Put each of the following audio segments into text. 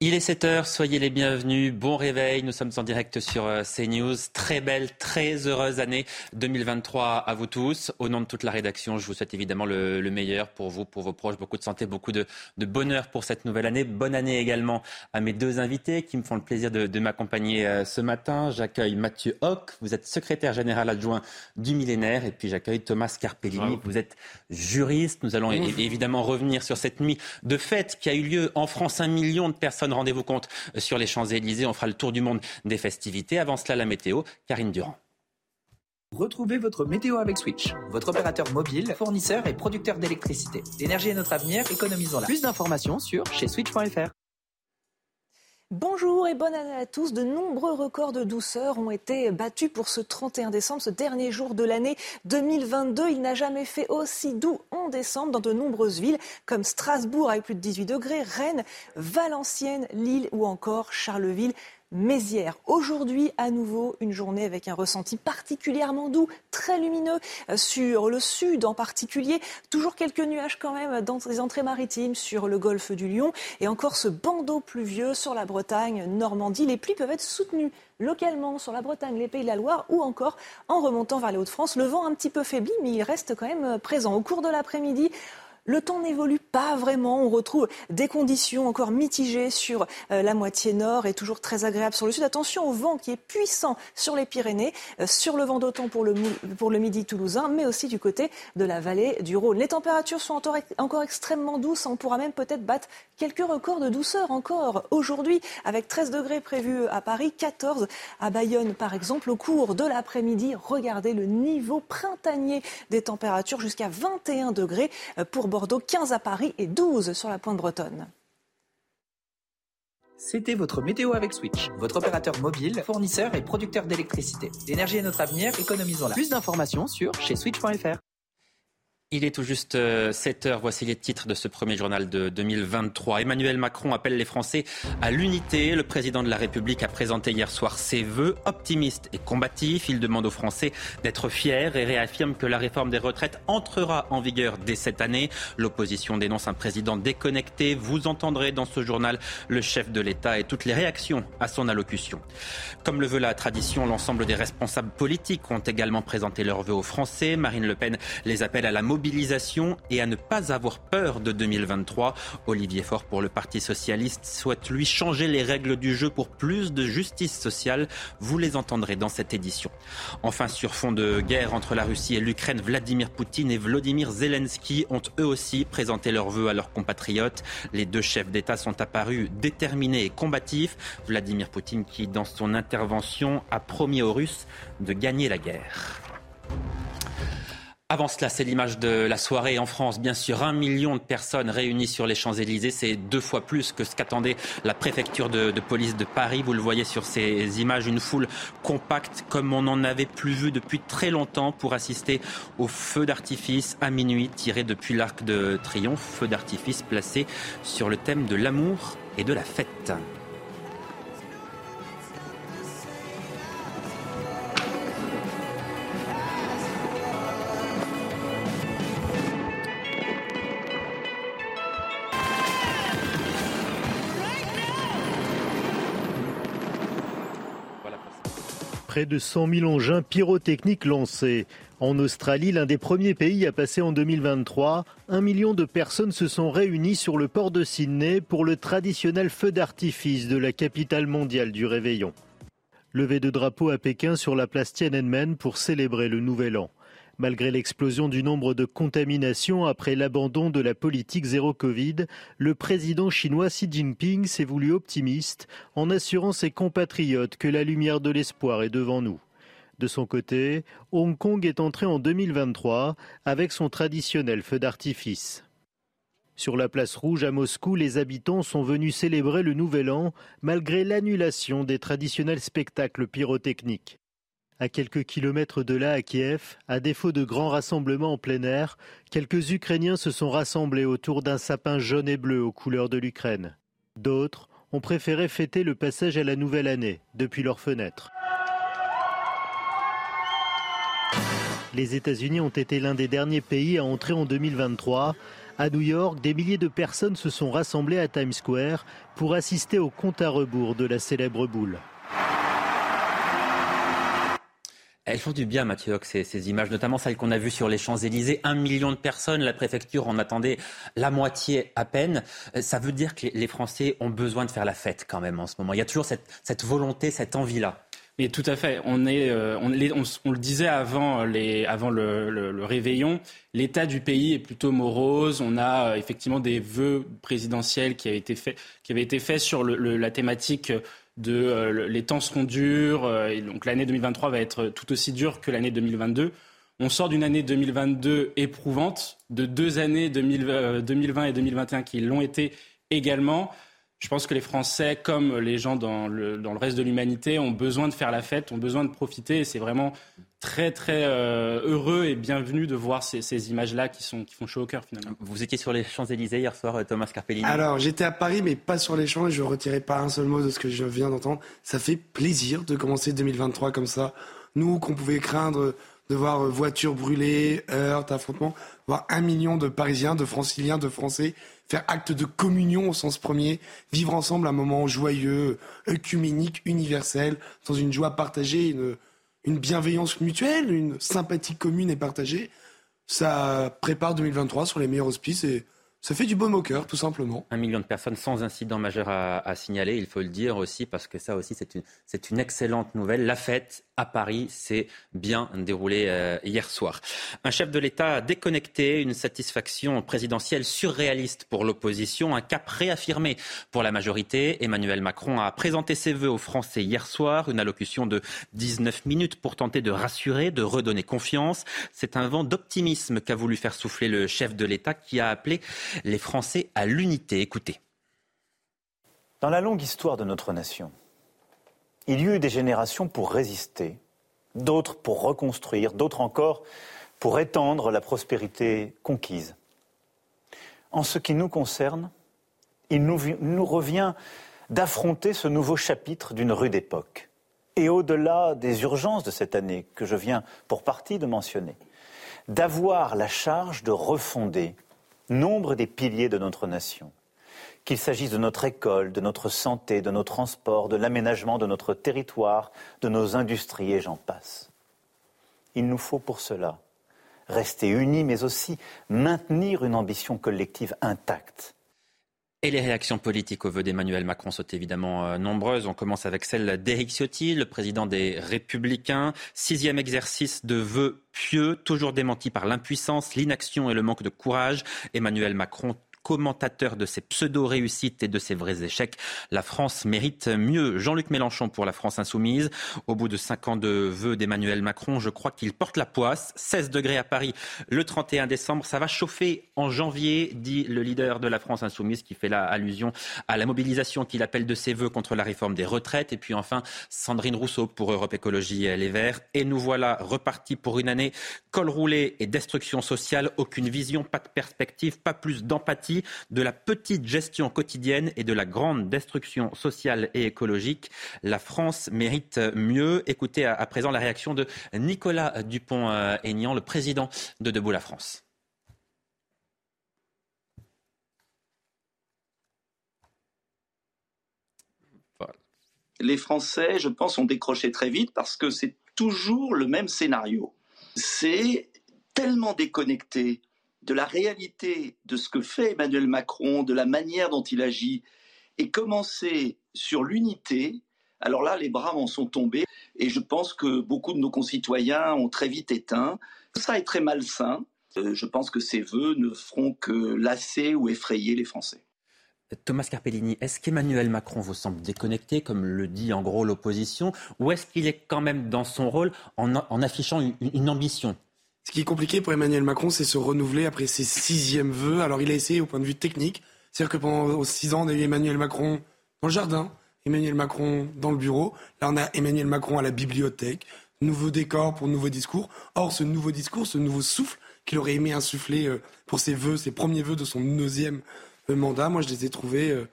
Il est 7 heures, soyez les bienvenus. Bon réveil, nous sommes en direct sur euh, CNews. Très belle, très heureuse année 2023 à vous tous. Au nom de toute la rédaction, je vous souhaite évidemment le, le meilleur pour vous, pour vos proches. Beaucoup de santé, beaucoup de, de, bonheur pour cette nouvelle année. Bonne année également à mes deux invités qui me font le plaisir de, de m'accompagner euh, ce matin. J'accueille Mathieu Hoc, vous êtes secrétaire général adjoint du millénaire. Et puis j'accueille Thomas Carpellini, vous êtes juriste. Nous allons évidemment revenir sur cette nuit de fête qui a eu lieu en France. Un million de personnes rendez-vous compte sur les Champs-Élysées. On fera le tour du monde des festivités. Avant cela, la météo. Karine Durand. Retrouvez votre météo avec Switch, votre opérateur mobile, fournisseur et producteur d'électricité. L'énergie est notre avenir, économisons-la. Plus d'informations sur chez switch.fr. Bonjour et bonne année à tous. De nombreux records de douceur ont été battus pour ce 31 décembre, ce dernier jour de l'année 2022. Il n'a jamais fait aussi doux en décembre dans de nombreuses villes comme Strasbourg avec plus de 18 degrés, Rennes, Valenciennes, Lille ou encore Charleville. Mézières. Aujourd'hui, à nouveau, une journée avec un ressenti particulièrement doux, très lumineux sur le sud en particulier. Toujours quelques nuages quand même dans les entrées maritimes sur le golfe du Lion et encore ce bandeau pluvieux sur la Bretagne, Normandie. Les pluies peuvent être soutenues localement sur la Bretagne, les Pays de la Loire ou encore en remontant vers les Hauts-de-France. Le vent un petit peu faibli, mais il reste quand même présent. Au cours de l'après-midi, le temps n'évolue pas vraiment. On retrouve des conditions encore mitigées sur euh, la moitié nord et toujours très agréable sur le sud. Attention au vent qui est puissant sur les Pyrénées, euh, sur le vent d'automne pour le, pour le midi toulousain, mais aussi du côté de la vallée du Rhône. Les températures sont encore, extrêmement douces. On pourra même peut-être battre quelques records de douceur encore aujourd'hui, avec 13 degrés prévus à Paris, 14 à Bayonne par exemple. Au cours de l'après-midi, regardez le niveau printanier des températures jusqu'à 21 degrés pour Bordeaux. Bordeaux, 15 à Paris et 12 sur la pointe bretonne. C'était votre météo avec Switch, votre opérateur mobile, fournisseur et producteur d'électricité. L'énergie est notre avenir, économisons-la. Plus d'informations sur chez switch.fr. Il est tout juste 7 heures. Voici les titres de ce premier journal de 2023. Emmanuel Macron appelle les Français à l'unité. Le président de la République a présenté hier soir ses vœux optimistes et combatifs. Il demande aux Français d'être fiers et réaffirme que la réforme des retraites entrera en vigueur dès cette année. L'opposition dénonce un président déconnecté. Vous entendrez dans ce journal le chef de l'État et toutes les réactions à son allocution. Comme le veut la tradition, l'ensemble des responsables politiques ont également présenté leurs vœux aux Français. Marine Le Pen les appelle à la mobilisation mobilisation et à ne pas avoir peur de 2023. Olivier Faure pour le Parti socialiste souhaite lui changer les règles du jeu pour plus de justice sociale. Vous les entendrez dans cette édition. Enfin, sur fond de guerre entre la Russie et l'Ukraine, Vladimir Poutine et Vladimir Zelensky ont eux aussi présenté leurs vœux à leurs compatriotes. Les deux chefs d'État sont apparus déterminés et combatifs. Vladimir Poutine qui, dans son intervention, a promis aux Russes de gagner la guerre. Avant cela, c'est l'image de la soirée en France. Bien sûr, un million de personnes réunies sur les Champs-Élysées. C'est deux fois plus que ce qu'attendait la préfecture de, police de Paris. Vous le voyez sur ces images, une foule compacte comme on n'en avait plus vu depuis très longtemps pour assister au feu d'artifice à minuit tiré depuis l'Arc de Triomphe. Feu d'artifice placé sur le thème de l'amour et de la fête. Près de 100 000 engins pyrotechniques lancés. En Australie, l'un des premiers pays à passer en 2023, un million de personnes se sont réunies sur le port de Sydney pour le traditionnel feu d'artifice de la capitale mondiale du réveillon. Levé de drapeau à Pékin sur la place Tiananmen pour célébrer le nouvel an. Malgré l'explosion du nombre de contaminations après l'abandon de la politique zéro Covid, le président chinois Xi Jinping s'est voulu optimiste en assurant ses compatriotes que la lumière de l'espoir est devant nous. De son côté, Hong Kong est entré en 2023 avec son traditionnel feu d'artifice. Sur la place rouge à Moscou, les habitants sont venus célébrer le Nouvel An malgré l'annulation des traditionnels spectacles pyrotechniques. À quelques kilomètres de là, à Kiev, à défaut de grands rassemblements en plein air, quelques Ukrainiens se sont rassemblés autour d'un sapin jaune et bleu aux couleurs de l'Ukraine. D'autres ont préféré fêter le passage à la nouvelle année depuis leurs fenêtres. Les États-Unis ont été l'un des derniers pays à entrer en 2023 à New York, des milliers de personnes se sont rassemblées à Times Square pour assister au compte à rebours de la célèbre boule. Elles font du bien, Mathieu ces, images, notamment celles qu'on a vues sur les Champs-Élysées. Un million de personnes, la préfecture en attendait la moitié à peine. Euh, ça veut dire que les Français ont besoin de faire la fête quand même en ce moment. Il y a toujours cette volonté, cette envie-là. Mais tout à fait. On, est, euh, on, le disait avant, avant le, réveillon, l'état du pays est plutôt morose. On a euh, effectivement des vœux présidentiels qui avaient été faits, faits sur la thématique de euh, les temps seront durs. et donc l'année 2023 va être tout aussi dure que l'année 2022. On sort d'une année 2022 éprouvante, de deux années 2020 et 2021 qui l'ont été également. Je pense que les Français, comme les gens dans le, dans le reste de l'humanité, ont besoin de faire la fête, ont besoin de profiter. Et c'est vraiment très, très euh, heureux et bienvenu de voir ces, ces images-là qui, sont, qui font chaud au cœur, finalement. Vous étiez sur les Champs-Élysées hier soir, euh, Thomas Carpellini Alors, j'étais à Paris, mais pas sur les champs, et je ne retirais pas un seul mot de ce que je viens d'entendre. Ça fait plaisir de commencer 2023 comme ça. Nous, qu'on pouvait craindre de voir euh, voitures brûlées, heurts, affrontements, voir un million de Parisiens, de Franciliens, de Français faire acte de communion au sens premier, vivre ensemble un moment joyeux, œcuménique, universel, dans une joie partagée, une, une bienveillance mutuelle, une sympathie commune et partagée. Ça prépare 2023 sur les meilleurs auspices et ça fait du baume au cœur, tout simplement. Un million de personnes sans incident majeur à, signaler, il faut le dire aussi, parce que ça aussi, c'est une, excellente nouvelle. La fête à Paris s'est bien déroulée euh, hier soir. Un chef de l'État déconnecté, une satisfaction présidentielle surréaliste pour l'opposition, un cap réaffirmé pour la majorité. Emmanuel Macron a présenté ses vœux aux Français hier soir, une allocution de 19 minutes pour tenter de rassurer, de redonner confiance. C'est un vent d'optimisme qu'a voulu faire souffler le chef de l'État qui a appelé les Français à l'unité. Écoutez. Dans la longue histoire de notre nation, il y eut des générations pour résister, d'autres pour reconstruire, d'autres encore pour étendre la prospérité conquise. En ce qui nous concerne, il nous, nous revient d'affronter ce nouveau chapitre d'une rude époque. Et au-delà des urgences de cette année que je viens pour partie de mentionner, d'avoir la charge de refonder nombre des piliers de notre nation. Qu'il s'agisse de notre école, de notre santé, de nos transports, de l'aménagement de notre territoire, de nos industries et j'en passe. Il nous faut pour cela rester unis, mais aussi maintenir une ambition collective intacte. Et les réactions politiques au vœu d'Emmanuel Macron sont évidemment euh, nombreuses. On commence avec celle d'Éric Ciotti, le président des Républicains. Sixième exercice de vœux pieux, toujours démenti par l'impuissance, l'inaction et le manque de courage. Emmanuel Macron commentateur de ses pseudo-réussites et de ses vrais échecs. La France mérite mieux. Jean-Luc Mélenchon pour la France insoumise. Au bout de cinq ans de vœux d'Emmanuel Macron, je crois qu'il porte la poisse. 16 degrés à Paris le 31 décembre. Ça va chauffer en janvier, dit le leader de la France insoumise qui fait la allusion à la mobilisation qu'il appelle de ses vœux contre la réforme des retraites. Et puis enfin, Sandrine Rousseau pour Europe Écologie Les Verts. Et nous voilà repartis pour une année col roulé et destruction sociale. Aucune vision, pas de perspective, pas plus d'empathie de la petite gestion quotidienne et de la grande destruction sociale et écologique. La France mérite mieux. Écoutez à, présent la réaction de Nicolas Dupont-Aignan, le président de Debout la France. Les Français, je pense, ont décroché très vite parce que c'est toujours le même scénario. C'est tellement déconnecté de la réalité de ce que fait Emmanuel Macron, de la manière dont il agit, et commencer sur l'unité, alors là, les bras en sont tombés. Et je pense que beaucoup de nos concitoyens ont très vite éteint. Ça est très malsain. Euh, je pense que ces vœux ne feront que lasser ou effrayer les Français. Thomas Carpellini, est-ce qu'Emmanuel Macron vous semble déconnecté, comme le dit en gros l'opposition, ou est-ce qu'il est quand même dans son rôle en, affichant une ambition Ce qui est compliqué pour Emmanuel Macron, c'est se renouveler après ses sixièmes vœux. Alors il a essayé au point de vue technique. C'est-à-dire que pendant six ans, on a eu Emmanuel Macron dans le jardin, Emmanuel Macron dans le bureau. Là, on a Emmanuel Macron à la bibliothèque. Nouveau décor pour nouveau discours. Or, ce nouveau discours, ce nouveau souffle qu'il aurait aimé insuffler euh, pour ses vœux, ses premiers vœux de son neuvième euh, mandat, moi, je les ai trouvés, euh,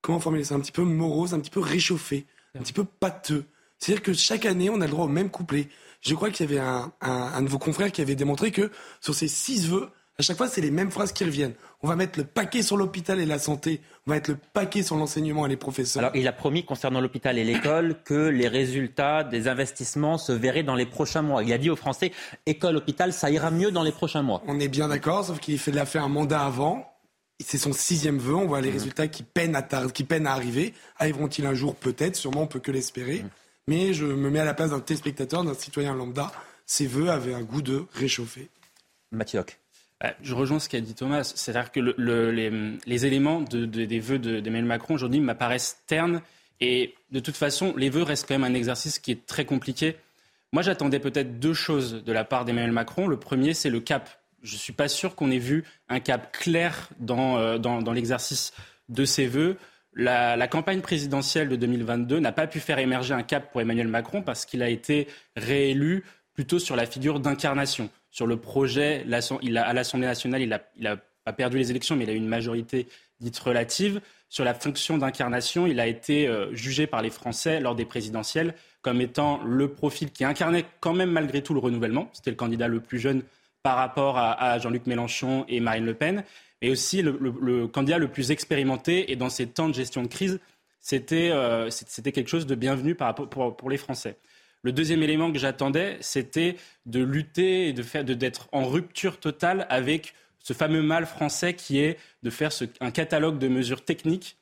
comment formuler ça, un petit peu morose, un petit peu réchauffé, un petit peu pâteux. C'est-à-dire que chaque année, on a le droit au même couplet. Je crois qu'il y avait un, un, un, de vos confrères qui avait démontré que sur ces six vœux, à chaque fois, c'est les mêmes phrases qui reviennent. On va mettre le paquet sur l'hôpital et la santé. On va mettre le paquet sur l'enseignement et les professeurs. Alors, il a promis, concernant l'hôpital et l'école, que les résultats des investissements se verraient dans les prochains mois. Il a dit aux Français, école, hôpital, ça ira mieux dans les prochains mois. On est bien d'accord, sauf qu'il a fait un mandat avant. C'est son sixième vœu. On voit les mmh. résultats qui peinent, à qui peinent à arriver. Arriveront-ils un jour? Peut-être. Sûrement, on peut que l'espérer. Mais je me mets à la place d'un téléspectateur, d'un citoyen lambda. Ces vœux avaient un goût de réchauffer. Mathieu bah, je rejoins ce qu'a dit Thomas. C'est-à-dire que le, les, les, éléments de, de, des vœux d'Emmanuel Macron aujourd'hui m'apparaissent ternes. Et de toute façon, les vœux restent quand même un exercice qui est très compliqué. Moi, j'attendais peut-être deux choses de la part d'Emmanuel Macron. Le premier, c'est le cap. Je ne suis pas sûr qu'on ait vu un cap clair dans, euh, dans, dans l'exercice de ces vœux. La, campagne présidentielle de 2022 n'a pas pu faire émerger un cap pour Emmanuel Macron parce qu'il a été réélu plutôt sur la figure d'incarnation sur le projet. Il a, à l'Assemblée nationale, il n'a a pas perdu les élections, mais il a eu une majorité dite relative. Sur la fonction d'incarnation, il a été euh, jugé par les Français lors des présidentielles comme étant le profil qui incarnait quand même malgré tout le renouvellement. C'était le candidat le plus jeune par rapport à, à Jean-Luc Mélenchon et Marine Le Pen, mais aussi le, candidat le plus expérimenté. Et dans ces temps de gestion de crise, c'était euh, quelque chose de bienvenu par, pour, pour les Français. Le deuxième élément que j'attendais, c'était de lutter et de faire, d'être en rupture totale avec ce fameux mal français qui est de faire ce, un catalogue de mesures techniques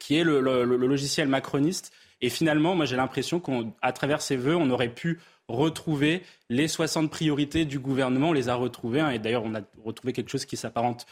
qui est le logiciel macroniste. Et finalement, moi, j'ai l'impression qu'à travers ces vœux, on aurait pu retrouver les 60 priorités du gouvernement. On les a retrouvées. Hein, et d'ailleurs, on a retrouvé quelque chose qui s'apparente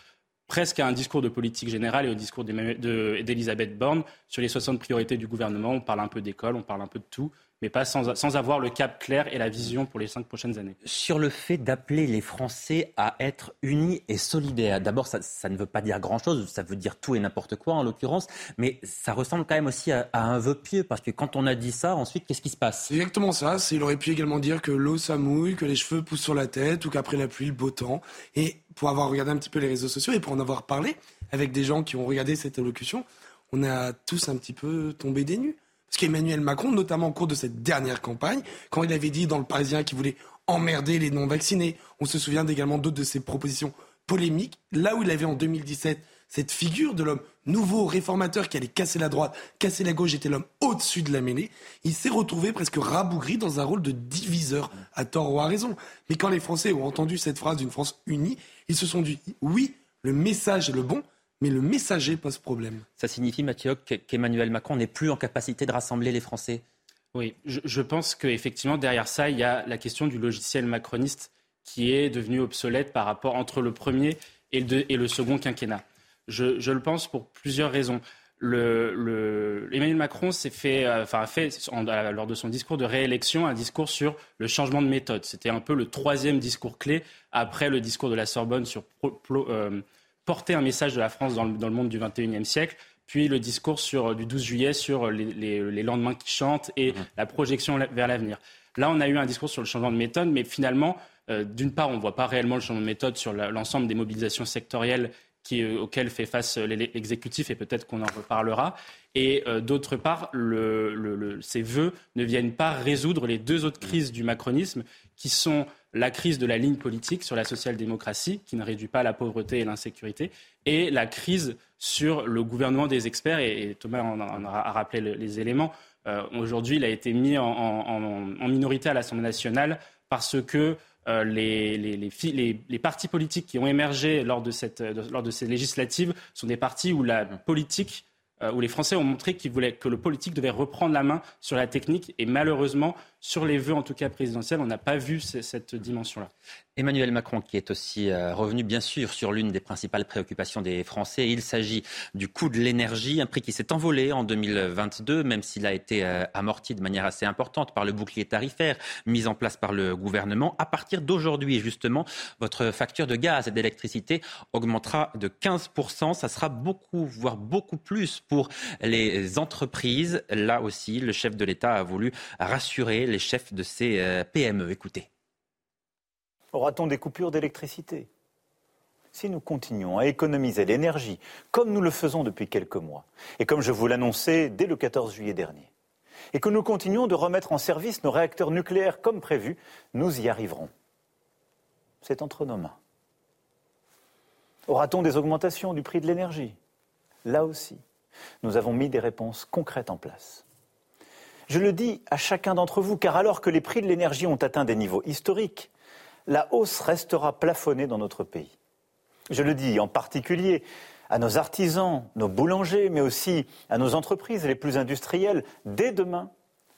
presque à un discours de politique générale et au discours d'Elisabeth Borne sur les 60 priorités du gouvernement. On parle un peu d'école, on parle un peu de tout mais pas sans, sans, avoir le cap clair et la vision pour les cinq prochaines années. Sur le fait d'appeler les Français à être unis et solidaires, d'abord, ça, ça, ne veut pas dire grand-chose, ça veut dire tout et n'importe quoi en l'occurrence, mais ça ressemble quand même aussi à, à, un vœu pieux, parce que quand on a dit ça, ensuite, qu'est-ce qui se passe? C'est exactement ça, il aurait pu également dire que l'eau ça mouille, que les cheveux poussent sur la tête, ou qu'après la pluie, le beau temps. Et pour avoir regardé un petit peu les réseaux sociaux et pour en avoir parlé avec des gens qui ont regardé cette allocution, on a tous un petit peu tombé des nues. Parce qu'Emmanuel Macron, notamment au cours de cette dernière campagne, quand il avait dit dans le Parisien qu'il voulait emmerder les non-vaccinés, on se souvient également d'autres de ses propositions polémiques, là où il avait en 2017 cette figure de l'homme nouveau réformateur qui allait casser la droite, casser la gauche, était l'homme au-dessus de la mêlée, il s'est retrouvé presque rabougri dans un rôle de diviseur, à tort ou à raison. Mais quand les Français ont entendu cette phrase d'une France unie, ils se sont dit oui, le message est le bon, mais le messager pose problème. Ça signifie, Mathieu, qu'Emmanuel Macron n'est plus en capacité de rassembler les Français? Oui, je, je pense qu'effectivement, derrière ça, il y a la question du logiciel macroniste qui est devenu obsolète par rapport entre le premier et le, et le second quinquennat. Je, je, le pense pour plusieurs raisons. Le, le, Emmanuel Macron s'est fait, euh, enfin, a fait en, lors de son discours de réélection un discours sur le changement de méthode. C'était un peu le troisième discours clé après le discours de la Sorbonne sur pro, pro, euh, porter un message de la France dans le, dans le monde du XXIe siècle, puis le discours sur, du 12 juillet sur les, les, les lendemains qui chantent et mmh. la projection vers l'avenir. Là, on a eu un discours sur le changement de méthode, mais finalement, euh, d'une part, on ne voit pas réellement le changement de méthode sur l'ensemble des mobilisations sectorielles qui, euh, auxquelles fait face euh, l'exécutif, et peut-être qu'on en reparlera. Et euh, d'autre part, le, le, le, ces vœux ne viennent pas résoudre les deux autres crises du macronisme, qui sont la crise de la ligne politique sur la social-démocratie, qui ne réduit pas la pauvreté et l'insécurité, et la crise sur le gouvernement des experts, et, Thomas en, a rappelé le, les éléments. Euh, Aujourd'hui, il a été mis en, minorité à l'Assemblée nationale parce que euh, les, partis politiques qui ont émergé lors de ces législatives sont des partis où la politique euh, où les Français ont montré qu'ils voulaient que le politique devait reprendre la main sur la technique et malheureusement sur les vœux, en tout cas présidentiels, on n'a pas vu cette dimension-là. Emmanuel Macron, qui est aussi euh, revenu bien sûr sur l'une des principales préoccupations des Français. Il s'agit du coût de l'énergie, un prix qui s'est envolé en 2022, même s'il a été euh, amorti de manière assez importante par le bouclier tarifaire mis en place par le gouvernement. À partir d'aujourd'hui, justement, votre facture de gaz et d'électricité augmentera de 15%. Ça sera beaucoup, voire beaucoup plus pour les entreprises. Là aussi, le chef de l'État a voulu rassurer chefs de ces euh, PME. Écoutez. Aura-t-on des coupures d'électricité? Si nous continuons à économiser l'énergie, comme nous le faisons depuis quelques mois, et comme je vous l'annonçais dès le 14 juillet dernier, et que nous continuons de remettre en service nos réacteurs nucléaires comme prévu, nous y arriverons. C'est entre nos mains. Aura-t-on des augmentations du prix de l'énergie? Là aussi, nous avons mis des réponses concrètes en place. Je le dis à chacun d'entre vous, car alors que les prix de l'énergie ont atteint des niveaux historiques, la hausse restera plafonnée dans notre pays. Je le dis en particulier à nos artisans, nos boulangers, mais aussi à nos entreprises les plus industrielles. Dès demain,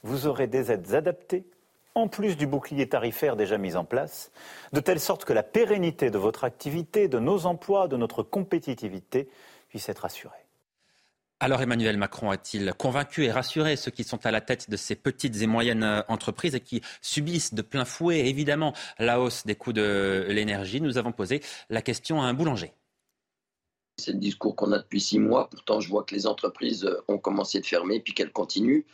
vous aurez des aides adaptées, en plus du bouclier tarifaire déjà mis en place, de telle sorte que la pérennité de votre activité, de nos emplois, de notre compétitivité puisse être assurée. Alors Emmanuel Macron a-t-il convaincu et rassuré ceux qui sont à la tête de ces petites et moyennes euh, entreprises et qui subissent de plein fouet évidemment la hausse des coûts de l'énergie? Nous avons posé la question à un boulanger. C'est le discours qu'on a depuis six mois. Pourtant, je vois que les entreprises euh, ont commencé de fermer puis qu'elles continuent.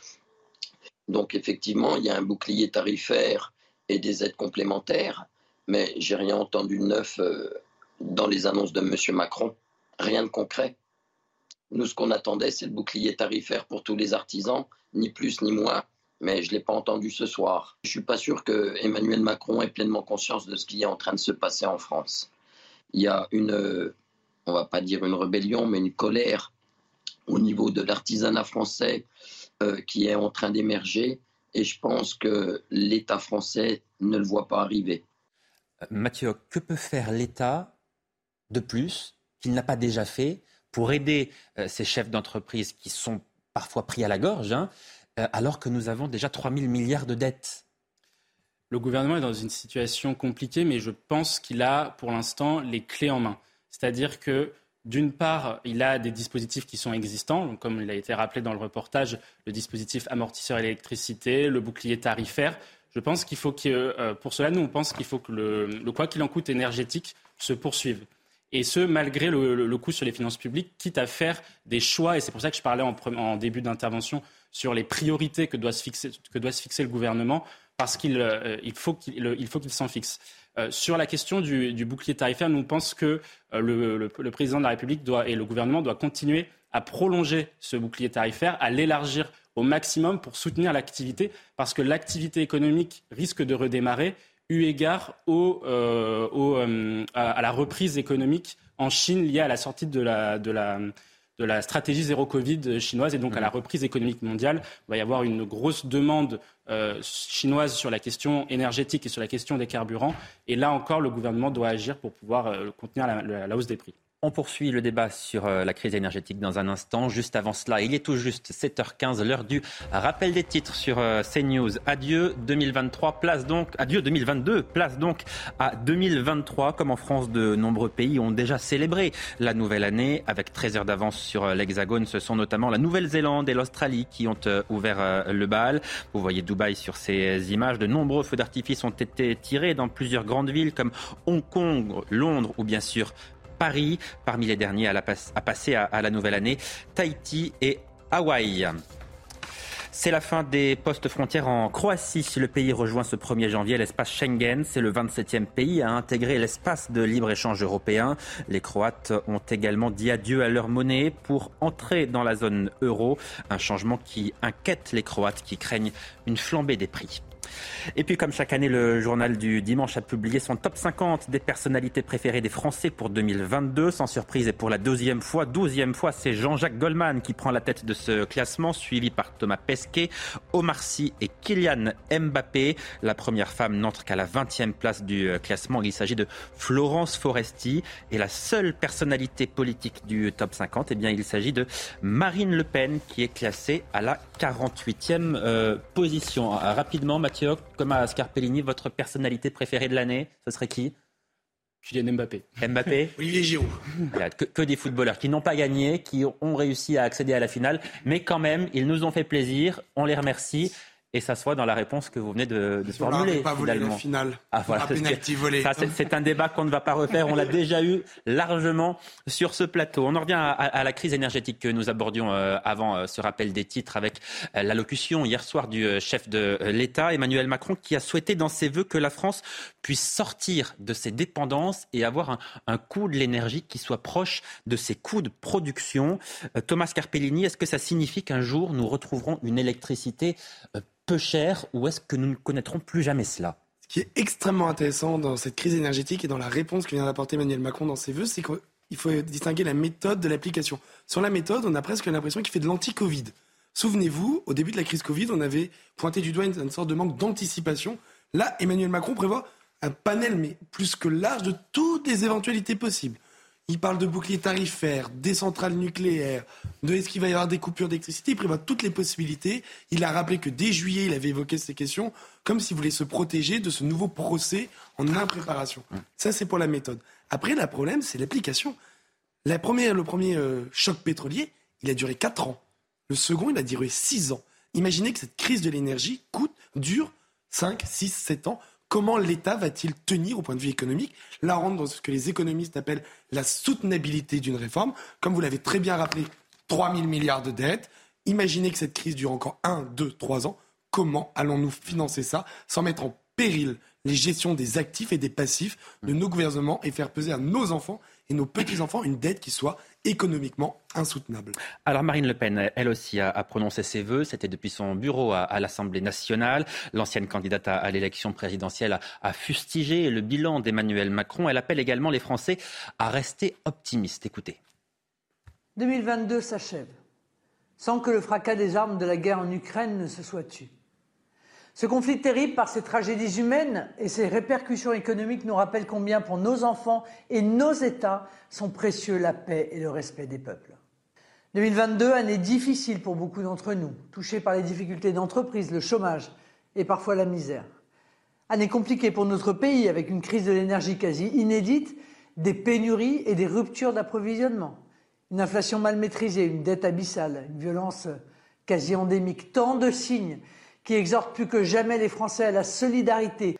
Donc effectivement, il y a un bouclier tarifaire et des aides complémentaires, mais j'ai rien entendu de neuf euh, dans les annonces de M. Macron. Rien de concret. Nous, ce qu'on attendait, c'est le bouclier tarifaire pour tous les artisans, ni plus ni moins, mais je ne l'ai pas entendu ce soir. Je ne suis pas sûr que Emmanuel Macron ait pleinement conscience de ce qui est en train de se passer en France. Il y a une, on va pas dire une rébellion, mais une colère au niveau de l'artisanat français euh, qui est en train d'émerger, et je pense que l'État français ne le voit pas arriver. Mathieu, que peut faire l'État de plus qu'il n'a pas déjà fait pour aider euh, ces chefs d'entreprise qui sont parfois pris à la gorge, hein, euh, alors que nous avons déjà 3 000 milliards de dettes Le gouvernement est dans une situation compliquée, mais je pense qu'il a pour l'instant les clés en main. C'est-à-dire que d'une part, il a des dispositifs qui sont existants, comme il a été rappelé dans le reportage, le dispositif amortisseur électricité, le bouclier tarifaire. Je pense qu'il faut que, euh, pour cela, nous, on pense qu'il faut que le quoi qu'il en coûte énergétique se poursuive et ce, malgré le, coût sur les finances publiques, quitte à faire des choix, et c'est pour ça que je parlais en, début d'intervention sur les priorités que doit se fixer, que doit se fixer le gouvernement, parce qu'il euh, il faut qu'il s'en fixe. Euh, sur la question du, bouclier tarifaire, nous pensons que euh, le, président de la République doit, et le gouvernement doivent continuer à prolonger ce bouclier tarifaire, à l'élargir au maximum pour soutenir l'activité, parce que l'activité économique risque de redémarrer eu égard au, euh, euh, à, la reprise économique en Chine liée à la sortie de la, de la, de la stratégie zéro Covid chinoise et donc à la mmh. reprise économique mondiale. Il va y avoir une grosse demande euh, chinoise sur la question énergétique et sur la question des carburants. Et là encore, le gouvernement doit agir pour pouvoir contenir la hausse des prix. On poursuit le débat sur euh, la crise énergétique dans un instant. Juste avant cela, il est tout juste 7h15, l'heure du rappel des titres sur euh, CNews. Adieu 2023, place donc, adieu 2022, place donc à 2023. Comme en France, de nombreux pays ont déjà célébré la nouvelle année avec 13 heures d'avance sur euh, l'Hexagone. Ce sont notamment la Nouvelle-Zélande et l'Australie qui ont ouvert le bal. Vous voyez Dubaï sur ces images. De nombreux feux d'artifice ont été tirés dans plusieurs grandes villes comme Hong Kong, Londres ou bien sûr Paris. Parmi les derniers à, passer à, la nouvelle année, Tahiti et Hawaï. C'est la fin des postes frontières en Croatie. Le pays rejoint ce 1er janvier l'espace Schengen. C'est le 27e pays à intégrer l'espace de libre-échange européen. Les Croates ont également dit adieu à leur monnaie pour entrer dans la zone euro. Un changement qui inquiète les Croates qui craignent une flambée des prix. Et puis, comme chaque année, le journal du dimanche a publié son top 50 des personnalités préférées des Français pour 2022. Sans surprise, et pour la deuxième fois, douzième fois, c'est Jean-Jacques Goldman qui prend la tête de ce classement, suivi par Thomas Pesquet, Omar Sy et Kylian Mbappé. La première femme n'entre qu'à la 20e place du classement. Il s'agit de Florence Foresti. Et la seule personnalité politique du top 50, eh bien, il s'agit de Marine Le Pen, qui est classée à la 48e euh, position. Rapidement, Mathieu comme à Scarpellini, votre personnalité préférée de l'année, ce serait qui? Kylian Mbappé. Mbappé Olivier Giroud. que, que, des footballeurs qui n'ont pas gagné, qui ont réussi à accéder à la finale, mais quand même, ils nous ont fait plaisir, on les remercie. Et ça se voit dans la réponse que vous venez de, de formuler. pas volé la finale. Ah, voilà, c'est un débat qu'on ne va pas refaire. On l'a déjà eu largement sur ce plateau. On en revient à, à la crise énergétique que nous abordions euh, avant euh, ce rappel des titres avec euh, l'allocution hier soir du chef de l'État, Emmanuel Macron, qui a souhaité dans ses vœux que la France puisse sortir de ses dépendances et avoir un, un coût de l'énergie qui soit proche de ses coûts de production. Thomas Carpellini, est-ce que ça signifie qu'un jour nous retrouverons une électricité peu cher ou est-ce que nous ne connaîtrons plus jamais cela Ce qui est extrêmement intéressant dans cette crise énergétique et dans la réponse que vient d'apporter Emmanuel Macron dans ses vœux, c'est qu'il faut distinguer la méthode de l'application. Sur la méthode, on a presque l'impression qu'il fait de l'anti-Covid. Souvenez-vous, au début de la crise Covid, on avait pointé du doigt une sorte de manque d'anticipation. Là, Emmanuel Macron prévoit un panel, mais plus que large, de toutes les éventualités possibles. Il parle de bouclier tarifaire, des centrales nucléaires, de est-ce qu'il va y avoir des coupures d'électricité. Il prévoit toutes les possibilités. Il a rappelé que dès juillet, il avait évoqué ces questions, comme s'il voulait se protéger de ce nouveau procès en impréparation. Ça, c'est pour la méthode. Après, le problème, c'est l'application. La première, le premier euh, choc pétrolier, il a duré 4 ans. Le second, il a duré 6 ans. Imaginez que cette crise de l'énergie coûte, dure 5, 6, 7 ans. Comment l'État va-t-il tenir au point de vue économique Là, on rentre dans ce que les économistes appellent la soutenabilité d'une réforme. Comme vous l'avez très bien rappelé, 3 000 milliards de dettes. Imaginez que cette crise dure encore 1, 2, 3 ans. Comment allons-nous financer ça sans mettre en péril les gestions des actifs et des passifs de nos gouvernements et faire peser à nos enfants et nos petits-enfants une dette qui soit économiquement insoutenable. Alors Marine Le Pen, elle aussi a, a prononcé ses vœux. C'était depuis son bureau à, à l'Assemblée nationale. L'ancienne candidate à, à l'élection présidentielle a, a, fustigé le bilan d'Emmanuel Macron. Elle appelle également les Français à rester optimistes. Écoutez. 2022 s'achève sans que le fracas des armes de la guerre en Ukraine ne se soit tu. Ce conflit terrible par ses tragédies humaines et ses répercussions économiques nous rappelle combien pour nos enfants et nos États sont précieux la paix et le respect des peuples. 2022, année difficile pour beaucoup d'entre nous, touchés par les difficultés d'entreprise, le chômage et parfois la misère. Année compliquée pour notre pays avec une crise de l'énergie quasi inédite, des pénuries et des ruptures d'approvisionnement, une inflation mal maîtrisée, une dette abyssale, une violence quasi endémique, tant de signes qui exhorte plus que jamais les Français à la solidarité.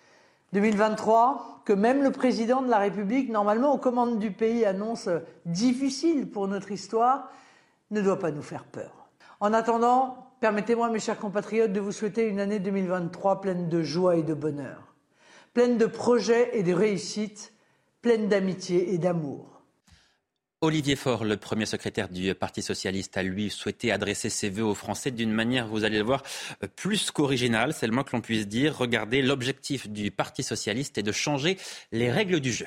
2023, que même le président de la République, normalement aux commandes du pays, annonce difficile pour notre histoire, ne doit pas nous faire peur. En attendant, permettez-moi, mes chers compatriotes, de vous souhaiter une année 2023 pleine de joie et de bonheur, pleine de projets et de réussites, pleine d'amitié et d'amour. Olivier Faure, le premier secrétaire du Parti socialiste, a lui souhaité adresser ses vœux aux Français d'une manière, vous allez le voir, plus qu'originale, c'est le moins que l'on puisse dire. Regardez, l'objectif du Parti socialiste est de changer les règles du jeu.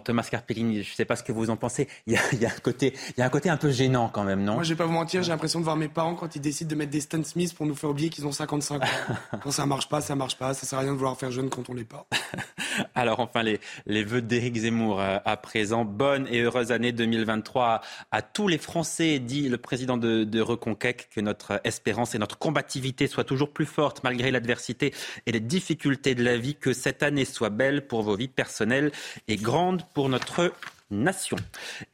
Thomas Carpellini, je ne sais pas ce que vous en pensez. Il y, a, il, y a un côté, il y a un côté un peu gênant quand même, non? Moi, je vais pas vous mentir, j'ai l'impression de voir mes parents quand ils décident de mettre des Stan Smith pour nous faire oublier qu'ils ont 55 ans. quand ça marche pas, ça marche pas. Ça sert à rien de vouloir faire jeune quand on l'est pas. Alors enfin, les, les vœux d'Éric Zemmour euh, à présent. Bonne et heureuse année 2023 à, à tous les Français, dit le président de, de Reconquête, que notre espérance et notre combativité soient toujours plus fortes malgré l'adversité et les difficultés de la vie, que cette année soit belle pour vos vies personnelles et grande pour notre nation.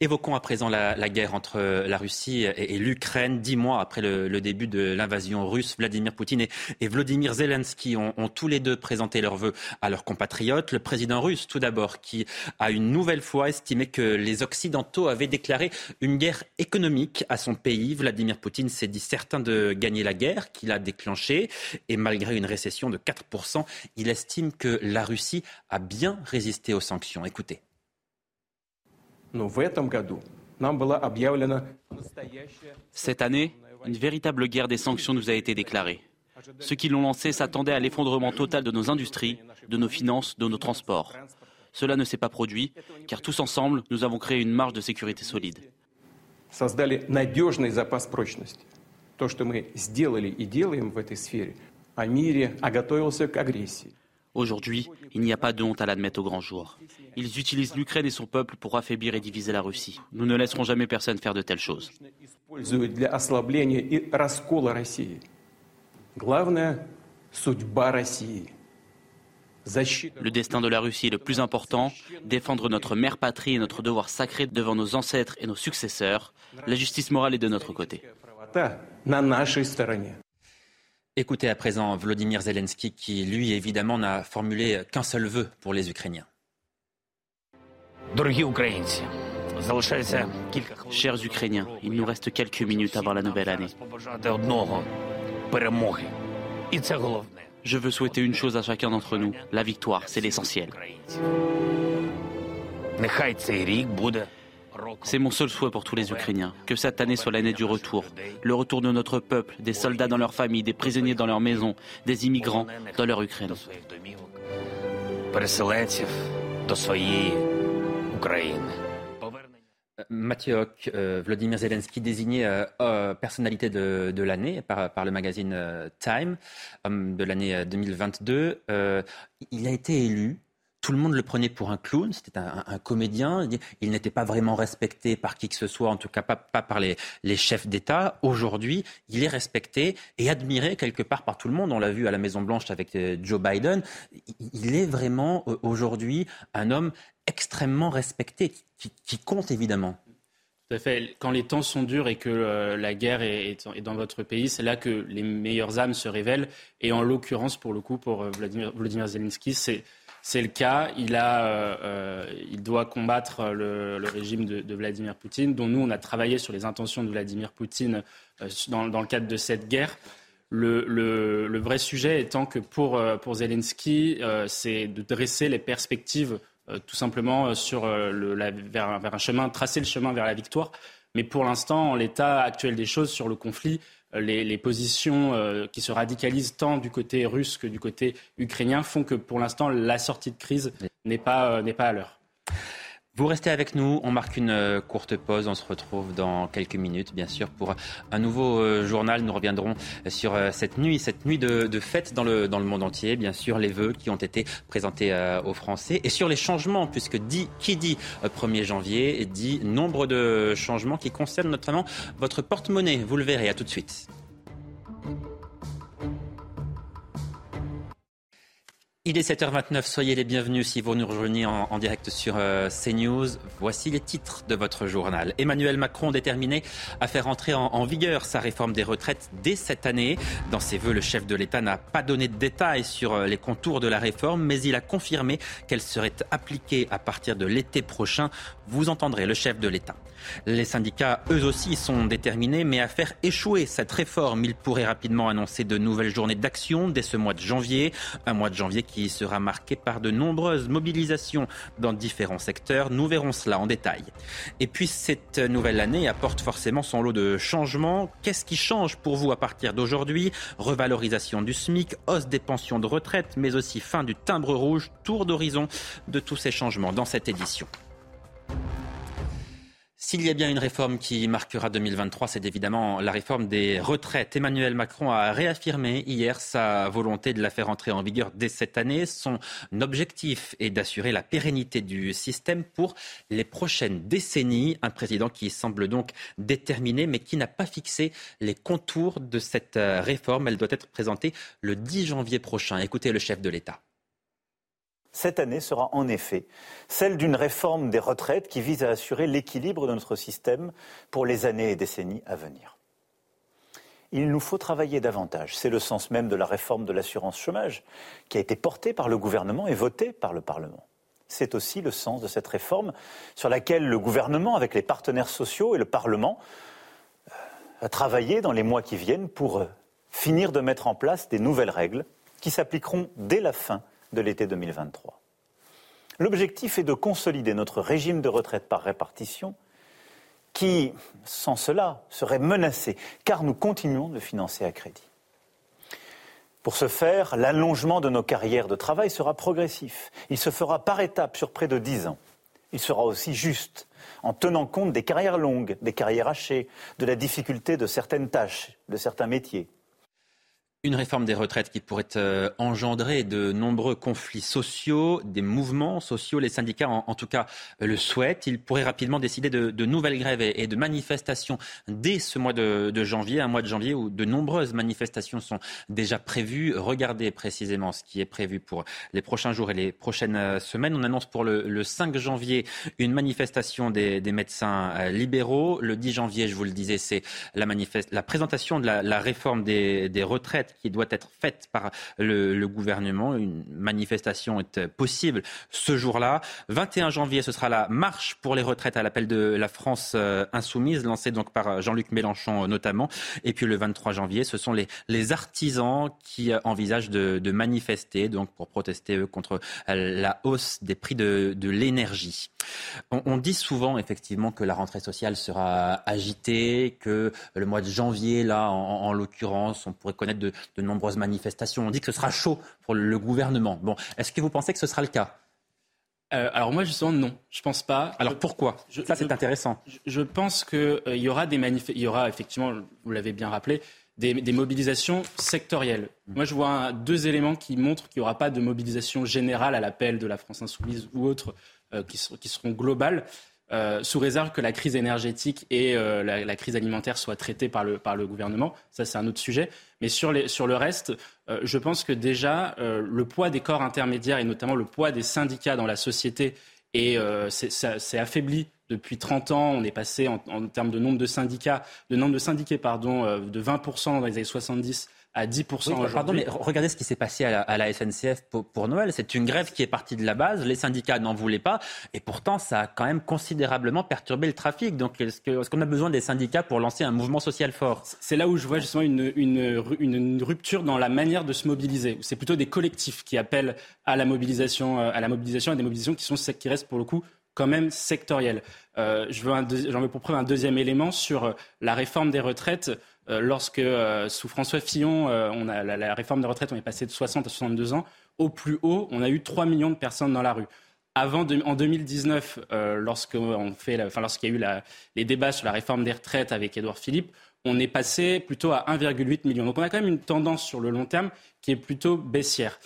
Évoquons à présent la, guerre entre la Russie et, l'Ukraine. Dix mois après le, début de l'invasion russe, Vladimir Poutine et, et Vladimir Zelensky ont, ont, tous les deux présenté leurs vœux à leurs compatriotes. Le président russe, tout d'abord, qui a une nouvelle fois estimé que les Occidentaux avaient déclaré une guerre économique à son pays. Vladimir Poutine s'est dit certain de gagner la guerre qu'il a déclenchée. Et malgré une récession de 4%, il estime que la Russie a bien résisté aux sanctions. Écoutez. Cette année, une véritable guerre des sanctions nous a été déclarée. Ceux qui l'ont lancée s'attendaient à l'effondrement total de nos industries, de nos finances, de nos transports. Cela ne s'est pas produit, car tous ensemble, nous avons créé une marge de sécurité solide. Aujourd'hui, il n'y a pas de honte à l'admettre au grand jour. Ils utilisent l'Ukraine et son peuple pour affaiblir et diviser la Russie. Nous ne laisserons jamais personne faire de telles choses. Le destin de la Russie est le plus important, défendre notre mère patrie et notre devoir sacré devant nos ancêtres et nos successeurs. La justice morale est de notre côté. Écoutez à présent Vladimir Zelensky qui, lui, évidemment, n'a formulé qu'un seul vœu pour les Ukrainiens. Chers Ukrainiens, il nous reste quelques minutes avant la nouvelle année. Je veux souhaiter une chose à chacun d'entre nous, la victoire, c'est l'essentiel. C'est mon seul souhait pour tous les Ukrainiens, que cette année soit l'année du retour, le retour de notre peuple, des soldats dans leurs familles, des prisonniers dans leurs maisons, des immigrants dans leur Ukraine. Mathieu euh, Vladimir Zelensky désigné euh, euh, personnalité de, l'année par, le magazine Time de l'année 2022. il a été élu tout le monde le prenait pour un clown, c'était un, comédien, il n'était pas vraiment respecté par qui que ce soit, en tout cas pas, par les, chefs d'État. Aujourd'hui, il est respecté et admiré quelque part par tout le monde. On l'a vu à la Maison-Blanche avec euh, Joe Biden. Il est vraiment aujourd'hui un homme extrêmement respecté, qui, compte évidemment. Tout à fait. Quand les temps sont durs et que euh, la guerre est, dans votre pays, c'est là que les meilleures âmes se révèlent. Et en l'occurrence, pour le coup, pour Vladimir, Vladimir Zelensky, c'est le cas. Il, a, euh, euh, il doit combattre le, régime de, Vladimir Poutine, dont nous, on a travaillé sur les intentions de Vladimir Poutine euh, dans, le cadre de cette guerre. Le, vrai sujet étant que pour, pour Zelensky, c'est de dresser les perspectives tout simplement sur le, vers, vers, un chemin, tracer le chemin vers la victoire. Mais pour l'instant, en l'état actuel des choses sur le conflit, les, positions euh, qui se radicalisent tant du côté russe que du côté ukrainien font que pour l'instant la sortie de crise n'est pas, euh, n'est pas à l'heure. Vous restez avec nous, on marque une euh, courte pause, on se retrouve dans quelques minutes bien sûr pour un nouveau euh, journal. Nous reviendrons sur euh, cette nuit, cette nuit de, fête dans le, dans le monde entier, bien sûr les vœux qui ont été présentés aux Français et sur les changements puisque dit, qui dit 1er janvier dit nombre de changements qui concernent notamment votre porte-monnaie. Vous le verrez, à tout de suite. Il est 7h29, soyez les bienvenus si vous nous rejoignez en, direct sur euh, CNews. Voici les titres de votre journal. Emmanuel Macron déterminé à faire entrer en, vigueur sa réforme des retraites dès cette année. Dans ses vœux, le chef de l'État n'a pas donné de détails sur euh, les contours de la réforme, mais il a confirmé qu'elle serait appliquée à partir de l'été prochain. Vous entendrez le chef de l'État. Les syndicats, eux aussi, sont déterminés, mais à faire échouer cette réforme, ils pourraient rapidement annoncer de nouvelles journées d'action dès ce mois de janvier. Un mois de janvier qui sera marqué par de nombreuses mobilisations dans différents secteurs. Nous verrons cela en détail. Et puis, cette nouvelle année apporte forcément son lot de changements. Qu'est-ce qui change pour vous à partir d'aujourd'hui? Revalorisation du SMIC, hausse des pensions de retraite, mais aussi fin du timbre rouge, tour d'horizon de tous ces changements dans cette édition. S'il y a bien une réforme qui marquera 2023, c'est évidemment la réforme des retraites. Emmanuel Macron a réaffirmé hier sa volonté de la faire entrer en vigueur dès cette année. Son objectif est d'assurer la pérennité du système pour les prochaines décennies. Un président qui semble donc déterminé, mais qui n'a pas fixé les contours de cette réforme. Elle doit être présentée le 10 janvier prochain. Écoutez le chef de l'État. Cette année sera en effet celle d'une réforme des retraites qui vise à assurer l'équilibre de notre système pour les années et décennies à venir. Il nous faut travailler davantage. C'est le sens même de la réforme de l'assurance chômage qui a été portée par le gouvernement et votée par le Parlement. C'est aussi le sens de cette réforme sur laquelle le gouvernement, avec les partenaires sociaux et le Parlement, euh, a travaillé dans les mois qui viennent pour euh, finir de mettre en place des nouvelles règles qui s'appliqueront dès la fin de l'été 2023. L'objectif est de consolider notre régime de retraite par répartition qui, sans cela, serait menacé, car nous continuons de financer à crédit. Pour ce faire, l'allongement de nos carrières de travail sera progressif. Il se fera par étapes sur près de dix ans. Il sera aussi juste, en tenant compte des carrières longues, des carrières hachées, de la difficulté de certaines tâches, de certains métiers. Une réforme des retraites qui pourrait euh, engendrer de nombreux conflits sociaux, des mouvements sociaux. Les syndicats, en, tout cas, le souhaitent. Ils pourraient rapidement décider de, nouvelles grèves et, de manifestations dès ce mois de, janvier, un mois de janvier où de nombreuses manifestations sont déjà prévues. Regardez précisément ce qui est prévu pour les prochains jours et les prochaines euh, semaines. On annonce pour le, 5 janvier une manifestation des, médecins euh, libéraux. Le 10 janvier, je vous le disais, c'est la, la, présentation de la, réforme des retraites qui doit être faite par le, gouvernement. Une manifestation est possible ce jour-là. 21 janvier, ce sera la marche pour les retraites à l'appel de la France euh, insoumise, lancée donc par Jean-Luc Mélenchon euh, notamment. Et puis le 23 janvier, ce sont les, artisans qui euh, envisagent de, manifester donc pour protester contre la hausse des prix de l'énergie. On, on, dit souvent effectivement que la rentrée sociale sera agitée, que le mois de janvier, là en, en l'occurrence, on pourrait connaître de, de nombreuses manifestations. On dit que ce sera chaud pour le gouvernement. Bon, est-ce que vous pensez que ce sera le cas? Euh, alors moi justement non, je pense pas. Alors pourquoi? Ça c'est intéressant. Je, pense qu'il euh, y aura des il y aura effectivement, vous l'avez bien rappelé, des, mobilisations sectorielles. Mmh. Moi je vois deux éléments qui montrent qu'il n'y aura pas de mobilisation générale à l'appel de la France insoumise ou autres euh, qui, seront globales. Euh, sous réserve que la crise énergétique et euh, la, crise alimentaire soient traitées par le, par le gouvernement. Ça, c'est un autre sujet. Mais sur, sur le reste, je pense que déjà, le poids des corps intermédiaires et notamment le poids des syndicats dans la société s'est affaibli depuis 30 ans. On est passé en, en, termes de nombre de syndicats, de nombre de syndiqués, pardon, de 20% dans les années 70 à 10% Pardon, mais regardez ce qui s'est passé à la, SNCF pour, Noël. C'est une grève qui est partie de la base. Les syndicats n'en voulaient pas. Et pourtant, ça a quand même considérablement perturbé le trafic. Donc, est-ce qu'on a besoin des syndicats pour lancer un mouvement social fort? C'est là où je vois justement une, une, rupture dans la manière de se mobiliser. C'est plutôt des collectifs qui appellent à la mobilisation, euh, à la mobilisation, à des mobilisations qui, sont, qui restent pour le coup quand même sectorielles. Euh, j'en veux pour preuve un deuxième élément sur la réforme des retraites. Euh, lorsque, euh, sous François Fillon, euh, on a, la, réforme des retraites, on est passé de 60 à 62 ans, au plus haut, on a eu 3 millions de personnes dans la rue. Avant, en 2019, lorsqu'on fait, enfin, lorsqu'il y a eu les débats sur la réforme des retraites avec Édouard Philippe, on est passé plutôt à 1,8 million. Donc on a quand même une tendance sur le long terme qui est plutôt baissière.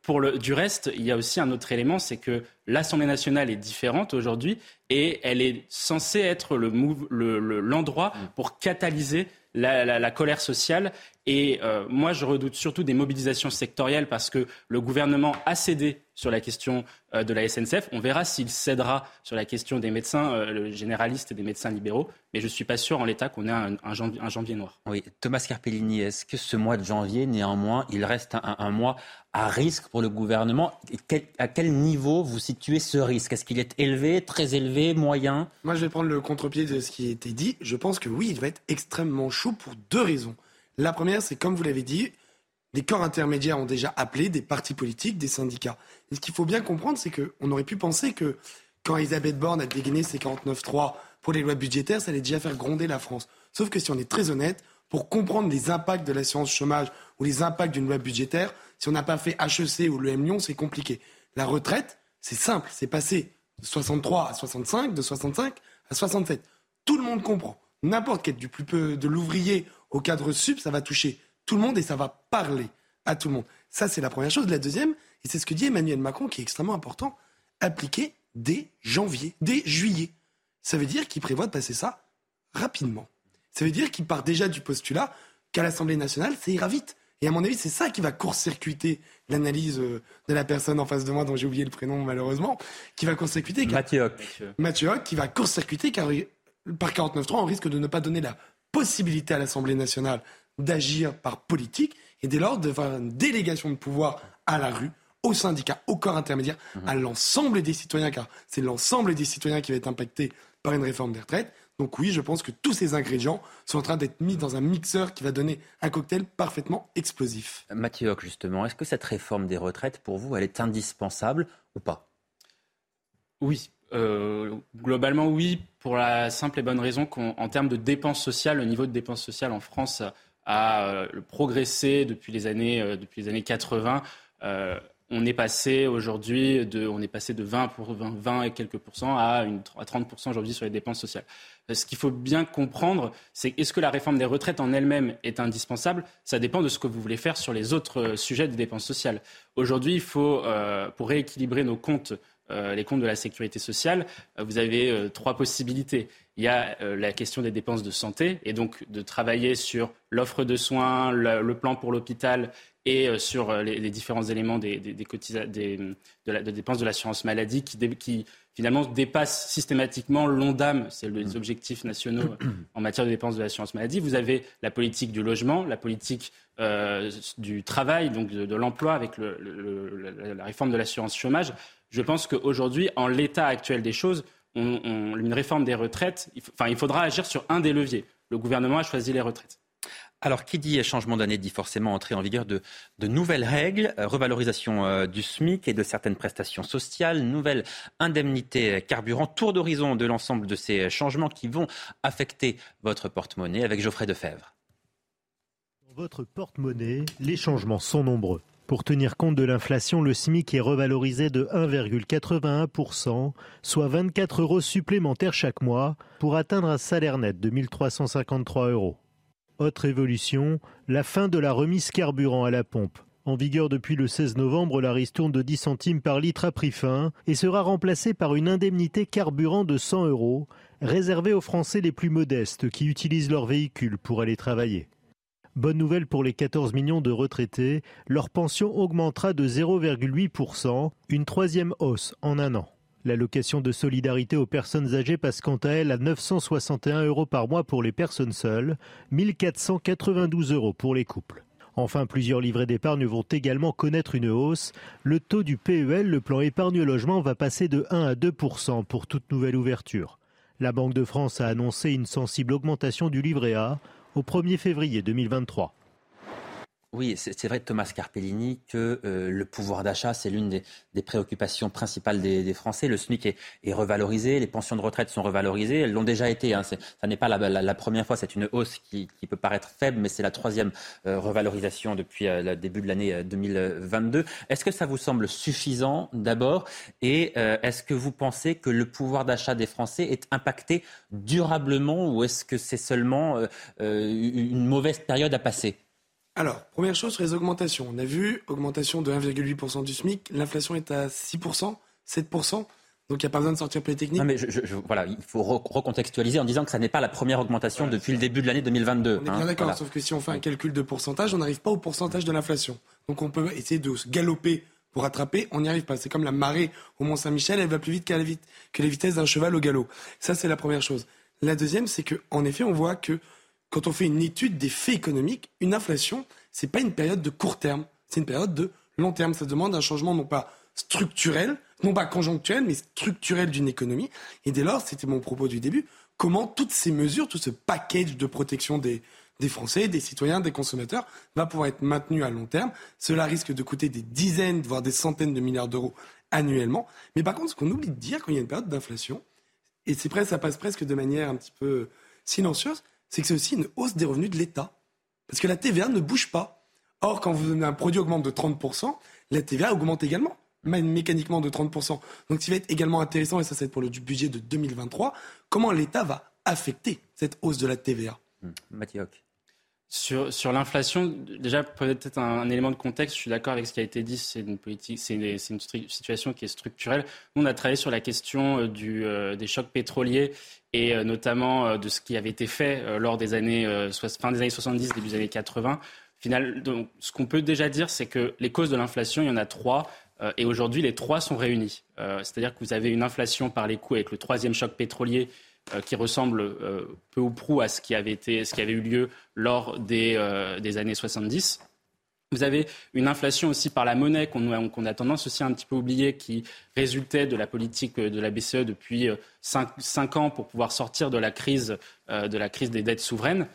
pour le, du reste, il y a aussi un autre élément, c'est que l'Assemblée nationale est différente aujourd'hui et elle est censée être l'endroit le, pour catalyser la, colère sociale. Et euh, moi, je redoute surtout des mobilisations sectorielles parce que le gouvernement a cédé sur la question euh, de la SNCF. On verra s'il cédera sur la question des médecins euh, généralistes et des médecins libéraux. Mais je ne suis pas sûr en l'état qu'on ait un, janvier, noir. Oui, Thomas Carpellini, est-ce que ce mois de janvier, néanmoins, il reste un, mois à risque pour le gouvernement? À quel niveau vous situez ce risque? Est-ce qu'il est élevé, très élevé, moyen? Moi, je vais prendre le contre-pied de ce qui a été dit. Je pense que oui, il va être extrêmement chaud pour deux raisons. La première, c'est comme vous l'avez dit, des corps intermédiaires ont déjà appelé des partis politiques, des syndicats. Et ce qu'il faut bien comprendre, c'est qu'on aurait pu penser que quand Elisabeth Borne a dégainé ses 49.3 pour les lois budgétaires, ça allait déjà faire gronder la France. Sauf que si on est très honnête, pour comprendre les impacts de l'assurance chômage ou les impacts d'une loi budgétaire, si on n'a pas fait HEC ou le M Lyon, c'est compliqué. La retraite, c'est simple, c'est passé de 63 à 65, de 65 à 67. Tout le monde comprend. N'importe quel, du plus peu de l'ouvrier au cadre sub, ça va toucher tout le monde et ça va parler à tout le monde. Ça, c'est la première chose. La deuxième, et c'est ce que dit Emmanuel Macron qui est extrêmement important, appliquer dès janvier, dès juillet. Ça veut dire qu'il prévoit de passer ça rapidement. Ça veut dire qu'il part déjà du postulat qu'à l'Assemblée nationale, ça ira vite. Et à mon avis, c'est ça qui va court-circuiter l'analyse euh, de la personne en face de moi, dont j'ai oublié le prénom malheureusement, qui va court-circuiter. Mathieu Hoc. Mathieu Hoc, qui va court-circuiter car par 49.3, on risque de ne pas donner la possibilité à l'Assemblée nationale d'agir par politique et dès lors de faire une délégation de pouvoir à la rue, aux syndicats, au corps intermédiaire, mhm. à l'ensemble des citoyens, car c'est l'ensemble des citoyens qui va être impacté par une réforme des retraites. Donc oui, je pense que tous ces ingrédients sont en train d'être mis dans un mixeur qui va donner un cocktail parfaitement explosif. Mathieu Hoc, justement, est-ce que cette réforme des retraites, pour vous, elle est indispensable ou pas? Oui. Euh, globalement, oui, pour la simple et bonne raison qu'en termes de dépenses sociales, le niveau de dépenses sociales en France a euh, progressé depuis les années, euh, depuis les années 80 on est passé aujourd'hui de, on est passé de 20, pour 20, et quelques pourcents à, une, à 30 aujourd'hui sur les dépenses sociales. Euh, ce qu'il faut bien comprendre, c'est est-ce que la réforme des retraites en elle-même est indispensable? Ça dépend de ce que vous voulez faire sur les autres euh, sujets des dépenses sociales. Aujourd'hui, il faut, euh, pour rééquilibrer nos comptes, les comptes de la sécurité sociale, vous avez trois possibilités. Il y a la question des dépenses de santé, et donc de travailler sur l'offre de soins, le plan pour l'hôpital et euh, sur euh, les, différents éléments des, des, de, la, dépenses de l'assurance maladie qui, finalement dépassent systématiquement l'ONDAM, c'est les objectifs nationaux en matière de dépenses de l'assurance maladie. Vous avez la politique du logement, la politique euh, du travail, donc de, l'emploi avec le, la réforme de l'assurance chômage. Je pense qu'aujourd'hui, en l'état actuel des choses, on, une réforme des retraites, il, enfin, il faudra agir sur un des leviers. Le gouvernement a choisi les retraites. Alors, qui dit changement d'année dit forcément entrée en vigueur de, nouvelles règles, euh, revalorisation euh, du SMIC et de certaines prestations sociales, nouvelles indemnités carburant, tour d'horizon de l'ensemble de ces changements qui vont affecter votre porte-monnaie avec Geoffrey Defebvre. Dans votre porte-monnaie, les changements sont nombreux. Pour tenir compte de l'inflation, le SMIC est revalorisé de 1,81%, soit 24 euros supplémentaires chaque mois, pour atteindre un salaire net de 1353 euros. Autre évolution, la fin de la remise carburant à la pompe. En vigueur depuis le 16 novembre, la ristourne de 10 centimes par litre a pris fin et sera remplacée par une indemnité carburant de 100 euros, réservée aux Français les plus modestes qui utilisent leur véhicule pour aller travailler. Bonne nouvelle pour les 14 millions de retraités, leur pension augmentera de 0,8%, une troisième hausse en un an. L'allocation de solidarité aux personnes âgées passe quant à elle à 961 euros par mois pour les personnes seules, 1492 euros pour les couples. Enfin, plusieurs livrets d'épargne vont également connaître une hausse. Le taux du PEL, le plan épargne logement, va passer de 1 à 2% pour toute nouvelle ouverture. La Banque de France a annoncé une sensible augmentation du livret A au 1er février 2023. Oui, c'est vrai, Thomas Carpellini, que euh, le pouvoir d'achat, c'est l'une des, préoccupations principales des, Français. Le SMIC est, revalorisé, les pensions de retraite sont revalorisées. Elles l'ont déjà été. Hein. Ça n'est pas la, première fois, c'est une hausse qui, peut paraître faible, mais c'est la troisième euh, revalorisation depuis euh, le début de l'année 2022. Est-ce que ça vous semble suffisant d'abord? Et est-ce que vous pensez que le pouvoir d'achat des Français est impacté durablement ou est-ce que c'est seulement une mauvaise période à passer? Alors, première chose sur les augmentations. On a vu augmentation de 1,8% du SMIC. L'inflation est à 6%, 7%. Donc il n'y a pas besoin de sortir Polytechnique. Non, mais voilà, il faut recontextualiser en disant que ça n'est pas la première augmentation depuis le début de l'année 2022. On est bien hein, d'accord, sauf que si on fait un calcul de pourcentage, on n'arrive pas au pourcentage de l'inflation. Donc on peut essayer de se galoper pour rattraper, on n'y arrive pas. C'est comme la marée au Mont-Saint-Michel, elle va plus vite, vite que les vitesses d'un cheval au galop. Ça, c'est la première chose. La deuxième, c'est qu'en effet, on voit que quand on fait une étude des faits économiques, une inflation, ce n'est pas une période de court terme, c'est une période de long terme. Ça demande un changement non pas structurel, non pas conjoncturel, mais structurel d'une économie. Et dès lors, c'était mon propos du début, comment toutes ces mesures, tout ce package de protection des, Français, des citoyens, des consommateurs, va pouvoir être maintenu à long terme. Cela risque de coûter des dizaines, voire des centaines de milliards d'euros annuellement. Mais par contre, ce qu'on oublie de dire quand il y a une période d'inflation, et c'est presque, ça passe presque de manière un petit peu silencieuse, c'est que c'est aussi une hausse des revenus de l'État. Parce que la TVA ne bouge pas. Or, quand vous, un produit augmente de 30%, la TVA augmente également, mécaniquement de 30%. Donc, ce qui va être également intéressant, et ça, c'est pour le budget de 2023, comment l'État va affecter cette hausse de la TVA? Mmh. Mathieu sur, l'inflation, déjà peut-être un, élément de contexte. Je suis d'accord avec ce qui a été dit. C'est une politique, c'est une, situation qui est structurelle. Nous, on a travaillé sur la question euh, euh, des chocs pétroliers et euh, notamment de ce qui avait été fait lors des années fin des années 70, début des années 80. Final, donc, ce qu'on peut déjà dire, c'est que les causes de l'inflation, il y en a trois. Et aujourd'hui, les trois sont réunis. C'est-à-dire que vous avez une inflation par les coûts avec le troisième choc pétrolier qui ressemble peu ou prou à ce qui avait, été, ce qui avait eu lieu lors des, des années 70. Vous avez une inflation aussi par la monnaie qu'on a tendance aussi à un petit peu oublier, qui résultait de la politique de la BCE depuis cinq, ans pour pouvoir sortir de la crise, de la crise des dettes souveraines.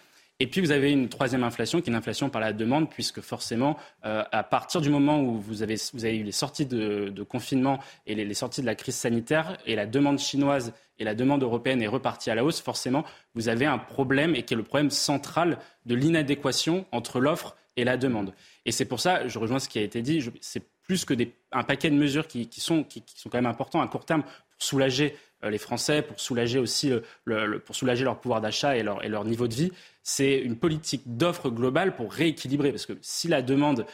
Et puis vous avez une troisième inflation qui est une inflation par la demande, puisque forcément, euh, à partir du moment où vous avez, vous avez eu les sorties de, confinement et les, sorties de la crise sanitaire, et la demande chinoise et la demande européenne est repartie à la hausse, forcément, vous avez un problème, et qui est le problème central de l'inadéquation entre l'offre et la demande. Et c'est pour ça, je rejoins ce qui a été dit, c'est plus que un paquet de mesures qui, sont, qui, sont quand même importants à court terme pour soulager euh, les Français, pour soulager aussi le, pour soulager leur pouvoir d'achat et leur, niveau de vie. C'est une politique d'offre globale pour rééquilibrer. Parce que si la demande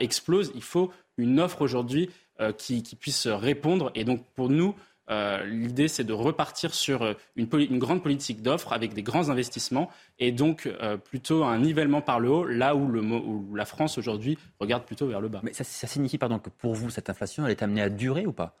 explose, il faut une offre aujourd'hui euh, qui, puisse répondre. Et donc pour nous, euh, l'idée, c'est de repartir sur une, une grande politique d'offre avec des grands investissements et donc plutôt un nivellement par le haut, là où, le, la France aujourd'hui regarde plutôt vers le bas. Mais ça, ça signifie pardon, que pour vous, cette inflation, elle est amenée à durer ou pas?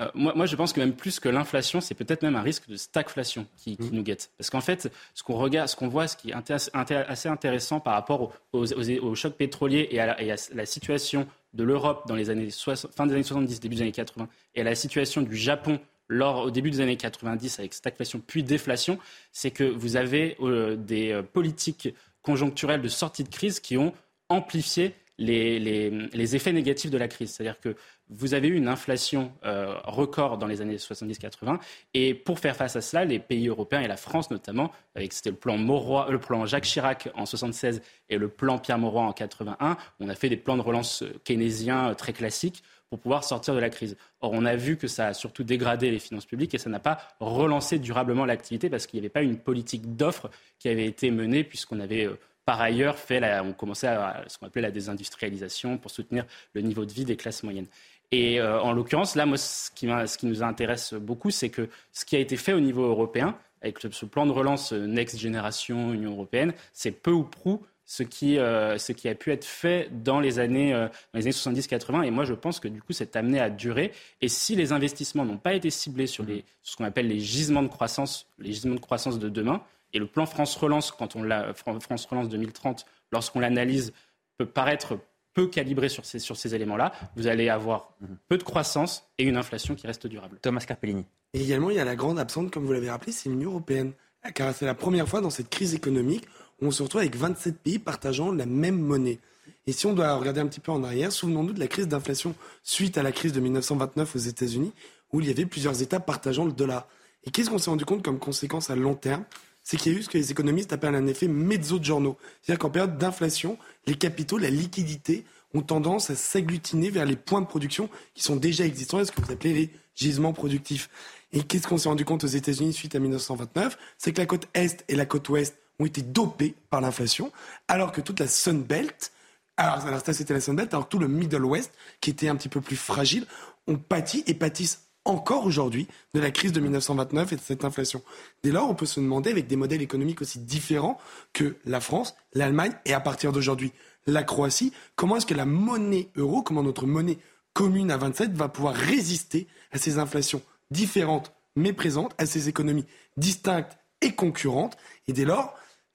Euh, moi, je pense que même plus que l'inflation, c'est peut-être même un risque de stagflation qui, mmh. nous guette. Parce qu'en fait, ce qu'on regarde, ce qu'on voit, ce qui est assez intéressant par rapport au, choc pétrolier et à, la, situation de l'Europe dans les années fin des années 70, début des années 80, et à la situation du Japon lors, au début des années 90 avec stagflation puis déflation, c'est que vous avez euh, des euh, politiques conjoncturelles de sortie de crise qui ont amplifié les, les effets négatifs de la crise. C'est-à-dire que vous avez eu une inflation euh, record dans les années 70-80. Et pour faire face à cela, les pays européens et la France notamment, avec c'était le plan le plan Jacques Chirac en 76 et le plan Pierre Mauroy en 81, on a fait des plans de relance keynésiens euh, très classiques pour pouvoir sortir de la crise. Or, on a vu que ça a surtout dégradé les finances publiques et ça n'a pas relancé durablement l'activité parce qu'il n'y avait pas une politique d'offre qui avait été menée puisqu'on avait euh, par ailleurs fait on commençait à ce qu'on appelait la désindustrialisation pour soutenir le niveau de vie des classes moyennes. Et euh, en l'occurrence, là, moi, ce qui, ce qui, nous intéresse beaucoup, c'est que ce qui a été fait au niveau européen, avec ce plan de relance euh, Next Generation Union européenne, c'est peu ou prou ce qui, euh, ce qui a pu être fait dans les années, dans les années 70-80. Et moi, je pense que du coup, c'est amené à durer. Et si les investissements n'ont pas été ciblés sur les, ce qu'on appelle les gisements de croissance, les gisements de croissance de demain, et le plan France Relance, quand on l'a, France Relance 2030, lorsqu'on l'analyse, peut paraître peu calibré sur ces, sur ces éléments-là, vous allez avoir mhm. peu de croissance et une inflation qui reste durable. Thomas Carpellini. Et également, il y a la grande absente, comme vous l'avez rappelé, c'est l'Union européenne. Car c'est la première fois dans cette crise économique où on se retrouve avec 27 pays partageant la même monnaie. Et si on doit regarder un petit peu en arrière, souvenons-nous de la crise d'inflation suite à la crise de 1929 aux États-Unis, où il y avait plusieurs États partageant le dollar. Et qu'est-ce qu'on s'est rendu compte comme conséquence à long terme? C'est qu'il y a eu ce que les économistes appellent un effet mezzo-giorno. C'est-à-dire qu'en période d'inflation, les capitaux, la liquidité ont tendance à s'agglutiner vers les points de production qui sont déjà existants, ce que vous appelez les gisements productifs. Et qu'est-ce qu'on s'est rendu compte aux États-Unis suite à 1929 C'est que la côte Est et la côte Ouest ont été dopées par l'inflation, alors que toute la Sun Belt, alors, alors ça c'était la Sun Belt, alors tout le Middle West, qui était un petit peu plus fragile, ont pâti et pâtissent encore aujourd'hui de la crise de 1929 et de cette inflation. Dès lors, on peut se demander, avec des modèles économiques aussi différents que la France, l'Allemagne et à partir d'aujourd'hui la Croatie, comment est-ce que la monnaie euro, comment notre monnaie commune à 27 va pouvoir résister à ces inflations différentes mais présentes, à ces économies distinctes et concurrentes? Et dès lors,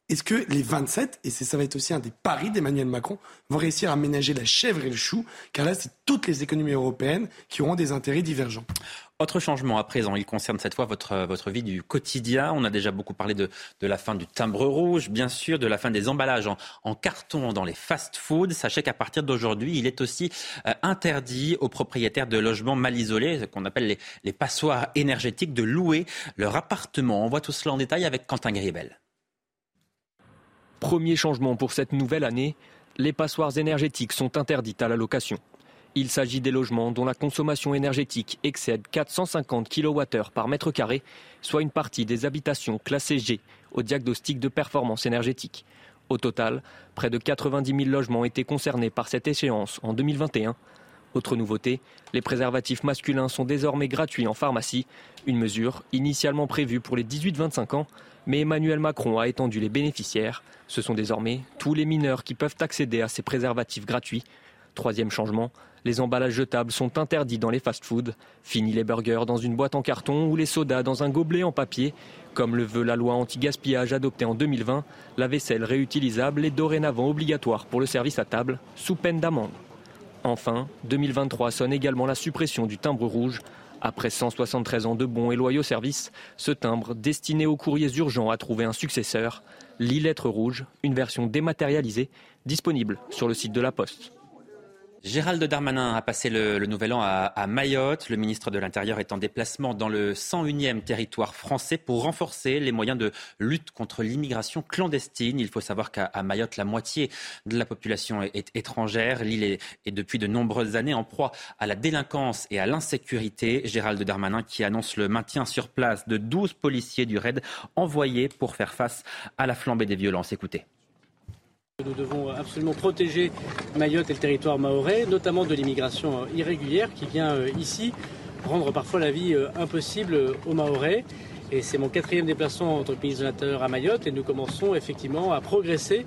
est-ce que les 27, et ça va être aussi un des paris d'Emmanuel Macron, vont réussir à ménager la chèvre et le chou? Car là, c'est toutes les économies européennes qui auront des intérêts divergents. Autre changement à présent, il concerne cette fois votre, vie du quotidien. On a déjà beaucoup parlé de, la fin du timbre rouge, bien sûr, de la fin des emballages en, en carton dans les fast-foods. Sachez qu'à partir d'aujourd'hui, il est aussi euh, interdit aux propriétaires de logements mal isolés, qu'on appelle les, les passoires énergétiques, de louer leur appartement. On voit tout cela en détail avec Quentin Gribel. Premier changement pour cette nouvelle année, les passoires énergétiques sont interdites à la location. Il s'agit des logements dont la consommation énergétique excède 450 kWh par mètre carré, soit une partie des habitations classées G au diagnostic de performance énergétique. Au total, près de 90 000 logements étaient concernés par cette échéance en 2021. Autre nouveauté, les préservatifs masculins sont désormais gratuits en pharmacie, une mesure initialement prévue pour les 18-25 ans, Mais Emmanuel Macron a étendu les bénéficiaires. Ce sont désormais tous les mineurs qui peuvent accéder à ces préservatifs gratuits. Troisième changement, les emballages jetables sont interdits dans les fast-foods. Fini les burgers dans une boîte en carton ou les sodas dans un gobelet en papier. Comme le veut la loi anti-gaspillage adoptée en 2020, la vaisselle réutilisable est dorénavant obligatoire pour le service à table, sous peine d'amende. Enfin, 2023 sonne également la suppression du timbre rouge. Après 173 ans de bons et loyaux services, ce timbre, destiné aux courriers urgents, a trouvé un successeur, l'e-lettre rouge, une version dématérialisée, disponible sur le site de la Poste. Gérald Darmanin a passé le, nouvel an à, Mayotte. Le ministre de l'Intérieur est en déplacement dans le 101e territoire français pour renforcer les moyens de lutte contre l'immigration clandestine. Il faut savoir qu'à Mayotte, la moitié de la population est, étrangère. L'île est, depuis de nombreuses années en proie à la délinquance et à l'insécurité. Gérald Darmanin qui annonce le maintien sur place de 12 policiers du RAID envoyés pour faire face à la flambée des violences. Écoutez. Nous devons absolument protéger Mayotte et le territoire maorais, notamment de l'immigration irrégulière qui vient euh, ici rendre parfois la vie euh, impossible aux Mahorais. Et c'est mon quatrième déplacement entre le pays de l'Intérieur à Mayotte et nous commençons effectivement à progresser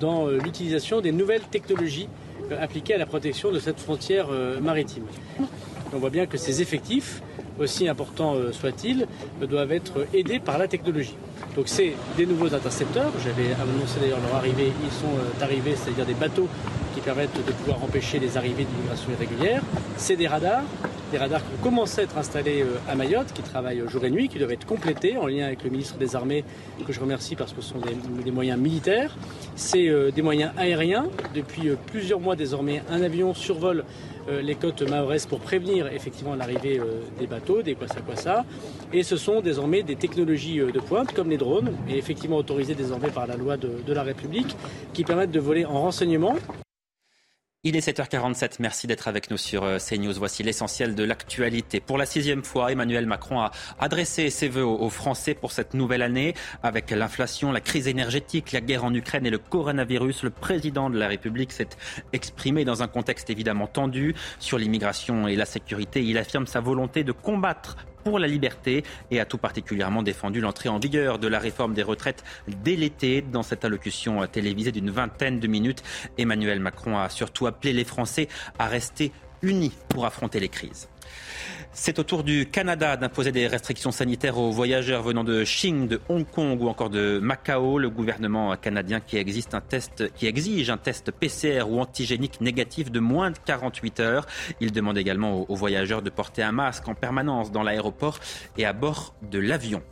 dans euh, l'utilisation des nouvelles technologies appliquées à la protection de cette frontière maritime. On voit bien que ces effectifs, aussi importants soient-ils, doivent être aidés par la technologie. Donc c'est des nouveaux intercepteurs. J'avais annoncé d'ailleurs leur arrivée. Ils sont euh, arrivés, c'est-à-dire des bateaux qui permettent de pouvoir empêcher les arrivées d'immigration irrégulière. C'est des radars, des radars qui ont commencé à être installés euh, à Mayotte, qui travaillent jour et nuit, qui doivent être complétés en lien avec le ministre des Armées, que je remercie parce que ce sont des, moyens militaires. C'est euh, des moyens aériens. Depuis plusieurs mois désormais, un avion survole les côtes mahoraises pour prévenir effectivement l'arrivée des bateaux, des quoi ça. Et ce sont désormais des technologies de pointe comme les drones, et effectivement autorisés désormais par la loi de la République, qui permettent de voler en renseignement il est 7h47, merci d'être avec nous sur euh, CNews. Voici l'essentiel de l'actualité. Pour la sixième fois, Emmanuel Macron a adressé ses voeux aux Français pour cette nouvelle année. Avec l'inflation, la crise énergétique, la guerre en Ukraine et le coronavirus, le président de la République s'est exprimé dans un contexte évidemment tendu sur l'immigration et la sécurité. Il affirme sa volonté de combattre pour la liberté et a tout particulièrement défendu l'entrée en vigueur de la réforme des retraites dès l'été. Dans cette allocution télévisée d'une vingtaine de minutes, Emmanuel Macron a surtout appelé les Français à rester unis pour affronter les crises. C'est au tour du Canada d'imposer des restrictions sanitaires aux voyageurs venant de Chine, de Hong Kong ou encore de Macao. Le gouvernement canadien qui, qui exige un test PCR ou antigénique négatif de moins de 48 heures. Il demande également aux voyageurs de porter un masque en permanence dans l'aéroport et à bord de l'avion.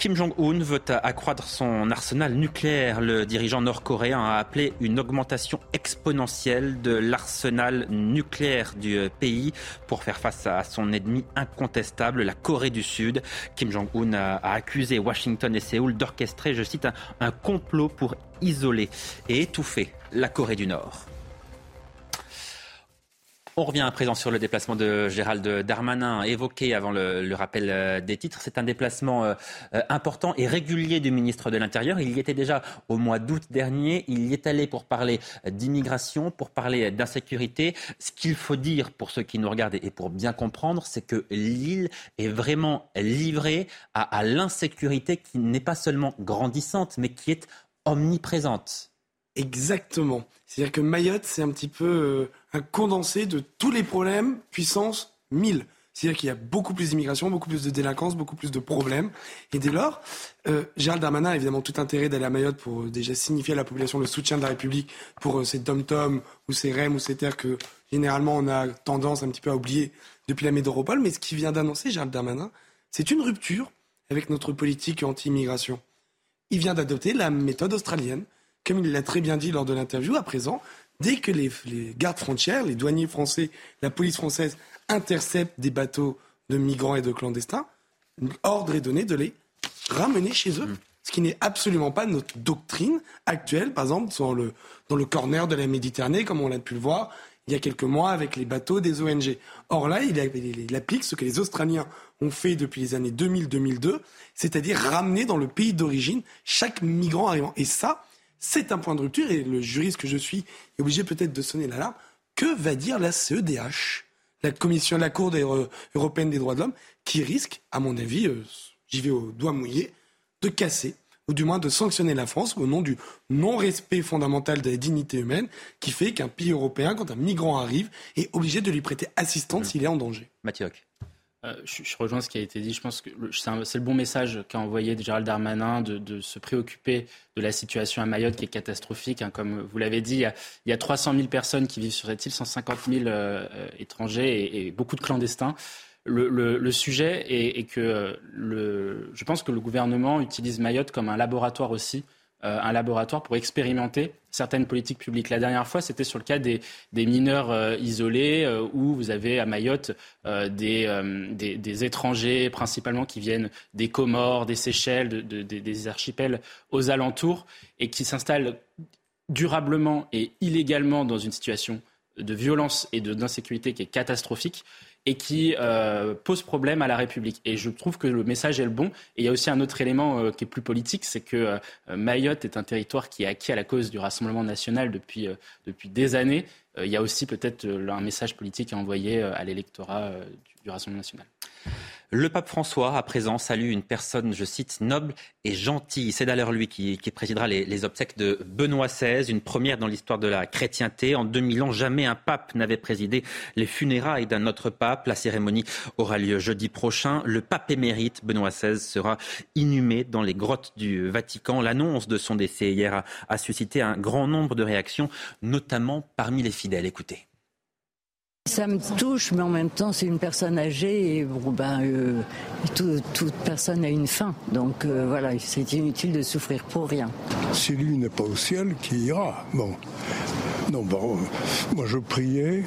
Kim Jong-un veut accroître son arsenal nucléaire. Le dirigeant nord-coréen a appelé une augmentation exponentielle de l'arsenal nucléaire du pays pour faire face à son ennemi incontestable, la Corée du Sud. Kim Jong-un a, accusé Washington et Séoul d'orchestrer, je cite, un complot pour isoler et étouffer la Corée du Nord. On revient à présent sur le déplacement de Gérald Darmanin, évoqué avant le, rappel euh, des titres. C'est un déplacement euh, euh, important et régulier du ministre de l'Intérieur. Il y était déjà au mois d'août dernier. Il y est allé pour parler d'immigration, pour parler d'insécurité. Ce qu'il faut dire pour ceux qui nous regardent et pour bien comprendre, c'est que l'île est vraiment livrée à l'insécurité qui n'est pas seulement grandissante, mais qui est omniprésente. Exactement. C'est-à-dire que Mayotte, c'est un petit peu un condensé de tous les problèmes, puissance 1000. C'est-à-dire qu'il y a beaucoup plus d'immigration, beaucoup plus de délinquance, beaucoup plus de problèmes. Et dès lors, euh, Gérald Darmanin a évidemment tout intérêt d'aller à Mayotte pour euh, déjà signifier à la population le soutien de la République pour ces dom-tom ou ces REM ou ces terres que généralement on a tendance un petit peu à oublier depuis la métropole. Mais ce qu'il vient d'annoncer, Gérald Darmanin, c'est une rupture avec notre politique anti-immigration. Il vient d'adopter la méthode australienne comme il l'a très bien dit lors de l'interview, à présent, dès que les, gardes frontières, les douaniers français, la police française interceptent des bateaux de migrants et de clandestins, ordre est donné de les ramener chez eux. Mm. Ce qui n'est absolument pas notre doctrine actuelle, par exemple, dans le, dans le corner de la Méditerranée, comme on l'a pu le voir il y a quelques mois avec les bateaux des ONG. Or là, il, il applique ce que les Australiens ont fait depuis les années 2000-2002, c'est-à-dire ramener dans le pays d'origine chaque migrant arrivant. Et ça, c'est un point de rupture et le juriste que je suis est obligé peut-être de sonner l'alarme. Que va dire la CEDH, la Commission, la Cour européenne des droits de l'homme, qui risque, à mon avis, euh, j'y vais au doigt mouillé, de casser ou du moins de sanctionner la France au nom du non-respect fondamental de la dignité humaine qui fait qu'un pays européen, quand un migrant arrive, est obligé de lui prêter assistance s'il est en danger. Mathieu euh, je, rejoins ce qui a été dit. Je pense que c'est le bon message qu'a envoyé Gérald Darmanin de, se préoccuper de la situation à Mayotte qui est catastrophique. Hein. Comme vous l'avez dit, il y, a, 300 000 personnes qui vivent sur cette île, 150 000 euh, étrangers et, beaucoup de clandestins. Le, sujet est, que je pense que le gouvernement utilise Mayotte comme un laboratoire aussi euh, un laboratoire pour expérimenter certaines politiques publiques. La dernière fois, c'était sur le cas des, mineurs euh, isolés, euh, où vous avez à Mayotte des, des, étrangers principalement qui viennent des Comores, des Seychelles, des archipels aux alentours, et qui s'installent durablement et illégalement dans une situation de violence et d'insécurité qui est catastrophique et qui euh, pose problème à la République. Et je trouve que le message est le bon. Et il y a aussi un autre élément euh, qui est plus politique, c'est que euh, Mayotte est un territoire qui est acquis à la cause du Rassemblement national depuis, depuis des années. il y a aussi peut-être un message politique à envoyer à l'électorat du Rassemblement national. Le pape François, à présent, salue une personne, je cite, noble et gentille. C'est d'ailleurs lui qui, présidera les, obsèques de Benoît XVI, une première dans l'histoire de la chrétienté. En 2000 ans, jamais un pape n'avait présidé les funérailles d'un autre pape. La cérémonie aura lieu jeudi prochain. Le pape émérite, Benoît XVI, sera inhumé dans les grottes du Vatican. L'annonce de son décès hier a, a suscité un grand nombre de réactions, notamment parmi les fidèles. Écoutez. Ça me touche, mais en même temps, c'est une personne âgée et bon, ben, euh, toute personne a une fin. Donc euh, voilà, c'est inutile de souffrir pour rien. Si lui n'est pas au ciel, qui ira? Bon. Non, bon, moi je priais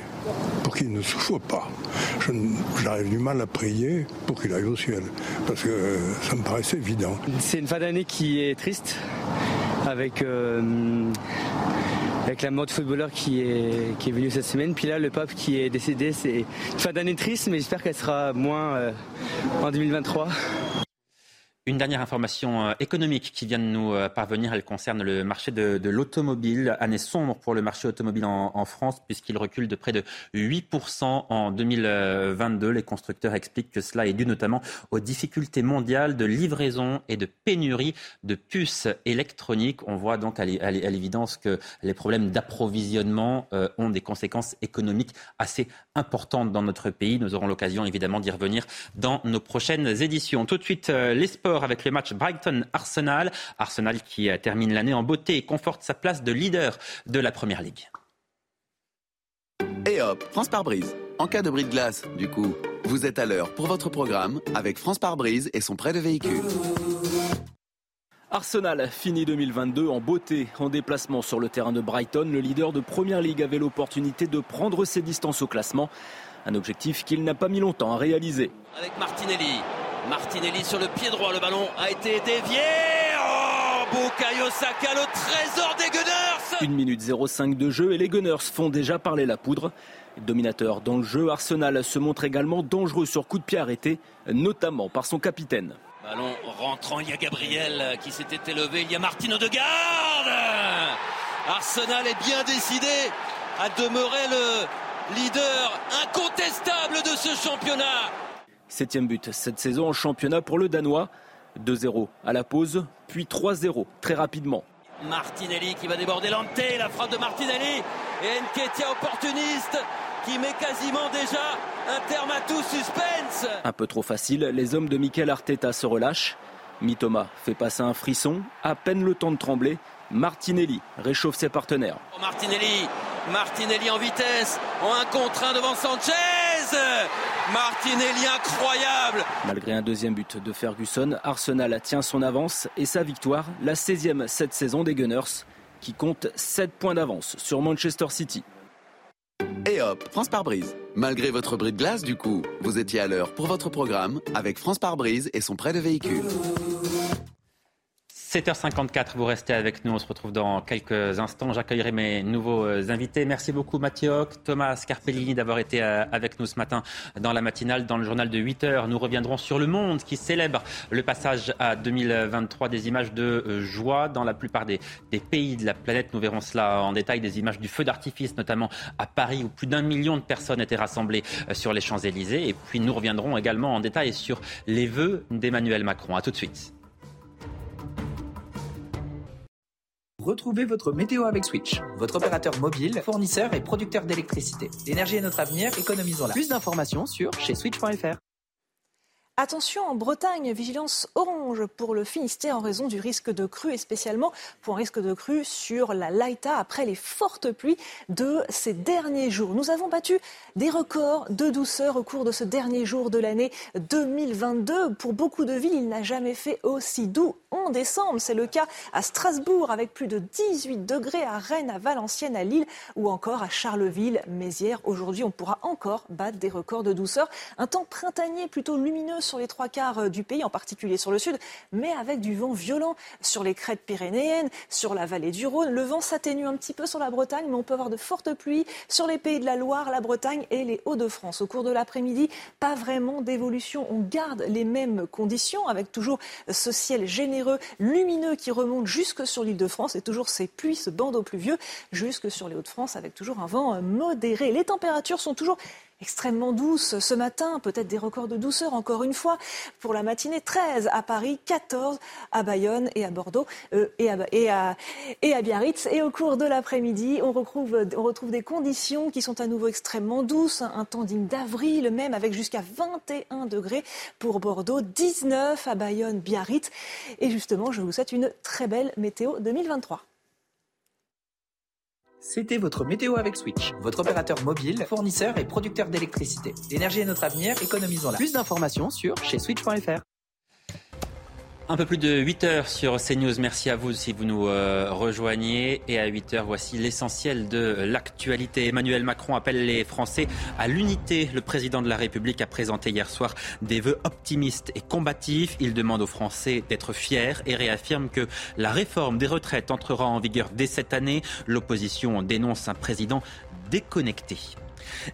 pour qu'il ne souffre pas. J'arrive du mal à prier pour qu'il aille au ciel, parce que euh, ça me paraissait évident. C'est une fin d'année qui est triste, avec avec la mort du footballeur qui est, qui est venu cette semaine. Puis là, le pape qui est décédé, c'est fin d'année triste, mais j'espère qu'elle sera moins euh, en 2023. Une dernière information euh, économique qui vient de nous euh, parvenir, elle concerne le marché de, l'automobile. Année sombre pour le marché automobile en, France puisqu'il recule de près de 8% en 2022. Les constructeurs expliquent que cela est dû notamment aux difficultés mondiales de livraison et de pénurie de puces électroniques. On voit donc à l'évidence que les problèmes d'approvisionnement euh, ont des conséquences économiques assez importantes dans notre pays. Nous aurons l'occasion évidemment d'y revenir dans nos prochaines éditions. Tout de suite, les sports avec le match Brighton-Arsenal. Arsenal qui termine l'année en beauté et conforte sa place de leader de la Première Ligue. Et hop, France par brise. En cas de bris de glace, du coup, vous êtes à l'heure pour votre programme avec France par brise et son prêt de véhicule. Arsenal finit 2022 en beauté. En déplacement sur le terrain de Brighton, le leader de Première Ligue avait l'opportunité de prendre ses distances au classement. Un objectif qu'il n'a pas mis longtemps à réaliser. Avec Martinelli, Martinelli sur le pied droit, le ballon a été dévié. Oh, Bukayo Saka, le trésor des Gunners 1 minute 05 de jeu et les Gunners font déjà parler la poudre. Dominateur dans le jeu, Arsenal se montre également dangereux sur coup de pied arrêté, notamment par son capitaine. Ballon rentrant, il y a Gabriel qui s'était élevé, il y a Martino de Garde Arsenal est bien décidé à demeurer le leader incontestable de ce championnat. Septième but cette saison en championnat pour le Danois. 2-0 à la pause, puis 3-0 très rapidement. Martinelli qui va déborder Lante, la frappe de Martinelli et Nketia opportuniste qui met quasiment déjà un terme à tout suspense. Un peu trop facile, les hommes de Mikel Arteta se relâchent. Mitoma fait passer un frisson, à peine le temps de trembler. Martinelli réchauffe ses partenaires. Martinelli, Martinelli en vitesse, en un contre un devant Sanchez. Martinelli incroyable Malgré un deuxième but de Ferguson, Arsenal tient son avance et sa victoire, la 16e cette saison des Gunners, qui compte 7 points d'avance sur Manchester City. Et hop, France par brise. Malgré votre bris de glace, du coup, vous étiez à l'heure pour votre programme avec France par brise et son prêt de véhicule. 7h54, vous restez avec nous. On se retrouve dans quelques instants. J'accueillerai mes nouveaux euh, invités. Merci beaucoup Mathieu Thomas Scarpellini d'avoir été euh, avec nous ce matin dans la matinale, dans le journal de 8h. Nous reviendrons sur le monde qui célèbre le passage à 2023 des images de euh, joie dans la plupart des, des pays de la planète. Nous verrons cela en détail, des images du feu d'artifice, notamment à Paris où plus d'un million de personnes étaient rassemblées sur les Champs-Élysées. Et puis nous reviendrons également en détail sur les vœux d'Emmanuel Macron. À tout de suite. Retrouvez votre météo avec Switch, votre opérateur mobile, fournisseur et producteur d'électricité. L'énergie est notre avenir, économisons-la. Plus d'informations sur chez switch.fr. Attention en Bretagne, vigilance orange pour le Finistère en raison du risque de crue et spécialement pour un risque de crue sur la Laïta après les fortes pluies de ces derniers jours. Nous avons battu des records de douceur au cours de ce dernier jour de l'année 2022. Pour beaucoup de villes, il n'a jamais fait aussi doux en décembre. C'est le cas à Strasbourg avec plus de 18 degrés à Rennes, à Valenciennes, à Lille ou encore à Charleville, Mézières. Aujourd'hui, on pourra encore battre des records de douceur. Un temps printanier plutôt lumineux sur les trois quarts euh, du pays, en particulier sur le sud, mais avec du vent violent sur les crêtes pyrénéennes, sur la vallée du Rhône. Le vent s'atténue un petit peu sur la Bretagne, mais on peut avoir de fortes pluies sur les pays de la Loire, la Bretagne et les Hauts-de-France. Au cours de l'après-midi, pas vraiment d'évolution. On garde les mêmes conditions avec toujours ce ciel généreux, lumineux qui remonte jusque sur l'île de France et toujours ces pluies, ce bandeau pluvieux jusque sur les Hauts-de-France avec toujours un vent modéré. Les températures sont toujours extrêmement douce ce matin, peut-être des records de douceur encore une fois pour la matinée 13 à Paris, 14 à Bayonne et à Bordeaux euh, et, à, Biarritz. Et au cours de l'après-midi, on retrouve, on retrouve des conditions qui sont à nouveau extrêmement douces, un temps digne d'avril même avec jusqu'à 21 degrés pour Bordeaux, 19 à Bayonne, Biarritz. Et justement, je vous souhaite une très belle météo 2023. C'était votre météo avec Switch, votre opérateur mobile, fournisseur et producteur d'électricité. L'énergie est notre avenir, économisons-la. Plus d'informations sur chez switch.fr. Un peu plus de 8 heures sur CNews. Merci à vous si vous nous euh, rejoignez. Et à 8 heures, voici l'essentiel de l'actualité. Emmanuel Macron appelle les Français à l'unité. Le président de la République a présenté hier soir des vœux optimistes et combatifs. Il demande aux Français d'être fiers et réaffirme que la réforme des retraites entrera en vigueur dès cette année. L'opposition dénonce un président déconnecté.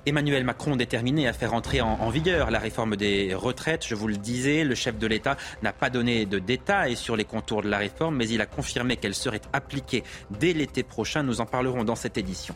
Emmanuel Macron déterminé à faire entrer en, vigueur la réforme des retraites. Je vous le disais, le chef de l'État n'a pas donné de détails sur les contours de la réforme, mais il a confirmé qu'elle serait appliquée dès l'été prochain. Nous en parlerons dans cette édition.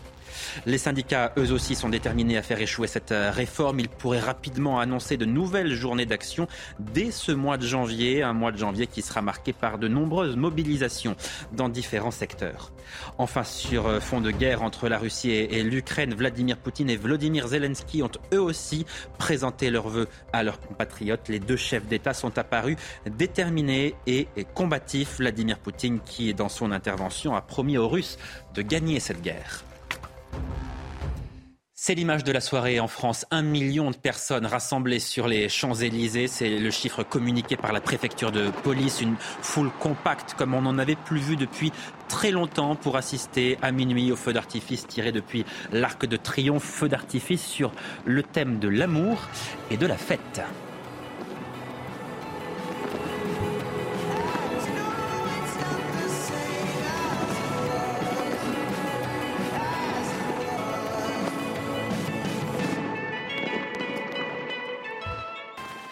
Les syndicats, eux aussi, sont déterminés à faire échouer cette euh, réforme. Ils pourraient rapidement annoncer de nouvelles journées d'action dès ce mois de janvier, un mois de janvier qui sera marqué par de nombreuses mobilisations dans différents secteurs. Enfin, sur euh, fond de guerre entre la Russie et l'Ukraine, Vladimir Poutine et Vladimir Zelensky ont eux aussi présenté leurs vœux à leurs compatriotes. Les deux chefs d'État sont apparus déterminés et combatifs. Vladimir Poutine, qui dans son intervention a promis aux Russes de gagner cette guerre. C'est l'image de la soirée en France. Un million de personnes rassemblées sur les Champs-Élysées. C'est le chiffre communiqué par la préfecture de police. Une foule compacte comme on n'en avait plus vu depuis très longtemps pour assister à minuit au feu d'artifice tiré depuis l'Arc de Triomphe. Feu d'artifice sur le thème de l'amour et de la fête.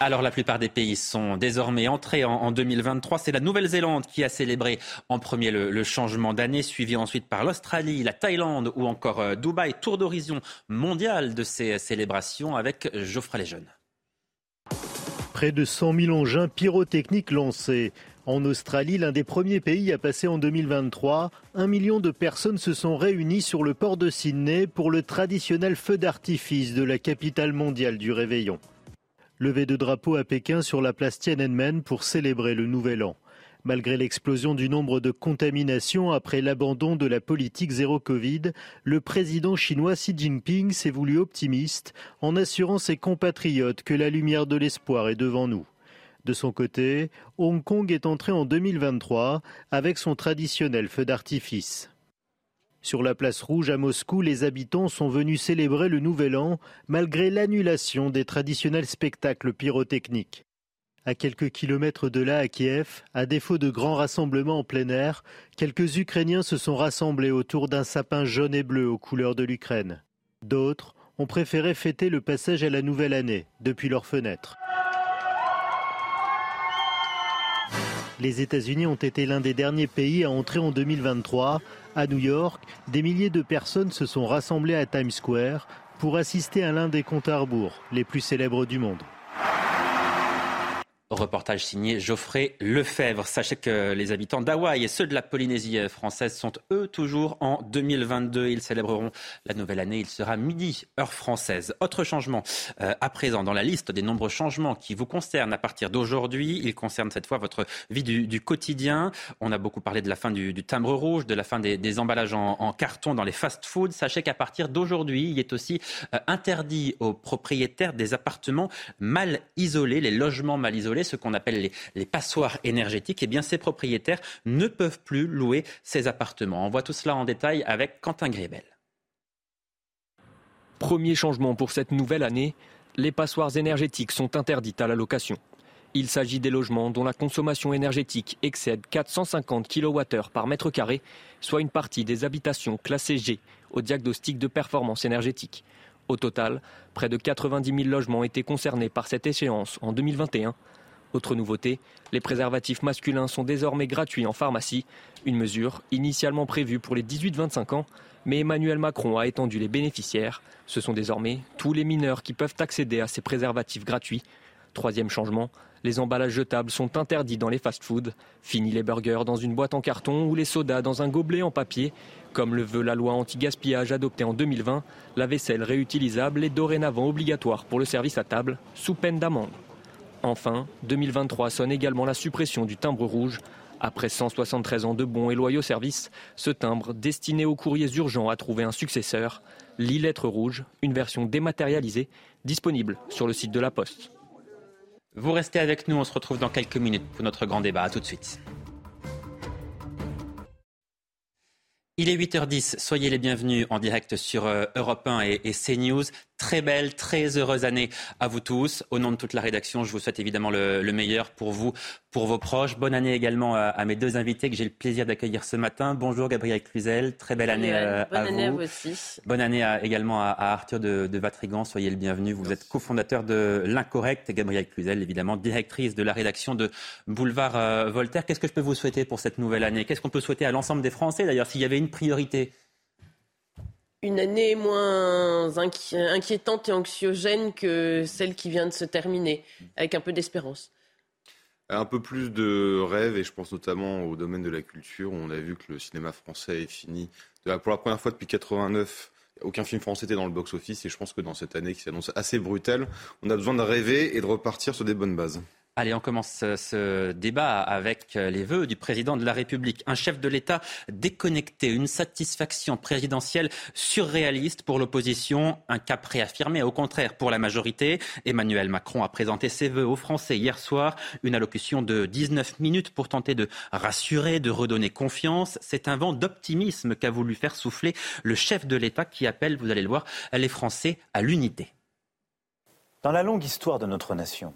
Alors la plupart des pays sont désormais entrés en, 2023. C'est la Nouvelle-Zélande qui a célébré en premier le, changement d'année, suivi ensuite par l'Australie, la Thaïlande ou encore euh, Dubaï. Tour d'horizon mondial de ces célébrations avec Geoffrey Lejeune. Près de 100 000 engins pyrotechniques lancés. En Australie, l'un des premiers pays à passer en 2023, un million de personnes se sont réunies sur le port de Sydney pour le traditionnel feu d'artifice de la capitale mondiale du réveillon. Levé de drapeau à Pékin sur la place Tiananmen pour célébrer le nouvel an. Malgré l'explosion du nombre de contaminations après l'abandon de la politique zéro Covid, le président chinois Xi Jinping s'est voulu optimiste en assurant ses compatriotes que la lumière de l'espoir est devant nous. De son côté, Hong Kong est entré en 2023 avec son traditionnel feu d'artifice. Sur la place rouge à Moscou, les habitants sont venus célébrer le Nouvel An malgré l'annulation des traditionnels spectacles pyrotechniques. À quelques kilomètres de là, à Kiev, à défaut de grands rassemblements en plein air, quelques Ukrainiens se sont rassemblés autour d'un sapin jaune et bleu aux couleurs de l'Ukraine. D'autres ont préféré fêter le passage à la nouvelle année depuis leurs fenêtres. Les États-Unis ont été l'un des derniers pays à entrer en 2023 à New York, des milliers de personnes se sont rassemblées à Times Square pour assister à l'un des comptes à rebours les plus célèbres du monde. Reportage signé Geoffrey Lefebvre. Sachez que les habitants d'Hawaï et ceux de la Polynésie française sont eux toujours en 2022. Ils célébreront la nouvelle année. Il sera midi, heure française. Autre changement euh, à présent dans la liste des nombreux changements qui vous concernent à partir d'aujourd'hui. Il concerne cette fois votre vie du, quotidien. On a beaucoup parlé de la fin du, timbre rouge, de la fin des, emballages en, carton dans les fast-foods. Sachez qu'à partir d'aujourd'hui, il est aussi euh, interdit aux propriétaires des appartements mal isolés, les logements mal isolés, ce qu'on appelle les, passoires énergétiques. Eh bien, ces propriétaires ne peuvent plus louer ces appartements. On voit tout cela en détail avec Quentin Grébel. Premier changement pour cette nouvelle année, les passoires énergétiques sont interdites à la location. Il s'agit des logements dont la consommation énergétique excède 450 kWh par mètre carré, soit une partie des habitations classées G au diagnostic de performance énergétique. Au total, près de 90 000 logements été concernés par cette échéance en 2021. Autre nouveauté, les préservatifs masculins sont désormais gratuits en pharmacie, une mesure initialement prévue pour les 18-25 ans, mais Emmanuel Macron a étendu les bénéficiaires. Ce sont désormais tous les mineurs qui peuvent accéder à ces préservatifs gratuits. Troisième changement, les emballages jetables sont interdits dans les fast-foods. Fini les burgers dans une boîte en carton ou les sodas dans un gobelet en papier. Comme le veut la loi anti-gaspillage adoptée en 2020, la vaisselle réutilisable est dorénavant obligatoire pour le service à table, sous peine d'amende. Enfin, 2023 sonne également la suppression du timbre rouge. Après 173 ans de bons et loyaux services, ce timbre, destiné aux courriers urgents, a trouvé un successeur, l'e-lettre rouge, une version dématérialisée, disponible sur le site de la Poste. Vous restez avec nous, on se retrouve dans quelques minutes pour notre grand débat. A tout de suite. Il est 8h10, soyez les bienvenus en direct sur euh, Europe 1 et, et CNews. Très belle, très heureuse année à vous tous. Au nom de toute la rédaction, je vous souhaite évidemment le, meilleur pour vous, pour vos proches. Bonne année également à, mes deux invités que j'ai le plaisir d'accueillir ce matin. Bonjour Gabriel Cluzel, très belle année, euh, Bonne à année vous. à vous aussi. Bonne année également à, Arthur de, de, Vatrigan, soyez le bienvenu. Vous êtes cofondateur de l'Incorrect et Gabriel Cluzel, évidemment, directrice de la rédaction de Boulevard euh, Voltaire. Qu'est-ce que je peux vous souhaiter pour cette nouvelle année? Qu'est-ce qu'on peut souhaiter à l'ensemble des Français d'ailleurs s'il y avait une priorité? Une année moins inquiétante et anxiogène que celle qui vient de se terminer, avec un peu d'espérance. Un peu plus de rêves, et je pense notamment au domaine de la culture. On a vu que le cinéma français est fini. Pour la première fois depuis 89, aucun film français n'était dans le box-office, et je pense que dans cette année qui s'annonce assez brutale, on a besoin de rêver et de repartir sur des bonnes bases. Allez, on commence ce débat avec les vœux du président de la République. Un chef de l'État déconnecté, une satisfaction présidentielle surréaliste pour l'opposition, un cap réaffirmé au contraire pour la majorité. Emmanuel Macron a présenté ses vœux aux Français hier soir, une allocution de 19 minutes pour tenter de rassurer, de redonner confiance. C'est un vent d'optimisme qu'a voulu faire souffler le chef de l'État qui appelle, vous allez le voir, les Français à l'unité. Dans la longue histoire de notre nation,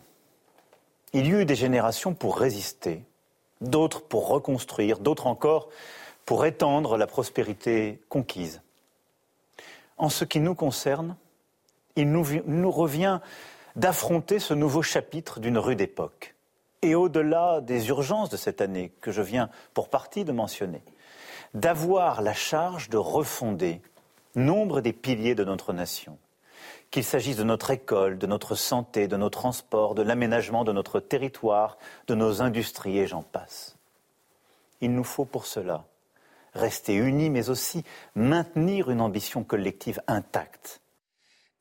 il y eut des générations pour résister, d'autres pour reconstruire, d'autres encore pour étendre la prospérité conquise. En ce qui nous concerne, il nous, nous revient d'affronter ce nouveau chapitre d'une rude époque. Et au-delà des urgences de cette année que je viens pour partie de mentionner, d'avoir la charge de refonder nombre des piliers de notre nation qu'il s'agisse de notre école, de notre santé, de nos transports, de l'aménagement de notre territoire, de nos industries et j'en passe. Il nous faut pour cela rester unis, mais aussi maintenir une ambition collective intacte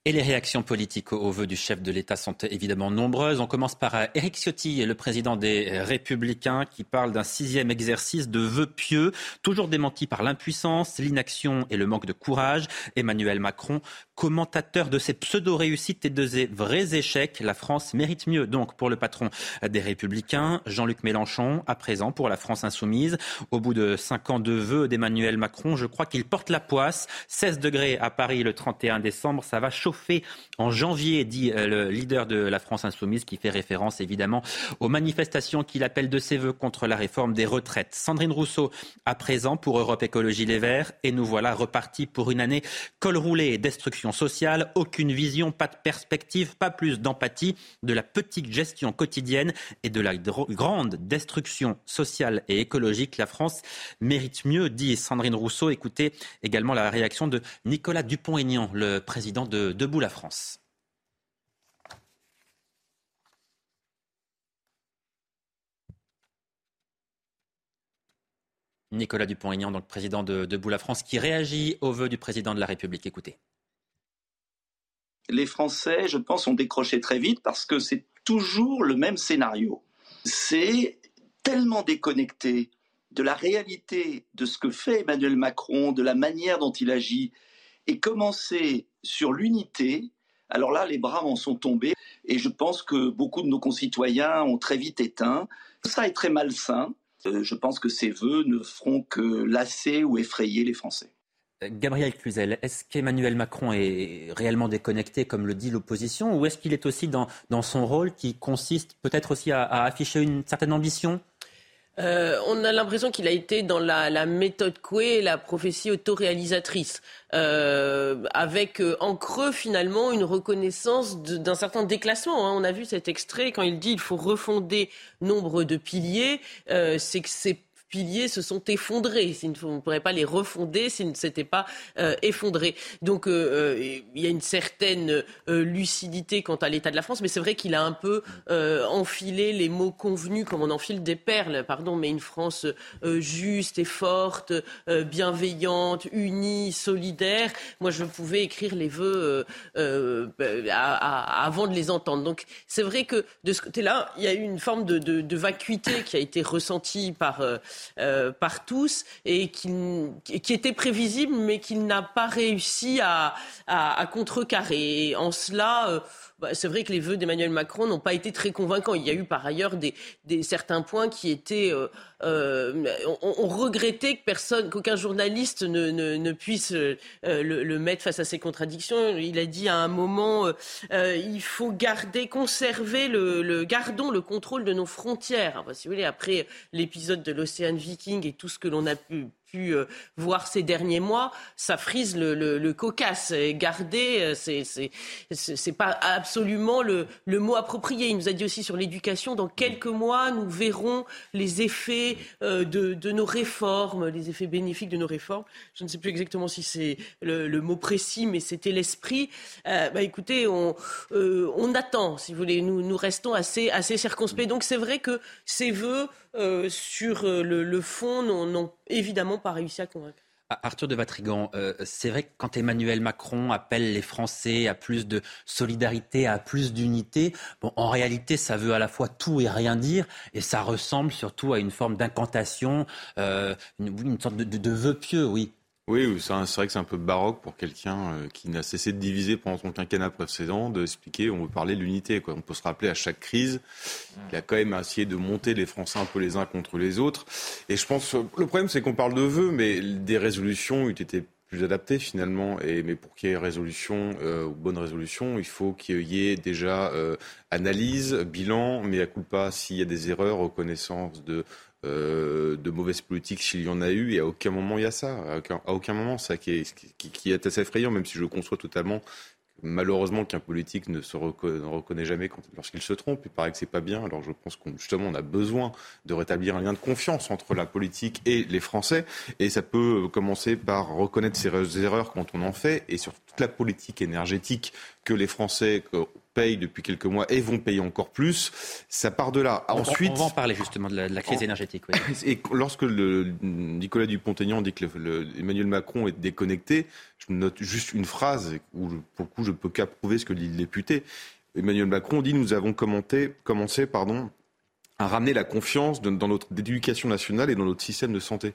et les réactions politiques aux vœux du chef de l'État sont évidemment nombreuses. On commence par euh, Éric Ciotti, le président des Républicains, qui parle d'un sixième exercice de vœux pieux, toujours démenti par l'impuissance, l'inaction et le manque de courage. Emmanuel Macron, commentateur de ces pseudo-réussites et de ces vrais échecs, la France mérite mieux. Donc pour le patron des Républicains, Jean-Luc Mélenchon, à présent pour la France insoumise. Au bout de cinq ans de vœux d'Emmanuel Macron, je crois qu'il porte la poisse. 16 degrés à Paris le 31 décembre, ça va chauffer fait en janvier, dit euh, le leader de la France insoumise, qui fait référence évidemment aux manifestations qu'il appelle de ses voeux contre la réforme des retraites. Sandrine Rousseau, à présent pour Europe Écologie Les Verts, et nous voilà repartis pour une année col roulé et destruction sociale, aucune vision, pas de perspective, pas plus d'empathie, de la petite gestion quotidienne et de la grande destruction sociale et écologique. La France mérite mieux, dit Sandrine Rousseau. Écoutez également la réaction de Nicolas Dupont-Aignan, le président de Debout la France. Nicolas Dupont-Aignan, donc président de Debout la France, qui réagit au vœu du président de la République. Écoutez. Les Français, je pense, ont décroché très vite parce que c'est toujours le même scénario. C'est tellement déconnecté de la réalité de ce que fait Emmanuel Macron, de la manière dont il agit, et commencer sur l'unité, alors là, les bras en sont tombés, et je pense que beaucoup de nos concitoyens ont très vite éteint. Ça est très malsain. Euh, je pense que ces vœux ne feront que lasser ou effrayer les Français. Euh, Gabriel Cluzel, est-ce qu'Emmanuel Macron est réellement déconnecté, comme le dit l'opposition, ou est-ce qu'il est aussi dans, son rôle qui consiste peut-être aussi à afficher une certaine ambition? Euh, on a l'impression qu'il a été dans la, méthode Coué, la prophétie autoréalisatrice, euh, avec euh, en creux finalement une reconnaissance d'un certain déclassement. Hein. On a vu cet extrait quand il dit il faut refonder nombre de piliers, c'est que c'est piliers se sont effondrés. On ne pourrait pas les refonder s'ils ne s'étaient pas euh, effondrés. Donc euh, euh, il y a une certaine lucidité quant à l'état de la France, mais c'est vrai qu'il a un peu enfilé les mots convenus comme on enfile des perles, pardon, mais une France juste et forte, bienveillante, unie, solidaire. Moi, je pouvais écrire les vœux avant de les entendre. Donc c'est vrai que de ce côté-là, il y a eu une forme de, de vacuité qui a été ressentie par euh, par tous et qui, qui, était prévisible, mais qu'il n'a pas réussi à, à, contrecarrer. en cela, euh, bah, c'est vrai que les vœux d'Emmanuel Macron n'ont pas été très convaincants. Il y a eu par ailleurs des, des certains points qui étaient. Euh, euh on, regrettait que personne, qu'aucun journaliste ne, puisse euh, le, mettre face à ces contradictions. Il a dit à un moment euh, il faut garder, conserver le, gardons le contrôle de nos frontières. Si vous voulez, après l'épisode de l'Océan Viking et tout ce que l'on a pu euh, voir ces derniers mois, ça frise le, cocasse. garder, euh, c'est pas absolument le, mot approprié. Il nous a dit aussi sur l'éducation, dans quelques mois, nous verrons les effets euh, de, nos réformes, les effets bénéfiques de nos réformes. Je ne sais plus exactement si c'est le, mot précis, mais c'était l'esprit. bah, écoutez, on, on attend, si vous voulez. Nous, nous restons assez, assez circonspects. Donc c'est vrai que ces vœux euh, sur euh, le, fond n'ont évidemment pas réussi à convaincre. Ah, Arthur de Vatrigan, euh, c'est vrai que quand Emmanuel Macron appelle les Français à plus de solidarité, à plus d'unité, bon, en réalité, ça veut à la fois tout et rien dire, et ça ressemble surtout à une forme d'incantation, une, une, sorte de, de, de vœu pieux, oui. Oui, c'est vrai que c'est un peu baroque pour quelqu'un euh, qui n'a cessé de diviser pendant son quinquennat précédent, d'expliquer, on veut parler de l'unité. On peut se rappeler à chaque crise, il a quand même essayé de monter les Français un peu les uns contre les autres. Et je pense, le problème c'est qu'on parle de vœux, mais des résolutions ont été plus adaptées finalement. Et, mais pour qu'il y ait résolution euh, bonne résolution, il faut qu'il y ait déjà euh, analyse, bilan, mais à coup pas s'il y a des erreurs, reconnaissance de euh, de mauvaises politiques s'il y en a eu, et à aucun moment il y a ça. À aucun, moment, ça qui est, qui, est assez effrayant, même si je conçois totalement malheureusement qu'un politique ne se reconnaît, jamais lorsqu'il se trompe. Il paraît que c'est pas bien. Alors je pense qu'on justement on a besoin de rétablir un lien de confiance entre la politique et les Français. Et ça peut commencer par reconnaître ses erreurs quand on en fait, et sur toute la politique énergétique que les Français payent depuis quelques mois et vont payer encore plus. Ça part de là. Ensuite, on va en parler justement de la, crise énergétique. Et lorsque le, Nicolas Dupont-Aignan dit que Emmanuel Macron est déconnecté, je note juste une phrase où, pour le coup, je peux qu'approuver ce que dit le député. Emmanuel Macron dit nous avons commenté, commencé pardon, à ramener la confiance dans notre éducation nationale et dans notre système de santé.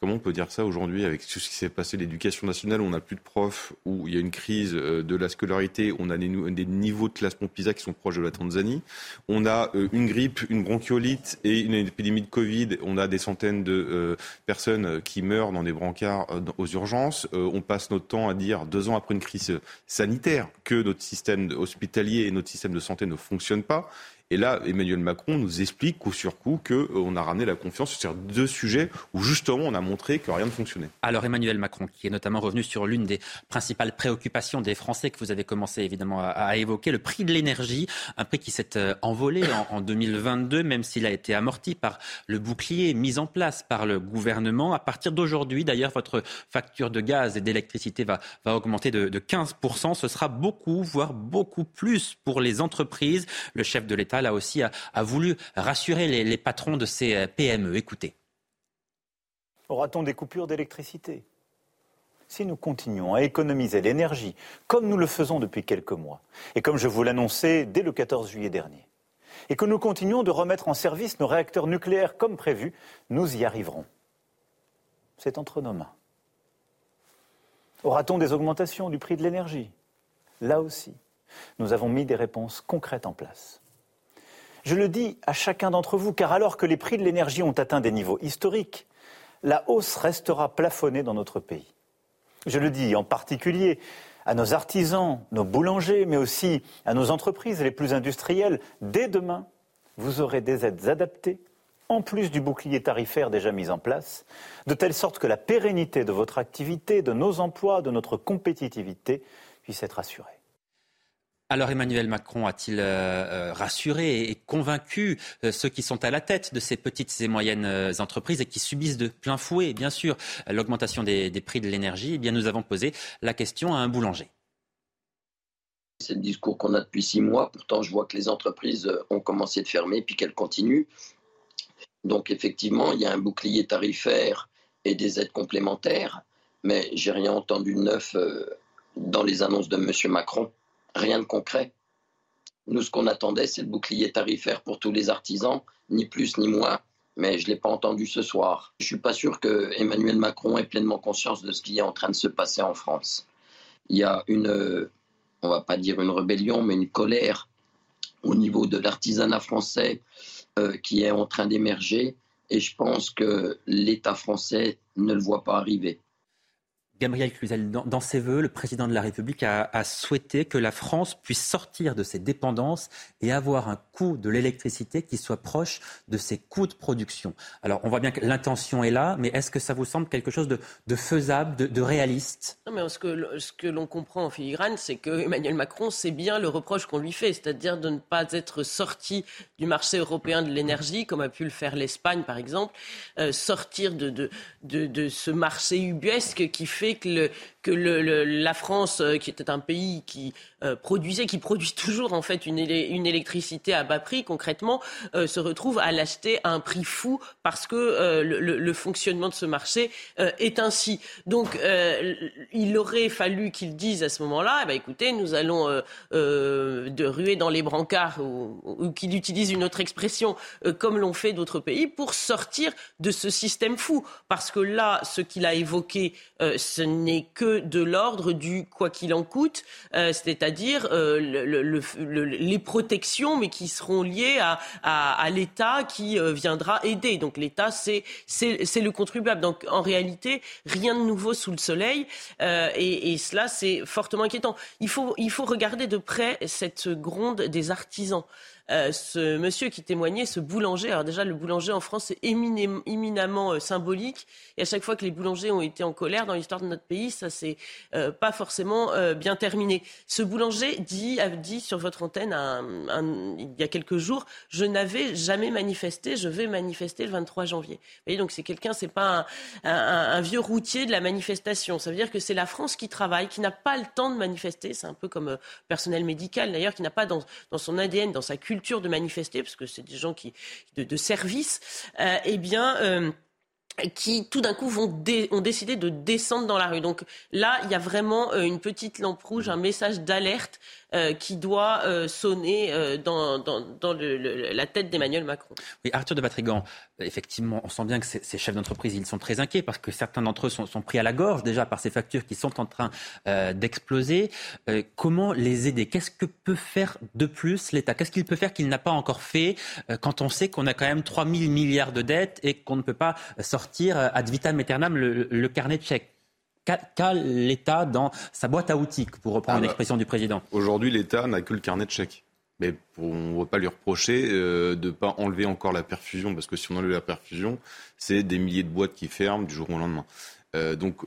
Comment on peut dire ça aujourd'hui avec tout ce qui s'est passé, l'éducation nationale, on n'a plus de profs, où il y a une crise euh, de la scolarité, on a des, niveaux de classement PISA qui sont proches de la Tanzanie, on a euh, une grippe, une bronchiolite et une épidémie de Covid, on a des centaines de euh, personnes qui meurent dans des brancards aux urgences, on passe notre temps à dire, deux ans après une crise sanitaire, que notre système hospitalier et notre système de santé ne fonctionnent pas. Et là, Emmanuel Macron nous explique coup sur coup qu'on euh, a ramené la confiance sur deux sujets où justement on a montré que rien ne fonctionnait. Alors Emmanuel Macron, qui est notamment revenu sur l'une des principales préoccupations des Français que vous avez commencé évidemment à, évoquer, le prix de l'énergie, un prix qui s'est euh, envolé en, 2022, même s'il a été amorti par le bouclier mis en place par le gouvernement. À partir d'aujourd'hui, d'ailleurs, votre facture de gaz et d'électricité va, va augmenter de, de 15%. Ce sera beaucoup, voire beaucoup plus pour les entreprises. Le chef de l'État là aussi, a, voulu rassurer les, patrons de ces euh, PME. Écoutez. Aura-t-on des coupures d'électricité? Si nous continuons à économiser l'énergie comme nous le faisons depuis quelques mois, et comme je vous l'annonçais dès le 14 juillet dernier, et que nous continuons de remettre en service nos réacteurs nucléaires comme prévu, nous y arriverons. C'est entre nos mains. Aura-t-on des augmentations du prix de l'énergie? Là aussi, nous avons mis des réponses concrètes en place. Je le dis à chacun d'entre vous, car alors que les prix de l'énergie ont atteint des niveaux historiques, la hausse restera plafonnée dans notre pays. Je le dis en particulier à nos artisans, nos boulangers, mais aussi à nos entreprises les plus industrielles. Dès demain, vous aurez des aides adaptées, en plus du bouclier tarifaire déjà mis en place, de telle sorte que la pérennité de votre activité, de nos emplois, de notre compétitivité puisse être assurée. Alors Emmanuel Macron a-t-il euh, euh, rassuré et convaincu euh, ceux qui sont à la tête de ces petites et moyennes entreprises et qui subissent de plein fouet, bien sûr, l'augmentation des, prix de l'énergie? Eh bien, nous avons posé la question à un boulanger. C'est le discours qu'on a depuis six mois. Pourtant, je vois que les entreprises ont commencé de fermer puis qu'elles continuent. Donc, effectivement, il y a un bouclier tarifaire et des aides complémentaires, mais j'ai rien entendu de neuf dans les annonces de M. Macron rien de concret. Nous, ce qu'on attendait, c'est le bouclier tarifaire pour tous les artisans, ni plus ni moins, mais je ne l'ai pas entendu ce soir. Je ne suis pas sûr que Emmanuel Macron ait pleinement conscience de ce qui est en train de se passer en France. Il y a une, on va pas dire une rébellion, mais une colère au niveau de l'artisanat français euh, qui est en train d'émerger, et je pense que l'État français ne le voit pas arriver. Gabriel Cluzel, dans, ses voeux, le président de la République a, souhaité que la France puisse sortir de ses dépendances et avoir un coût de l'électricité qui soit proche de ses coûts de production. Alors, on voit bien que l'intention est là, mais est-ce que ça vous semble quelque chose de, faisable, de, réaliste? Non, mais ce que, ce que l'on comprend en filigrane, c'est que Emmanuel Macron, c'est bien le reproche qu'on lui fait, c'est-à-dire de ne pas être sorti du marché européen de l'énergie, comme a pu le faire l'Espagne, par exemple, euh, sortir de, de, de ce marché ubuesque qui fait que, la France, euh, qui était un pays qui euh, produisait, qui produit toujours en fait une, électricité à bas prix, concrètement, euh, se retrouve à l'acheter à un prix fou parce que le, fonctionnement de ce marché est ainsi. Donc, il aurait fallu qu'ils disent à ce moment-là, eh ben, écoutez, nous allons de ruer dans les brancards ou, ou qu'il utilise une autre expression, comme l'ont fait d'autres pays, pour sortir de ce système fou. Parce que là, ce qu'il a évoqué, ce n'est que de l'ordre du quoi qu'il en coûte, euh, c'est-à-dire euh, les protections, mais qui seront liées à, l'État qui euh, viendra aider. Donc l'État, c'est le contribuable. Donc en réalité, rien de nouveau sous le soleil, et, et, cela, c'est fortement inquiétant. Il faut, il faut regarder de près cette gronde des artisans. Euh, ce monsieur qui témoignait, ce boulanger. Alors déjà, le boulanger en France est éminemment euh, symbolique. Et à chaque fois que les boulangers ont été en colère dans l'histoire de notre pays, ça s'est euh, pas forcément bien terminé. Ce boulanger dit, a dit sur votre antenne il y a quelques jours, je n'avais jamais manifesté, je vais manifester le 23 janvier. Vous voyez, donc c'est quelqu'un, c'est pas un, vieux routier de la manifestation. Ça veut dire que c'est la France qui travaille, qui n'a pas le temps de manifester. C'est un peu comme personnel médical d'ailleurs, qui n'a pas dans, dans son ADN, dans sa culture culture de manifester, parce que c'est des gens qui, de, service, euh, eh bien, euh, qui tout d'un coup vont ont décidé de descendre dans la rue. Donc là, il y a vraiment euh, une petite lampe rouge, un message d'alerte qui doit euh, sonner euh, dans, la tête d'Emmanuel Macron. Oui, Arthur de Vatrigan, effectivement, on sent bien que ces, chefs d'entreprise, ils sont très inquiets parce que certains d'entre eux sont, pris à la gorge déjà par ces factures qui sont en train d'exploser. comment les aider? Qu'est-ce que peut faire de plus l'État? Qu'est-ce qu'il peut faire qu'il n'a pas encore fait quand on sait qu'on a quand même 3 000 milliards de dettes et qu'on ne peut pas sortir ad vitam aeternam le, le carnet de chèques? Qu'a l'État dans sa boîte à outils, pour reprendre ah bah, l'expression du président Aujourd'hui, l'État n'a que le carnet de chèques. Mais on ne va pas lui reprocher euh, de ne pas enlever encore la perfusion, parce que si on enlève la perfusion, c'est des milliers de boîtes qui ferment du jour au lendemain. Euh, donc,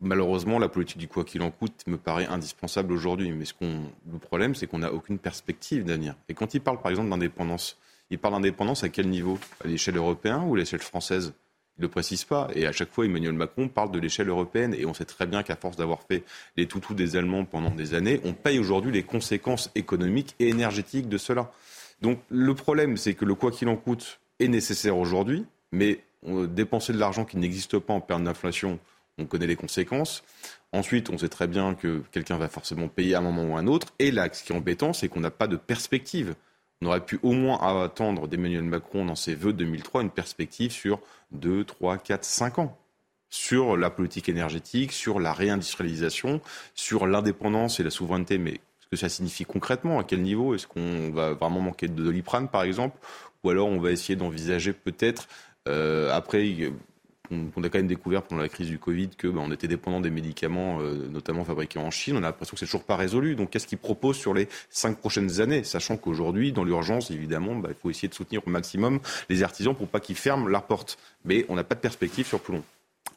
malheureusement, la politique du quoi qu'il en coûte me paraît indispensable aujourd'hui. Mais ce le problème, c'est qu'on n'a aucune perspective d'avenir. Et quand il parle, par exemple, d'indépendance, il parle d'indépendance à quel niveau? À l'échelle européenne ou à l'échelle française? Il ne le précise pas. Et à chaque fois, Emmanuel Macron parle de l'échelle européenne. Et on sait très bien qu'à force d'avoir fait les toutous des Allemands pendant des années, on paye aujourd'hui les conséquences économiques et énergétiques de cela. Donc le problème, c'est que le quoi qu'il en coûte est nécessaire aujourd'hui, mais dépenser de l'argent qui n'existe pas en période d'inflation, on connaît les conséquences. Ensuite, on sait très bien que quelqu'un va forcément payer à un moment ou à un autre. Et là, ce qui est embêtant, c'est qu'on n'a pas de perspective. On aurait pu au moins attendre d'Emmanuel Macron dans ses vœux de 2003 une perspective sur 2, 3, 4, 5 ans. Sur la politique énergétique, sur la réindustrialisation, sur l'indépendance et la souveraineté. Mais ce que ça signifie concrètement, à quel niveau? Est-ce qu'on va vraiment manquer de doliprane, par exemple? Ou alors on va essayer d'envisager peut-être, euh, après, on, a quand même découvert pendant la crise du Covid que bah, on était dépendant des médicaments, euh, notamment fabriqués en Chine. On a l'impression que c'est toujours pas résolu. Donc, qu'est-ce qu'ils proposent sur les cinq prochaines années, sachant qu'aujourd'hui, dans l'urgence, évidemment, bah, il faut essayer de soutenir au maximum les artisans pour pas qu'ils ferment leurs portes. Mais on n'a pas de perspective sur plus long.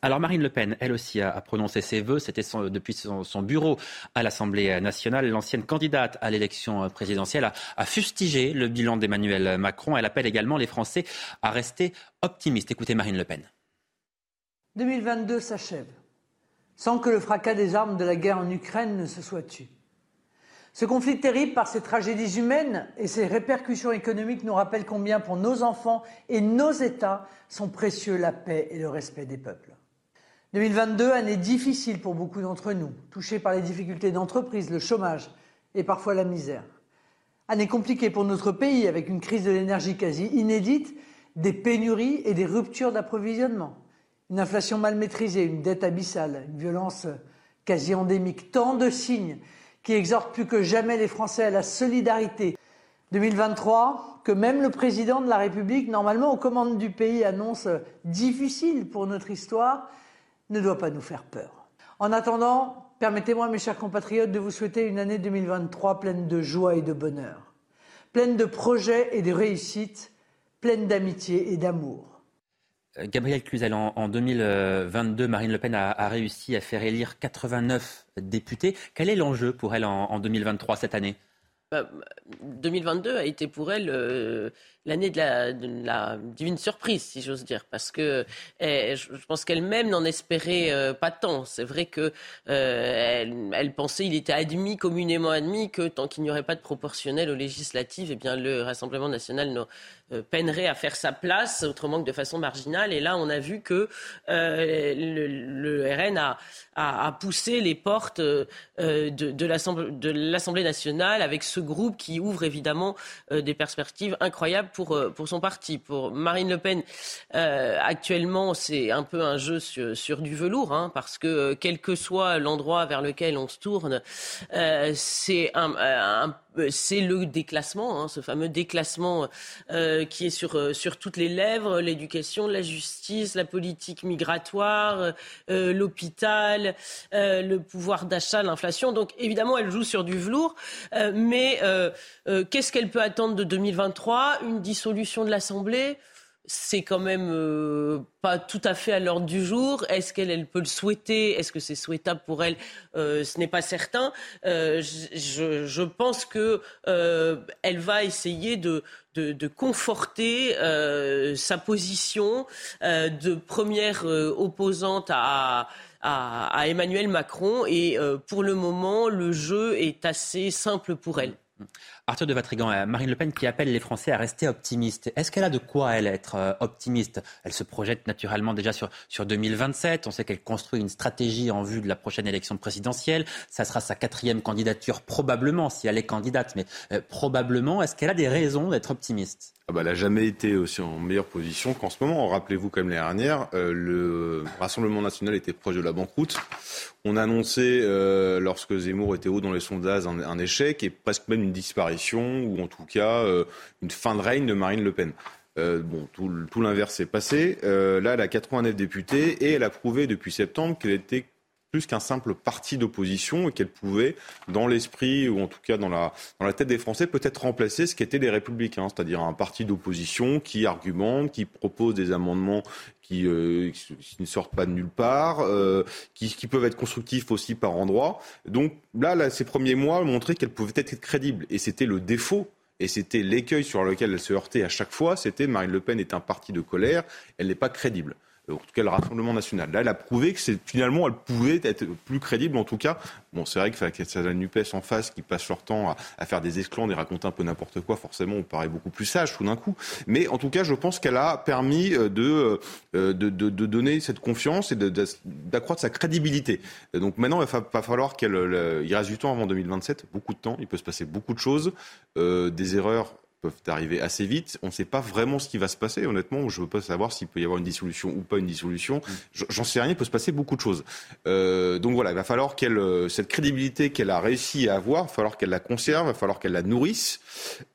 Alors Marine Le Pen, elle aussi, a, prononcé ses vœux. C'était depuis son, bureau à l'Assemblée nationale. L'ancienne candidate à l'élection présidentielle a, fustigé le bilan d'Emmanuel Macron. Elle appelle également les Français à rester optimistes. Écoutez Marine Le Pen. 2022 s'achève sans que le fracas des armes de la guerre en Ukraine ne se soit tu. Ce conflit terrible par ses tragédies humaines et ses répercussions économiques nous rappelle combien pour nos enfants et nos États sont précieux la paix et le respect des peuples. 2022, année difficile pour beaucoup d'entre nous, touchés par les difficultés d'entreprise, le chômage et parfois la misère. Année compliquée pour notre pays avec une crise de l'énergie quasi inédite, des pénuries et des ruptures d'approvisionnement, une inflation mal maîtrisée, une dette abyssale, une violence quasi endémique, tant de signes qui exhortent plus que jamais les Français à la solidarité. 2023, que même le président de la République, normalement aux commandes du pays, annonce difficile pour notre histoire, ne doit pas nous faire peur. En attendant, permettez-moi, mes chers compatriotes, de vous souhaiter une année 2023 pleine de joie et de bonheur, pleine de projets et de réussites, pleine d'amitié et d'amour. Euh, Gabriel Cluzel, en, 2022, Marine Le Pen a, réussi à faire élire 89 députés. Quel est l'enjeu pour elle en 2023 cette année? 2022 bah, a été pour elle euh, l'année de la, divine surprise, si j'ose dire, parce que eh, je, pense qu'elle-même n'en espérait euh, pas tant. C'est vrai que euh, elle, pensait, il était admis, communément admis, que tant qu'il n'y aurait pas de proportionnel aux législatives, eh bien le Rassemblement national peinerait à faire sa place, autrement que de façon marginale. Et là, on a vu que le, RN a, a, poussé les portes de, de l'Assemblée nationale avec ce groupe qui ouvre évidemment euh, des perspectives incroyables pour, euh, pour son parti. Pour Marine Le Pen, euh, actuellement, c'est un peu un jeu sur, du velours, hein, parce que quel que soit l'endroit vers lequel on se tourne, c'est un, c'est le déclassement, hein, ce fameux déclassement qui est sur, sur toutes les lèvres, l'éducation, la justice, la politique migratoire, l'hôpital, le pouvoir d'achat, l'inflation. Donc évidemment, elle joue sur du velours, mais euh, euh, qu'est-ce qu'elle peut attendre de 2023 Une dissolution de l'Assemblée? C'est quand même euh, pas tout à fait à l'ordre du jour. Est-ce qu'elle peut le souhaiter? Est-ce que c'est souhaitable pour elle? Ce n'est pas certain. Je, pense que elle va essayer de, conforter sa position de première opposante à à, Emmanuel Macron. Et euh, pour le moment, le jeu est assez simple pour elle. Arthur de Vatrigan, euh, Marine Le Pen qui appelle les Français à rester optimistes. Est-ce qu'elle a de quoi, elle, être euh, optimiste? Elle se projette naturellement déjà sur, sur 2027. On sait qu'elle construit une stratégie en vue de la prochaine élection présidentielle. Ça sera sa quatrième candidature, probablement, si elle est candidate, mais probablement. Est-ce qu'elle a des raisons d'être optimiste? Ah bah, elle n'a jamais été aussi en meilleure position qu'en ce moment. Rappelez-vous, comme l'année dernière, euh, le Rassemblement national était proche de la banqueroute. On annonçait, euh, lorsque Zemmour était haut dans les sondages, un, échec et presque même une disparition, ou en tout cas euh, une fin de règne de Marine Le Pen. bon, tout, l'inverse s'est passé. là, elle a 89 députés et elle a prouvé depuis septembre qu'elle était plus qu'un simple parti d'opposition et qu'elle pouvait, dans l'esprit ou en tout cas dans la, dans la tête des Français, peut-être remplacer ce qu'étaient les Républicains, c'est-à-dire un parti d'opposition qui argumente, qui propose des amendements qui, euh, ne sortent pas de nulle part, euh, qui, qui, peuvent être constructifs aussi par endroits. Donc là, là ces premiers mois montraient qu'elle pouvait être crédible et c'était le défaut et c'était l'écueil sur lequel elle se heurtait à chaque fois, c'était Marine Le Pen est un parti de colère, elle n'est pas crédible. En tout cas le Rassemblement national. Là, elle a prouvé que finalement, elle pouvait être plus crédible, en tout cas. Bon, c'est vrai que c'est la NUPES en face qui passe leur temps à, faire des esclandres et raconter un peu n'importe quoi, forcément, on paraît beaucoup plus sage tout d'un coup. Mais en tout cas, je pense qu'elle a permis euh, de, euh, de, de, donner cette confiance et d'accroître sa crédibilité. Donc maintenant, il va, falloir qu'elle. Il reste du temps avant 2027, beaucoup de temps, il peut se passer beaucoup de choses, euh, des erreurs peuvent arriver assez vite. On ne sait pas vraiment ce qui va se passer. Honnêtement, je ne veux pas savoir s'il peut y avoir une dissolution ou pas une dissolution. Mm. J'en sais rien. Il peut se passer beaucoup de choses. Euh, donc voilà, il va falloir qu'elle, euh, cette crédibilité qu'elle a réussi à avoir, il va falloir qu'elle la conserve, il va falloir qu'elle la nourrisse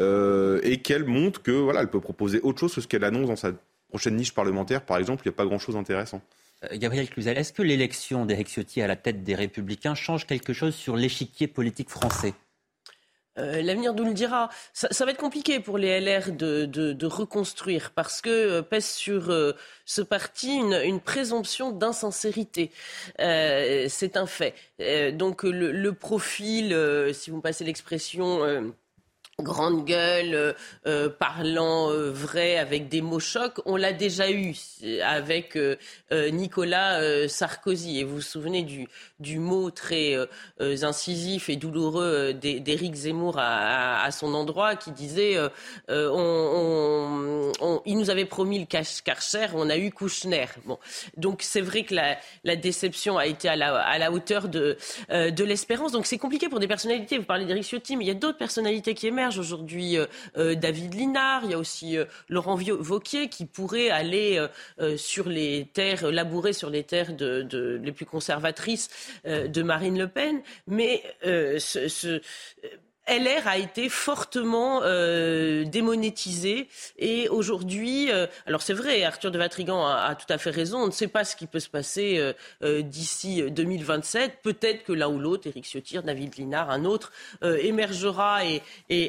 euh, et qu'elle montre que voilà, elle peut proposer autre chose que ce qu'elle annonce dans sa prochaine niche parlementaire. Par exemple, il n'y a pas grand-chose d'intéressant. Gabriel Cluzel, est-ce que l'élection d'Eric Ciotti à la tête des Républicains change quelque chose sur l'échiquier politique français? Euh, l'avenir nous le dira. Ça, va être compliqué pour les LR de, reconstruire parce que euh, pèse sur euh, ce parti une, présomption d'insincérité. c'est un fait. donc le profil, si vous me passez l'expression grande gueule, euh, euh, parlant euh, vrai avec des mots chocs, on l'a déjà eu avec Nicolas Sarkozy. Et vous vous souvenez du, du mot très incisif et douloureux d'Éric Zemmour à, son endroit qui disait il nous avait promis le Karcher, on a eu Kouchner. Bon, donc c'est vrai que la, la, déception a été à la, à la hauteur de, de l'espérance. Donc c'est compliqué pour des personnalités. Vous parlez d'Éric Ciotti, mais il y a d'autres personnalités qui émergent aujourd'hui euh, euh, David Linard, il y a aussi euh, Laurent Vauquier qui pourrait aller sur les terres, labourer sur les terres de, les plus conservatrices de Marine Le Pen. Mais ce LR a été fortement euh, démonétisé et aujourd'hui, euh, alors c'est vrai, Arthur de Vatrigan a, tout à fait raison, on ne sait pas ce qui peut se passer euh, d'ici 2027. Peut-être que l'un ou l'autre, Éric Ciotti, David Linard, un autre, émergera et,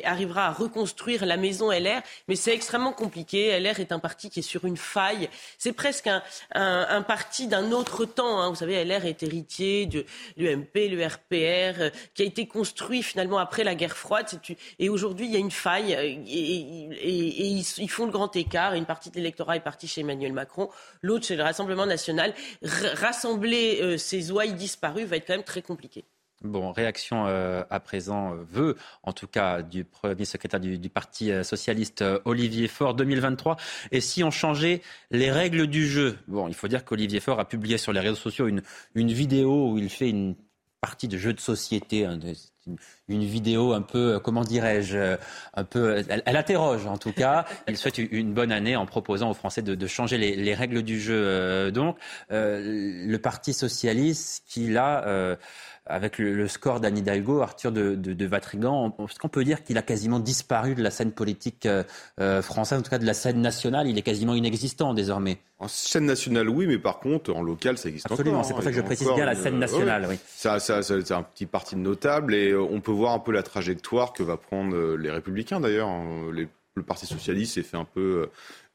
arrivera à reconstruire la maison LR, mais c'est extrêmement compliqué. LR est un parti qui est sur une faille. C'est presque un parti d'un autre temps. Hein. Vous savez, LR est héritier de l'UMP, l'URPR, qui a été construit finalement après la guerre froide. Et aujourd'hui, il y a une faille euh, et, ils, font le grand écart. Une partie de l'électorat est partie chez Emmanuel Macron, l'autre chez le Rassemblement national. rassembler euh, ces ouailles disparues va être quand même très compliqué. Bon, réaction euh, à présent, veut en tout cas du premier secrétaire du, Parti socialiste Olivier Faure 2023. Et si on changeait les règles du jeu? Bon, il faut dire qu'Olivier Faure a publié sur les réseaux sociaux une, vidéo où il fait une partie de jeu de société, une, vidéo un peu, comment dirais-je, euh, un peu, elle, interroge en tout cas. Il souhaite une bonne année en proposant aux Français de, changer les, règles du jeu. Euh, donc, euh, le Parti socialiste qui là avec le, score d'Anne Hidalgo, Arthur de, de, Vatrigan, est-ce qu'on peut dire qu'il a quasiment disparu de la scène politique euh, euh, française, en tout cas de la scène nationale Il est quasiment inexistant désormais. En scène nationale, oui, mais par contre, en local, ça existe Absolument, c'est pour ça que je précise bien la scène nationale. oui. Ça, c'est un petit parti notable et euh, on peut voir un peu la trajectoire que va prendre les Républicains d'ailleurs. Hein. le Parti socialiste s'est fait un peu euh,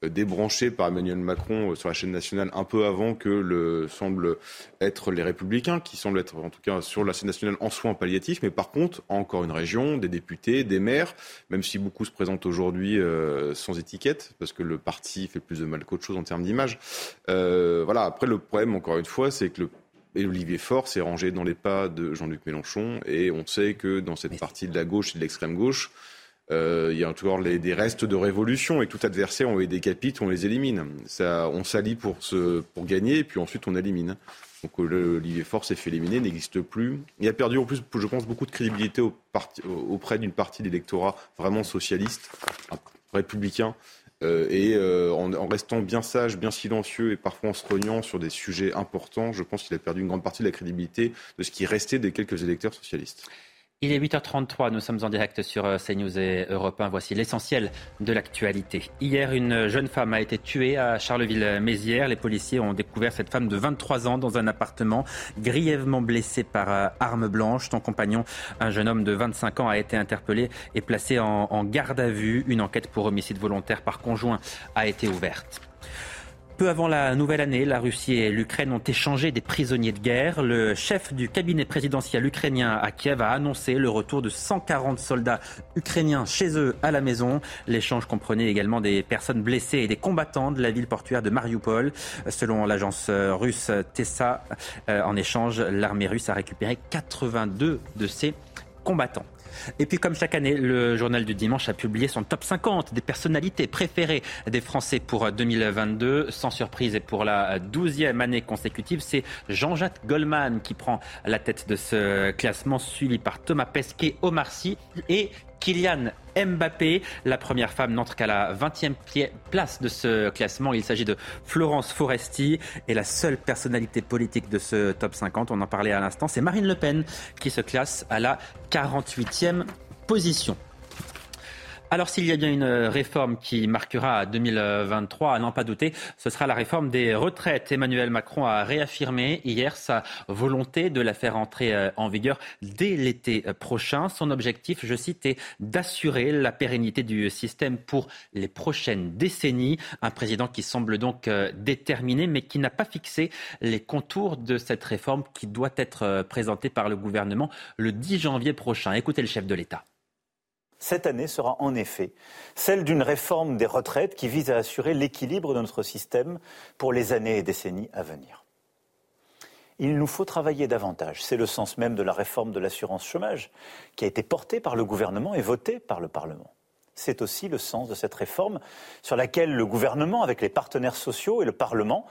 débranché par Emmanuel Macron euh, sur la chaîne nationale un peu avant que le semble être les Républicains, qui semblent être en tout cas sur la scène nationale en soins palliatifs, mais par contre, encore une région, des députés, des maires, même si beaucoup se présentent aujourd'hui euh, sans étiquette, parce que le parti fait plus de mal qu'autre chose en termes d'image. voilà. Après, le problème, encore une fois, c'est que le Olivier Faure s'est rangé dans les pas de Jean-Luc Mélenchon, et on sait que dans cette partie de la gauche et de l'extrême gauche, euh, il y a toujours les, des restes de révolution et tout adversaire, on les décapite, on les élimine. Ça, on s'allie pour, pour gagner et puis ensuite on élimine. Donc euh, l'Olivier Faure s'est fait éliminer, n'existe plus. Il a perdu en plus, je pense, beaucoup de crédibilité au auprès d'une partie de vraiment socialiste, républicain. Euh, et en, en, restant bien sage, bien silencieux et parfois en se rognant sur des sujets importants, je pense qu'il a perdu une grande partie de la crédibilité de ce qui restait des quelques électeurs socialistes. Il est 8h33, nous sommes en direct sur euh, CNews et Europe 1. Voici l'essentiel de l'actualité. Hier, une jeune femme a été tuée à Charleville-Mézières. Les policiers ont découvert cette femme de 23 ans dans un appartement, grièvement blessée par euh, arme blanche. Son compagnon, un jeune homme de 25 ans, a été interpellé et placé en garde à vue. Une enquête pour homicide volontaire par conjoint a été ouverte. Peu avant la nouvelle année, la Russie et l'Ukraine ont échangé des prisonniers de guerre. Le chef du cabinet présidentiel ukrainien à Kiev a annoncé le retour de 140 soldats ukrainiens chez eux à la maison. L'échange comprenait également des personnes blessées et des combattants de la ville portuaire de Mariupol. Selon l'agence russe Tessa, euh, en échange, l'armée russe a récupéré 82 de ses combattants. Et puis comme chaque année, le journal du dimanche a publié son top 50 des personnalités préférées des Français pour 2022. Sans surprise et pour la douzième année consécutive, c'est Jean-Jacques Goldman qui prend la tête de ce classement, suivi par Thomas Pesquet, Omar Sy et Kylian Mbappé. La première femme n'entre qu'à la 20e place de ce classement. Il s'agit de Florence Foresti et la seule personnalité politique de ce top 50, on en parlait à l'instant, c'est Marine Le Pen qui se classe à la 48e position. Alors s'il y a bien une réforme qui marquera 2023, à n'en pas douter, ce sera la réforme des retraites. Emmanuel Macron a réaffirmé hier sa volonté de la faire entrer euh, en vigueur dès l'été prochain. Son objectif, je cite, est d'assurer la pérennité du système pour les prochaines décennies. Un président qui semble donc euh, déterminé, mais qui n'a pas fixé les contours de cette réforme qui doit être euh, présentée par le gouvernement le 10 janvier prochain. Écoutez le chef de l'État. Cette année sera en effet celle d'une réforme des retraites qui vise à assurer l'équilibre de notre système pour les années et décennies à venir. Il nous faut travailler davantage. C'est le sens même de la réforme de l'assurance chômage qui a été portée par le gouvernement et votée par le Parlement. C'est aussi le sens de cette réforme sur laquelle le gouvernement, avec les partenaires sociaux et le Parlement,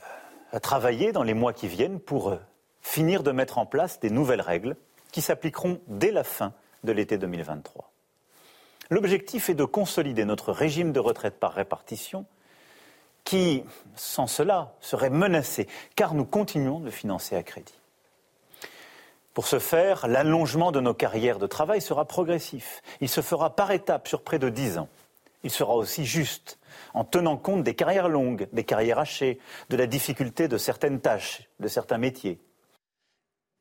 euh, a travaillé dans les mois qui viennent pour euh, finir de mettre en place des nouvelles règles qui s'appliqueront dès la fin de l'été 2023. L'objectif est de consolider notre régime de retraite par répartition qui, sans cela, serait menacé, car nous continuons de financer à crédit. Pour ce faire, l'allongement de nos carrières de travail sera progressif. Il se fera par étapes sur près de dix ans. Il sera aussi juste, en tenant compte des carrières longues, des carrières hachées, de la difficulté de certaines tâches, de certains métiers.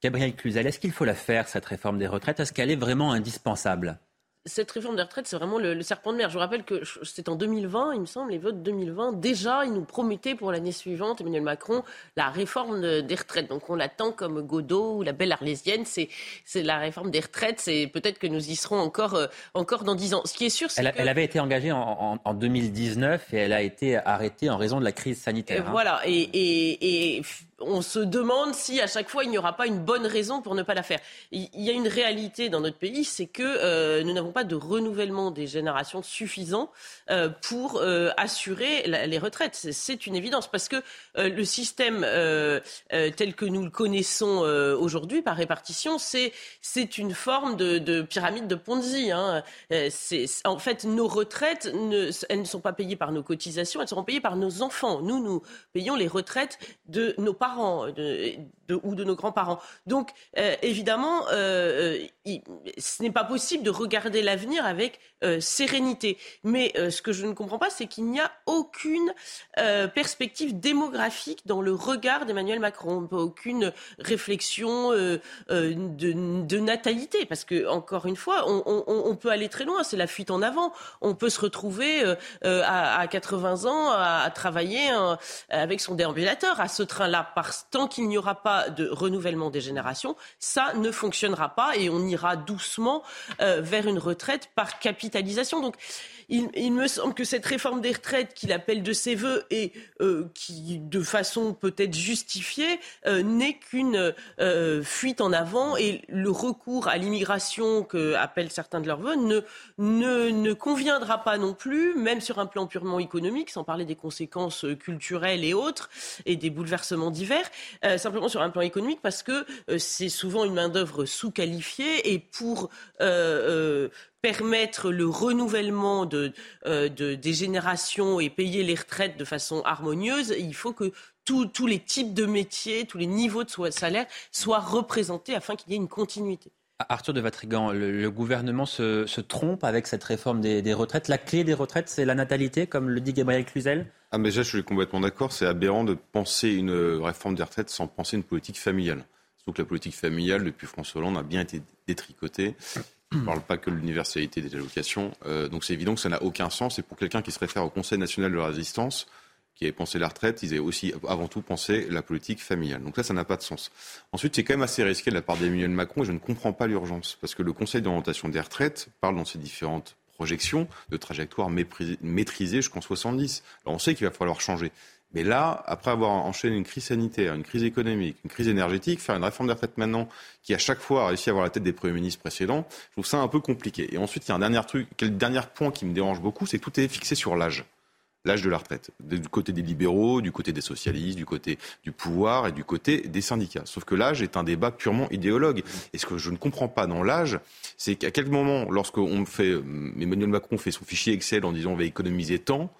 Gabriel Cluzel, est-ce qu'il faut la faire, cette réforme des retraites? Est-ce qu'elle est vraiment indispensable? Cette réforme des retraites, c'est vraiment le, serpent de mer. Je vous rappelle que c'était en 2020, il me semble, les votes 2020. Déjà, il nous promettait pour l'année suivante, Emmanuel Macron, la réforme des retraites. Donc on l'attend comme Godot ou la belle arlésienne. C'est, la réforme des retraites. C'est peut-être que nous y serons encore, euh, encore dans dix ans. Ce qui est sûr, c'est elle, que... elle avait été engagée en, 2019 et elle a été arrêtée en raison de la crise sanitaire. Hein. Voilà. et, et on se demande si à chaque fois il n'y aura pas une bonne raison pour ne pas la faire. Il y a une réalité dans notre pays, c'est que euh, nous n'avons pas de renouvellement des générations suffisant euh, pour euh, assurer les retraites. C'est une évidence parce que le système tel que nous le connaissons aujourd'hui par répartition, c'est une forme de, pyramide de Ponzi. Hein. en fait nos retraites, elles ne sont pas payées par nos cotisations, elles seront payées par nos enfants. Nous nous payons les retraites de nos parents ou de nos grands-parents. Donc, euh, évidemment, euh, euh, ce n'est pas possible de regarder l'avenir avec sérénité. Mais ce que je ne comprends pas, c'est qu'il n'y a aucune perspective démographique dans le regard d'Emmanuel Macron, aucune réflexion de, natalité, parce que encore une fois, on, peut aller très loin. C'est la fuite en avant. On peut se retrouver à, 80 ans à, travailler avec son déambulateur à ce train-là tant qu'il n'y aura pas de renouvellement des générations, ça ne fonctionnera pas et on ira doucement euh, vers une retraite par capitalisation. Donc il, me semble que cette réforme des retraites qu'il appelle de ses voeux et euh, qui, de façon peut-être justifiée, euh, n'est qu'une fuite en avant et le recours à l'immigration que appellent certains de leurs voeux ne conviendra pas non plus, même sur un plan purement économique, sans parler des conséquences culturelles et autres et des bouleversements divers, simplement sur un plan économique parce que c'est souvent une main-d'œuvre sous-qualifiée et pour permettre le renouvellement euh, de, des générations et payer les retraites de façon harmonieuse, il faut que tous les types de métiers, tous les niveaux de salaire soient représentés afin qu'il y ait une continuité. Arthur de Vatrigan, le, gouvernement se, trompe avec cette réforme des, retraites. La clé des retraites, c'est la natalité, comme le dit Gabriel Cluzel? Ah, mais déjà, je suis complètement d'accord. C'est aberrant de penser une réforme des retraites sans penser une politique familiale. Surtout que la politique familiale, depuis François Hollande, a bien été détricotée. Je ne parle pas que de l'universalité des allocations. Euh, donc c'est évident que ça n'a aucun sens. Et pour quelqu'un qui se réfère au Conseil national de la résistance, qui avaient pensé la retraite, ils avaient aussi avant tout pensé la politique familiale. Donc ça, ça n'a pas de sens. Ensuite, c'est quand même assez risqué de la part d'Emmanuel Macron et je ne comprends pas l'urgence. Parce que le Conseil d'orientation des retraites parle dans ses différentes projections de trajectoire maîtrisée jusqu'en 70. Alors on sait qu'il va falloir changer. Mais là, après avoir enchaîné une crise sanitaire, une crise économique, une crise énergétique, faire une réforme des retraites maintenant qui à chaque fois a réussi à avoir la tête des premiers ministres précédents, je trouve ça un peu compliqué. Et ensuite, il y a un dernier truc, le dernier point qui me dérange beaucoup, c'est que tout est fixé sur l'âge l'âge de la retraite, du côté des libéraux, du côté des socialistes, du côté du pouvoir et du côté des syndicats. Sauf que l'âge est un débat purement idéologue. Et ce que je ne comprends pas dans l'âge, c'est qu'à quel moment, lorsqu'on fait, euh, Emmanuel Macron fait son fichier Excel en disant on va économiser tant,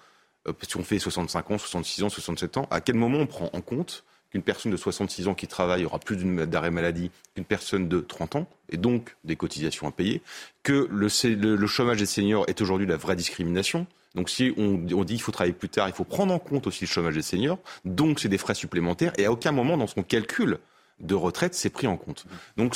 euh, si on fait 65 ans, 66 ans, 67 ans, à quel moment on prend en compte qu'une personne de 66 ans qui travaille aura plus d'arrêt maladie qu'une personne de 30 ans, et donc des cotisations à payer, que le, chômage des seniors est aujourd'hui la vraie discrimination. Donc si on, dit qu'il faut travailler plus tard, il faut prendre en compte aussi le chômage des seniors, donc c'est des frais supplémentaires, et à aucun moment dans son calcul de retraite, c'est pris en compte. Donc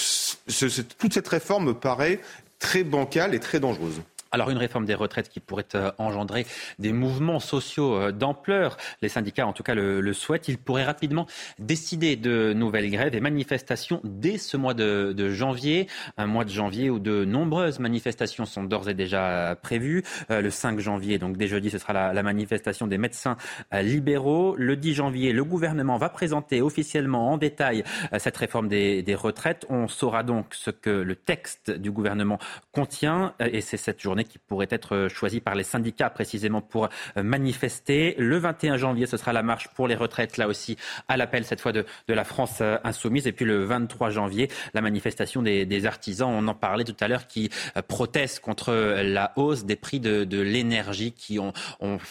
toute cette réforme me paraît très bancale et très dangereuse. Alors une réforme des retraites qui pourrait euh, engendrer des mouvements sociaux euh, d'ampleur. Les syndicats, en tout cas, le, souhaitent. Ils pourraient rapidement décider de nouvelles grèves et manifestations dès ce mois de, janvier. Un mois de janvier où de nombreuses manifestations sont d'ores et déjà prévues. Euh, le 5 janvier, donc dès jeudi, ce sera la, manifestation des médecins libéraux. Le 10 janvier, le gouvernement va présenter officiellement en détail cette réforme des retraites. On saura donc ce que le texte du gouvernement contient et c'est cette journée qui pourrait être euh, choisi par les syndicats précisément pour euh, manifester. Le 21 janvier, ce sera la marche pour les retraites, là aussi à l'appel cette fois de, la France euh, insoumise. Et puis le 23 janvier, la manifestation des, artisans, on en parlait tout à l'heure, qui protestent contre la hausse des prix de, l'énergie, qui ont,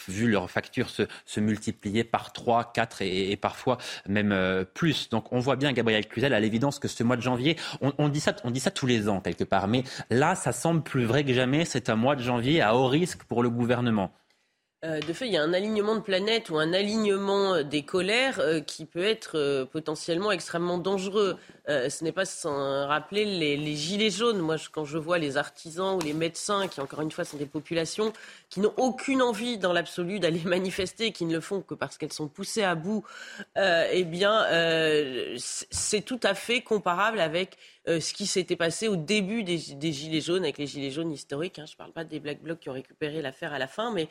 vu leurs factures se, multiplier par 3, 4 et, et parfois même plus. Donc on voit bien, Gabriel Cluzel, à l'évidence que ce mois de janvier, on, on, dit ça, on dit ça tous les ans quelque part, mais là, ça semble plus vrai que jamais. C'est un mois de janvier à haut risque pour le gouvernement euh, de fait, il y a un alignement de planètes ou un alignement des colères euh, qui peut être euh, potentiellement extrêmement dangereux. Ce n'est pas sans rappeler les, gilets jaunes. Moi, quand je vois les artisans ou les médecins, qui encore une fois sont des populations qui n'ont aucune envie dans l'absolu d'aller manifester, qui ne le font que parce qu'elles sont poussées à bout, eh bien, c'est tout à fait comparable avec euh, ce qui s'était passé au début des, Gilets jaunes, avec les Gilets jaunes historiques. Hein. Je ne parle pas des Black Blocs qui ont récupéré l'affaire à la fin, mais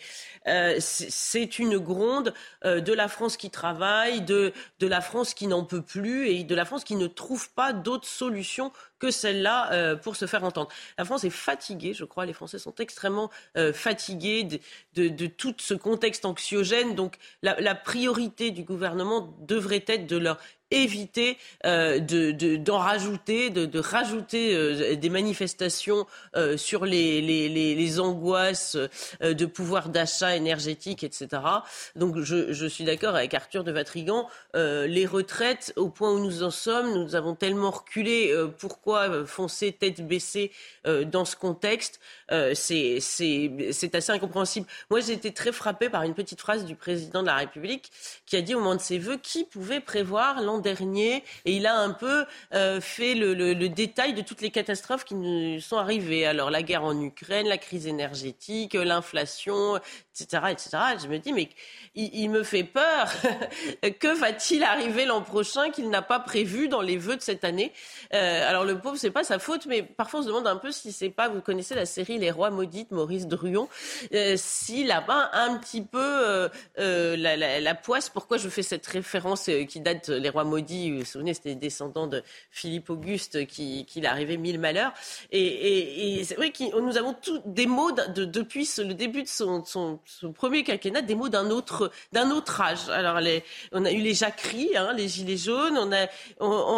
euh, c'est une gronde euh, de la France qui travaille, de, de la France qui n'en peut plus et de la France qui ne trouve pas d'autres solutions que celle-là pour se faire entendre. La France est fatiguée, je crois, les Français sont extrêmement fatigués de, de, tout ce contexte anxiogène. Donc la, priorité du gouvernement devrait être de leur éviter euh, d'en rajouter, de, rajouter euh, des manifestations euh, sur les, les, angoisses de pouvoir d'achat énergétique, etc. Donc je, suis d'accord avec Arthur de Vatrigan. les retraites, au point où nous en sommes, nous avons tellement reculé. pourquoi foncer tête baissée dans ce contexte C'est assez incompréhensible. Moi, j'ai été très frappée par une petite phrase du président de la République qui a dit au moment de ses vœux qui pouvait prévoir l'an dernier? Et il a un peu euh, fait le, détail de toutes les catastrophes qui nous sont arrivées. Alors la guerre en Ukraine, la crise énergétique, l'inflation, etc., etc. Je me dis mais il, me fait peur. que va-t-il arriver l'an prochain qu'il n'a pas prévu dans les vœux de cette année? Euh, Alors le pauvre, c'est pas sa faute, mais parfois on se demande un peu si c'est pas. Vous connaissez la série Les Rois maudits de Maurice Druon, euh, s'il a pas un petit peu la, poisse. Pourquoi je fais cette référence qui date Les Rois maudits Vous vous souvenez, c'était des descendants de Philippe Auguste qui, qui arrivé mille malheurs. Et, c'est vrai que nous avons tous des mots de, depuis le début de son, premier quinquennat, des mots d'un autre, d'un autre âge. Alors, les, on a eu les jacqueries, hein, les gilets jaunes.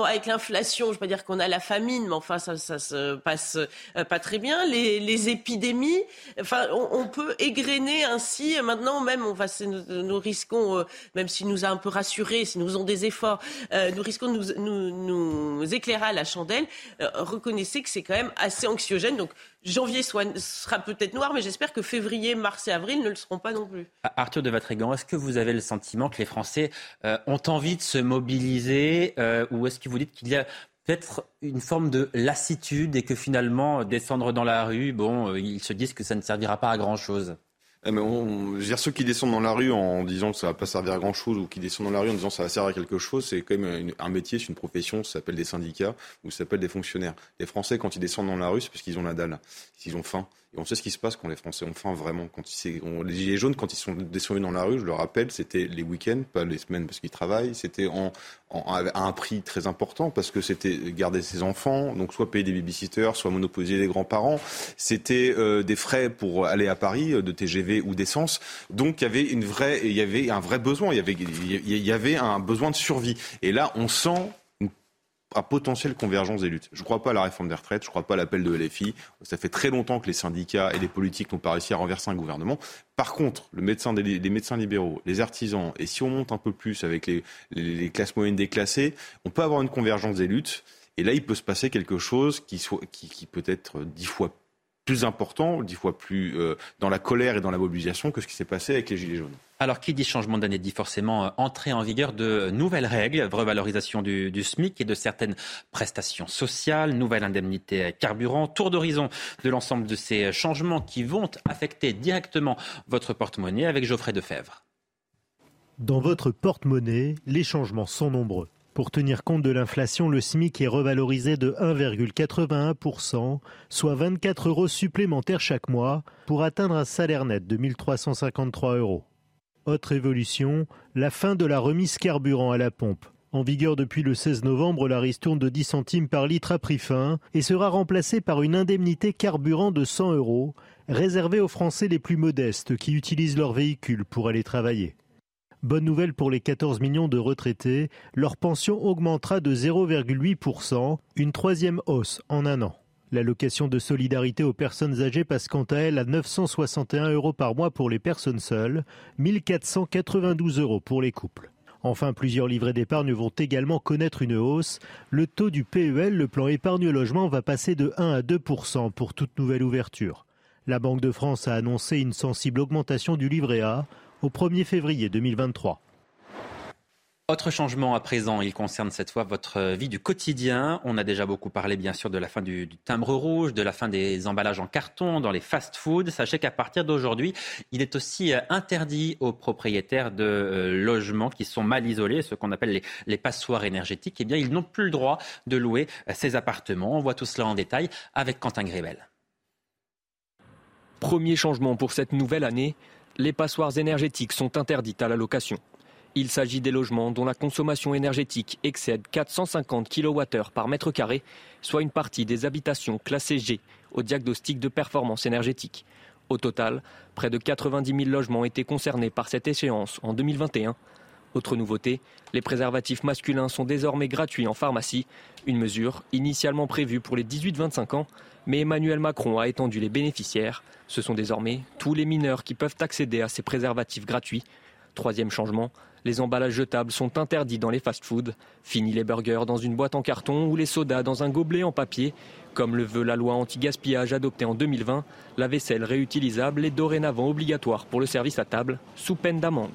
Avec l'inflation, je ne veux pas dire qu'on a la famine, mais enfin, ça, ça se passe euh, pas très bien. Les, les épidémies, enfin, on, peut égrener ainsi. Maintenant, même, on va, nous, nous risquons, euh, même s'il nous a un peu rassurés, si nous faisons des efforts, euh, nous risquons de nous, éclairer à la chandelle. reconnaissez que c'est quand même assez anxiogène. Donc, janvier sera peut-être noir, mais j'espère que février, mars et avril ne le seront pas non plus. Ah, Arthur de Vatrigan, est-ce que vous avez le sentiment que les Français euh, ont envie de se mobiliser euh, ou est-ce que vous dites qu'il y a peut-être une forme de lassitude et que finalement, descendre dans la rue, bon, euh, ils se disent que ça ne servira pas à grand-chose Eh, mais on, dire, ceux qui descendent dans la rue en disant que ça va pas servir à grand chose ou qui descendent dans la rue en disant que ça va servir à quelque chose, c'est quand même un métier, c'est une profession, ça s'appelle des syndicats ou ça s'appelle des fonctionnaires. Les Français, quand ils descendent dans la rue, c'est parce qu'ils ont la dalle, qu'ils ont faim. On sait ce qui se passe quand les Français ont faim vraiment. Quand ils, on, les Gilets jaunes, quand ils sont descendus dans la rue, je le rappelle, c'était les week-ends, pas les semaines parce qu'ils travaillent. C'était en, en, à un prix très important parce que c'était garder ses enfants, donc soit payer des babysitters, soit monopoliser les grands-parents. C'était euh, des frais pour aller à Paris, euh, de TGV ou d'essence. Donc il y avait une vraie, il y avait un vrai besoin. Il y avait, il y avait un besoin de survie. Et là, on sent à potentielle convergence des luttes. Je ne crois pas à la réforme des retraites, je ne crois pas à l'appel de LFI. Ça fait très longtemps que les syndicats et les politiques n'ont pas réussi à renverser un gouvernement. Par contre, les médecins libéraux, les artisans, et si on monte un peu plus avec les, classes moyennes déclassées, on peut avoir une convergence des luttes. Et là, il peut se passer quelque chose qui, qui peut être dix fois plus important, dix fois plus euh, dans la colère et dans la mobilisation que ce qui s'est passé avec les Gilets jaunes. Alors, qui dit changement d'année dit forcément euh, entrée en vigueur de nouvelles règles, revalorisation du, du, SMIC et de certaines prestations sociales, nouvelle indemnité carburant, tour d'horizon de l'ensemble de ces changements qui vont affecter directement votre porte-monnaie avec Geoffrey Defebvre. Dans votre porte-monnaie, les changements sont nombreux. Pour tenir compte de l'inflation, le SMIC est revalorisé de 1,81%, soit 24 euros supplémentaires chaque mois, pour atteindre un salaire net de 1353 euros. Autre évolution, la fin de la remise carburant à la pompe. En vigueur depuis le 16 novembre, la ristourne de 10 centimes par litre à prix fin et sera remplacée par une indemnité carburant de 100 euros, réservée aux Français les plus modestes qui utilisent leur véhicule pour aller travailler. Bonne nouvelle pour les 14 millions de retraités, leur pension augmentera de 0,8%, une troisième hausse en un an. L'allocation de solidarité aux personnes âgées passe quant à elle à 961 euros par mois pour les personnes seules, 1492 euros pour les couples. Enfin, plusieurs livrets d'épargne vont également connaître une hausse. Le taux du PEL, le plan épargne logement, va passer de 1 à 2% pour toute nouvelle ouverture. La Banque de France a annoncé une sensible augmentation du livret A au 1er février 2023. Autre changement à présent, il concerne cette fois votre vie du quotidien. On a déjà beaucoup parlé bien sûr de la fin du, timbre rouge, de la fin des emballages en carton dans les fast-foods. Sachez qu'à partir d'aujourd'hui, il est aussi euh, interdit aux propriétaires de euh, logements qui sont mal isolés, ce qu'on appelle les, passoires énergétiques. Eh bien, ils n'ont plus le droit de louer euh, ces appartements. On voit tout cela en détail avec Quentin Grébel. Premier changement pour cette nouvelle année, les passoires énergétiques sont interdites à la location. Il s'agit des logements dont la consommation énergétique excède 450 kWh par mètre carré, soit une partie des habitations classées G au diagnostic de performance énergétique. Au total, près de 90 000 logements étaient concernés par cette échéance en 2021. Autre nouveauté, les préservatifs masculins sont désormais gratuits en pharmacie, une mesure initialement prévue pour les 18-25 ans mais Emmanuel Macron a étendu les bénéficiaires. Ce sont désormais tous les mineurs qui peuvent accéder à ces préservatifs gratuits. Troisième changement, les emballages jetables sont interdits dans les fast-foods. Fini les burgers dans une boîte en carton ou les sodas dans un gobelet en papier. Comme le veut la loi anti-gaspillage adoptée en 2020, la vaisselle réutilisable est dorénavant obligatoire pour le service à table, sous peine d'amende.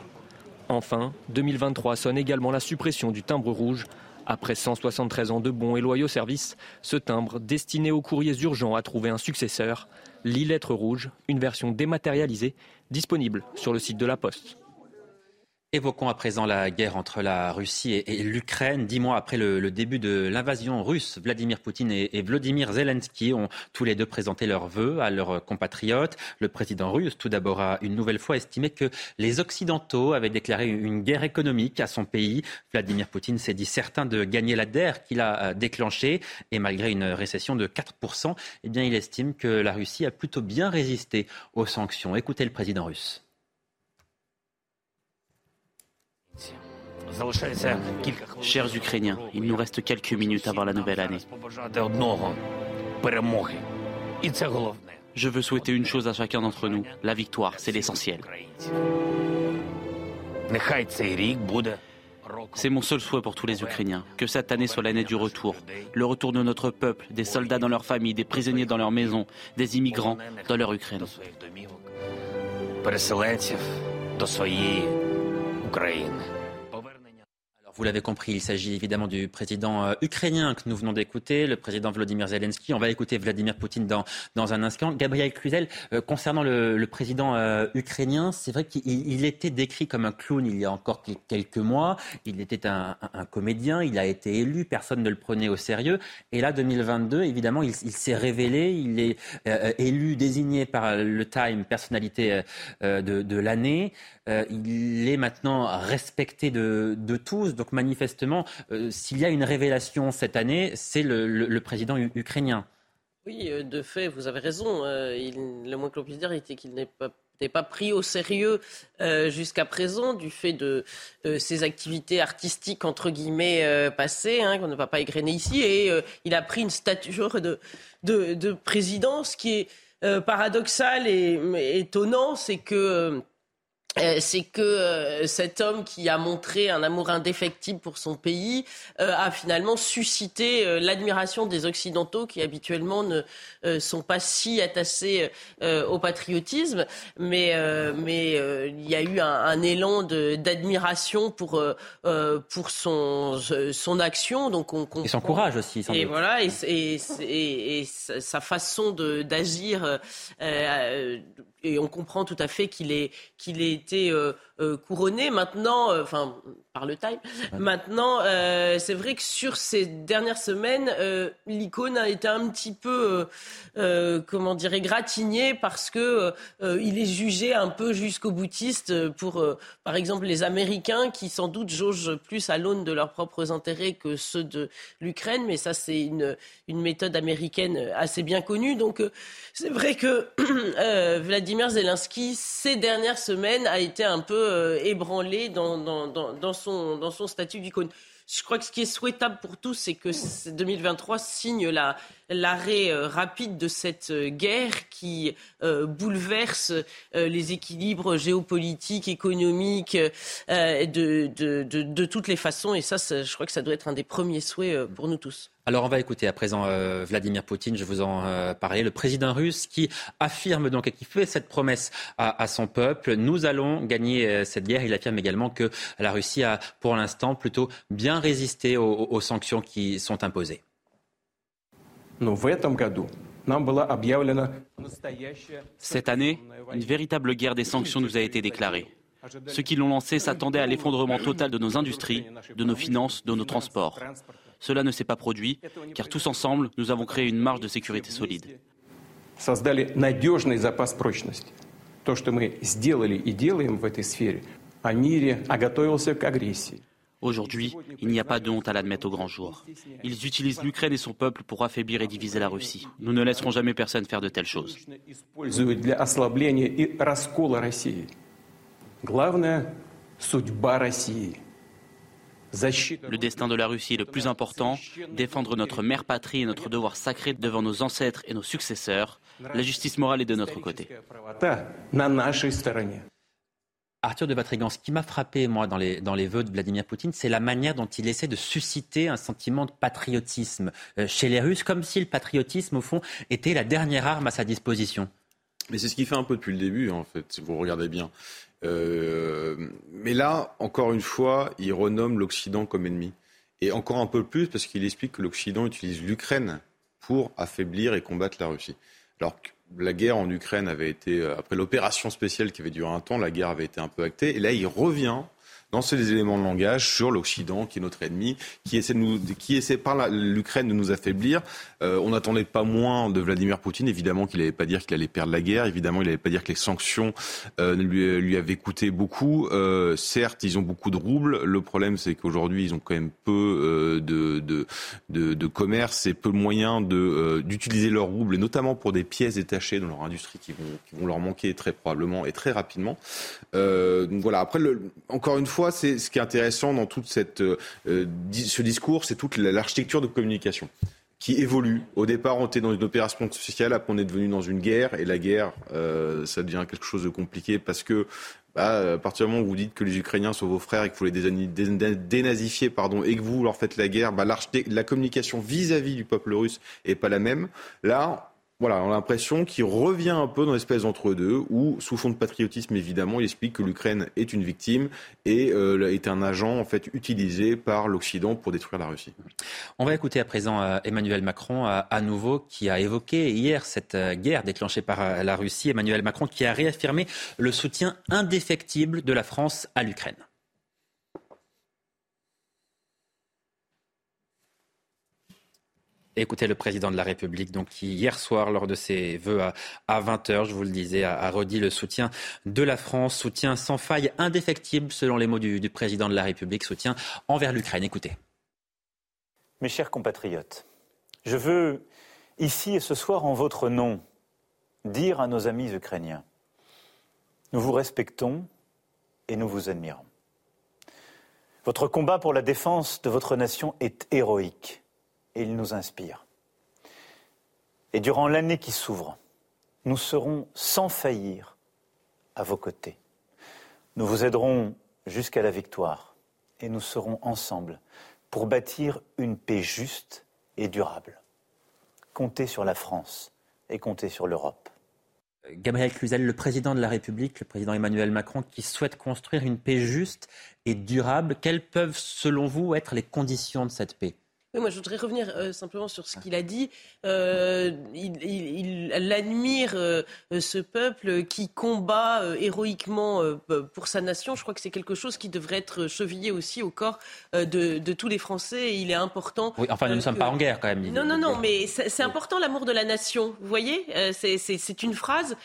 Enfin, 2023 sonne également la suppression du timbre rouge. Après 173 ans de bons et loyaux services, ce timbre, destiné aux courriers urgents, a trouvé un successeur, l'e-lettre rouge, une version dématérialisée, disponible sur le site de la Poste. Évoquons à présent la guerre entre la Russie et, l'Ukraine. Dix mois après le, début de l'invasion russe, Vladimir Poutine et, Vladimir Zelensky ont tous les deux présenté leurs vœux à leurs compatriotes. Le président russe, tout d'abord, a une nouvelle fois estimé que les Occidentaux avaient déclaré une guerre économique à son pays. Vladimir Poutine s'est dit certain de gagner la guerre qu'il a euh, déclenchée. Et malgré une récession de 4%, eh bien, il estime que la Russie a plutôt bien résisté aux sanctions. Écoutez le président russe. Chers Ukrainiens, il nous reste quelques minutes avant la nouvelle année. Je veux souhaiter une chose à chacun d'entre nous. La victoire, c'est l'essentiel. C'est mon seul souhait pour tous les Ukrainiens. Que cette année soit l'année du retour. Le retour de notre peuple, des soldats dans leur famille, des prisonniers dans leur maison, des immigrants dans leur Ukraine. Vous l'avez compris, il s'agit évidemment du président euh, ukrainien que nous venons d'écouter, le président Vladimir Zelensky. On va écouter Vladimir Poutine dans, dans un instant. Gabriel Cluzel, euh, concernant le, président euh, ukrainien, c'est vrai qu'il était décrit comme un clown il y a encore quelques mois. Il était un, comédien, il a été élu, personne ne le prenait au sérieux. Et là, 2022, évidemment, il, il s'est révélé, il est élu, désigné par le Time personnalité de, de l'année. Il est maintenant respecté de, tous. Donc manifestement, euh, s'il y a une révélation cette année, c'est le, président ukrainien. Oui, euh, de fait, vous avez raison. Euh, le moins que l'on puisse dire était qu'il n'est pas pris au sérieux euh, jusqu'à présent du fait de euh, ses activités artistiques entre guillemets euh, passées, hein, qu'on ne va pas égrener ici, et il a pris une stature de, de, de président. Ce qui est paradoxal et, étonnant, c'est que euh, c'est que euh, cet homme qui a montré un amour indéfectible pour son pays euh, a finalement suscité l'admiration des Occidentaux qui habituellement ne sont pas si attachés au patriotisme. Mais, mais il y a eu un, un élan d'admiration pour, pour son, son action. Donc on comprend, et son courage aussi. Sans et doute. voilà, et, et, et, et, sa façon d'agir et on comprend tout à fait qu'il ait, été euh, euh, couronné. Maintenant, euh, enfin, par le Time. Maintenant, euh, c'est vrai que sur ces dernières semaines, euh, l'icône a été un petit peu, comment dire, égratigné parce que il est jugé un peu jusqu'au boutiste pour, par exemple, les Américains qui sans doute jaugent plus à l'aune de leurs propres intérêts que ceux de l'Ukraine. Mais ça, c'est une, une méthode américaine assez bien connue. Donc, c'est vrai que Vladimir Zelensky, ces dernières semaines, a été un peu ébranlé dans, dans, dans, dans son, dans son statut d'icône. Je crois que ce qui est souhaitable pour tous, c'est que 2023 signe la, l'arrêt euh, rapide de cette euh, guerre qui euh, bouleverse les équilibres géopolitiques, économiques, de, de, de, de, toutes les façons. Et ça, ça, je crois que ça doit être un des premiers souhaits pour nous tous. Alors on va écouter à présent euh, Vladimir Poutine, je vous en parlais, le président russe qui affirme donc et qui fait cette promesse à, à son peuple, nous allons gagner cette guerre. Il affirme également que la Russie a pour l'instant plutôt bien résisté aux, aux sanctions qui sont imposées. Cette année, une véritable guerre des sanctions nous a été déclarée. Ceux qui l'ont lancée s'attendaient à l'effondrement total de nos industries, de nos finances, de nos transports. Cela ne s'est pas produit, car tous ensemble, nous avons créé une marge de sécurité solide. Создали надежный запас прочности. То, что мы сделали и делаем в этой сфере, о мире, о готовился к агрессии. Aujourd'hui, il n'y a pas de honte à l'admettre au grand jour. Ils utilisent l'Ukraine et son peuple pour affaiblir et diviser la Russie. Nous ne laisserons jamais personne faire de telles choses. Le destin de la Russie est le plus important, défendre notre mère patrie est notre devoir sacré devant nos ancêtres et nos successeurs. La justice morale est de notre côté. Arthur de Vatrigan, ce qui m'a frappé, moi, dans les, dans les vœux de Vladimir Poutine, c'est la manière dont il essaie de susciter un sentiment de patriotisme euh, chez les Russes, comme si le patriotisme, au fond, était la dernière arme à sa disposition. Mais c'est ce qu'il fait un peu depuis le début, en fait, si vous regardez bien. Euh, mais là, encore une fois, il renomme l'Occident comme ennemi. Et encore un peu plus parce qu'il explique que l'Occident utilise l'Ukraine pour affaiblir et combattre la Russie. Alors la guerre en Ukraine avait été, après l'opération spéciale qui avait duré un temps, la guerre avait été un peu actée. Et là, il revient dans ces éléments de langage sur l'Occident qui est notre ennemi, qui essaie, de nous, qui essaie par l'Ukraine de nous affaiblir. Euh, on n'attendait pas moins de Vladimir Poutine, évidemment qu'il n'allait pas dire qu'il allait perdre la guerre, évidemment il n'allait pas dire que les sanctions euh, lui, lui avaient coûté beaucoup. Euh, certes, ils ont beaucoup de roubles. Le problème, c'est qu'aujourd'hui, ils ont quand même peu euh, de, de, de, de, commerce et peu de moyens euh, d'utiliser leurs roubles, et notamment pour des pièces détachées dans leur industrie qui vont, qui vont leur manquer très probablement et très rapidement. Euh, donc voilà, après, encore une fois, c'est ce qui est intéressant dans toute cette, euh, ce discours, c'est toute l'architecture de communication qui évolue. Au départ, on était dans une opération spéciale, après on est devenu dans une guerre, et la guerre, euh, ça devient quelque chose de compliqué parce que bah, à partir du moment où vous dites que les Ukrainiens sont vos frères et que vous les dénazifiez, pardon, et que vous leur faites la guerre, bah, la communication vis-à-vis -vis du peuple russe est pas la même. Là, voilà, on a l'impression qu'il revient un peu dans l'espèce entre-deux, où, sous fond de patriotisme, évidemment, il explique que l'Ukraine est une victime et euh, est un agent, en fait, utilisé par l'Occident pour détruire la Russie. On va écouter à présent euh, Emmanuel Macron, euh, à nouveau, qui a évoqué hier cette guerre déclenchée par la Russie. Emmanuel Macron qui a réaffirmé le soutien indéfectible de la France à l'Ukraine. Écoutez le président de la République, donc, qui hier soir, lors de ses vœux à, 20h, je vous le disais, a, redit le soutien de la France, soutien sans faille, indéfectible, selon les mots du, du président de la République, soutien envers l'Ukraine. Écoutez. Mes chers compatriotes, je veux, ici et ce soir, en votre nom, dire à nos amis ukrainiens, nous vous respectons et nous vous admirons. Votre combat pour la défense de votre nation est héroïque et il nous inspire. Et durant l'année qui s'ouvre, nous serons sans faillir à vos côtés. Nous vous aiderons jusqu'à la victoire et nous serons ensemble pour bâtir une paix juste et durable. Comptez sur la France et comptez sur l'Europe. Gabriel Cluzel, le président de la République, le président Emmanuel Macron, qui souhaite construire une paix juste et durable. Quelles peuvent, selon vous, être les conditions de cette paix? Moi, je voudrais revenir euh, simplement sur ce qu'il a dit. Euh, il, admire euh, ce peuple qui combat héroïquement pour sa nation. Je crois que c'est quelque chose qui devrait être chevillé aussi au corps de, tous les Français. il est important. Oui, enfin, nous ne sommes pas en guerre quand même. Non, non, non, mais c'est important l'amour de la nation. Vous voyez, c'est une phrase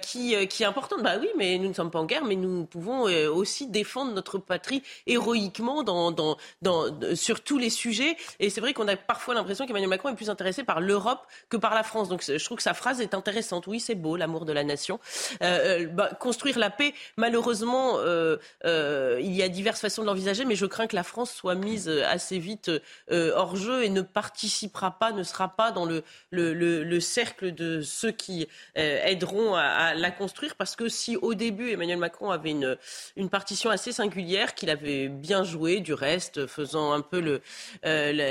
qui, qui est importante. Bah oui, mais nous ne sommes pas en guerre, mais nous pouvons aussi défendre notre patrie héroïquement dans, dans, dans, sur tous les sujets. Et c'est vrai qu'on a parfois l'impression qu'Emmanuel Macron est plus intéressé par l'Europe que par la France. Donc je trouve que sa phrase est intéressante. Oui, c'est beau, l'amour de la nation. Euh, euh, bah, construire la paix, malheureusement, euh, il y a diverses façons de l'envisager, mais je crains que la France soit mise assez vite hors jeu et ne participera pas, ne sera pas dans le, le, cercle de ceux qui aideront à, la construire. Parce que si au début Emmanuel Macron avait une, partition assez singulière, qu'il avait bien joué, du reste, faisant un peu le,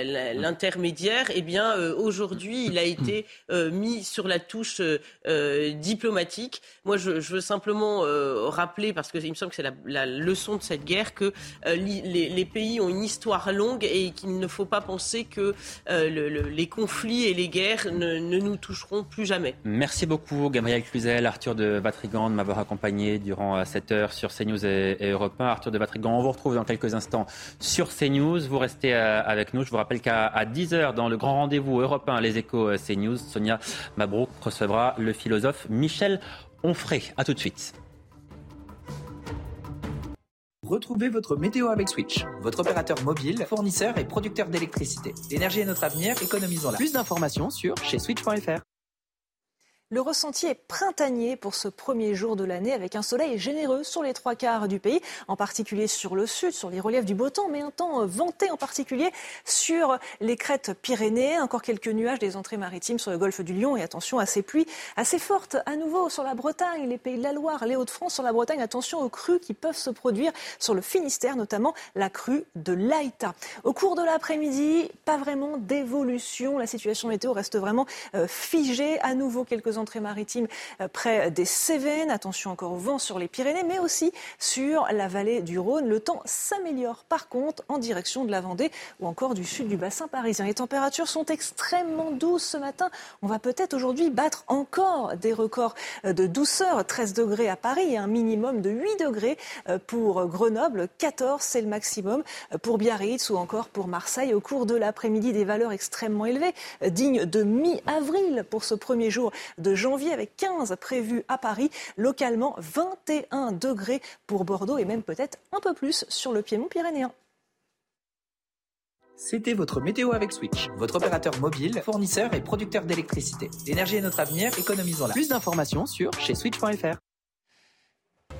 l'intermédiaire, eh bien euh, aujourd'hui, il a été euh, mis sur la touche euh, diplomatique. Moi, je, veux simplement rappeler, parce qu'il me semble que c'est la, leçon de cette guerre, que les, pays ont une histoire longue et qu'il ne faut pas penser que les conflits et les guerres ne, nous toucheront plus jamais. Merci beaucoup, Gabriel Cluzel, Arthur de Vatrigan, de m'avoir accompagné durant cette heure sur CNews et, et Europe 1. Arthur de Vatrigan, on vous retrouve dans quelques instants sur CNews. Vous restez avec nous. Je vous rappelle qu'à 10h, dans le grand rendez-vous européen Les Échos euh, CNews, Sonia Mabrouk recevra le philosophe Michel Onfray. A tout de suite. Retrouvez votre météo avec Switch, votre opérateur mobile, fournisseur et producteur d'électricité. L'énergie est notre avenir, économisons-la. Plus d'informations sur chez switch.fr. Le ressenti est printanier pour ce premier jour de l'année avec un soleil généreux sur les trois quarts du pays, en particulier sur le sud, sur les reliefs du beau temps, mais un temps vanté en particulier sur les crêtes pyrénéennes. Encore quelques nuages des entrées maritimes sur le golfe du Lion et attention à ces pluies assez fortes à nouveau sur la Bretagne, les pays de la Loire, les Hauts-de-France. Sur la Bretagne, attention aux crues qui peuvent se produire sur le Finistère, notamment la crue de l'Aïta. Au cours de l'après-midi, pas vraiment d'évolution. La situation météo reste vraiment euh, figée. À nouveau, quelques entrée maritime euh, près des Cévennes. Attention encore au vent sur les Pyrénées, mais aussi sur la vallée du Rhône. Le temps s'améliore par contre en direction de la Vendée ou encore du sud du bassin parisien. Les températures sont extrêmement douces ce matin. On va peut-être aujourd'hui battre encore des records euh, de douceur. 13 degrés à Paris et un minimum de 8 degrés euh, pour Grenoble. 14, c'est le maximum pour Biarritz ou encore pour Marseille. Au cours de l'après-midi, des valeurs extrêmement élevées, dignes de mi-avril pour ce premier jour de janvier avec 15 prévus à Paris, localement 21 degrés pour Bordeaux et même peut-être un peu plus sur le piémont pyrénéen. C'était votre météo avec Switch, votre opérateur mobile, fournisseur et producteur d'électricité. L'énergie est notre avenir, économisons-la. Plus d'informations sur chez switch.fr.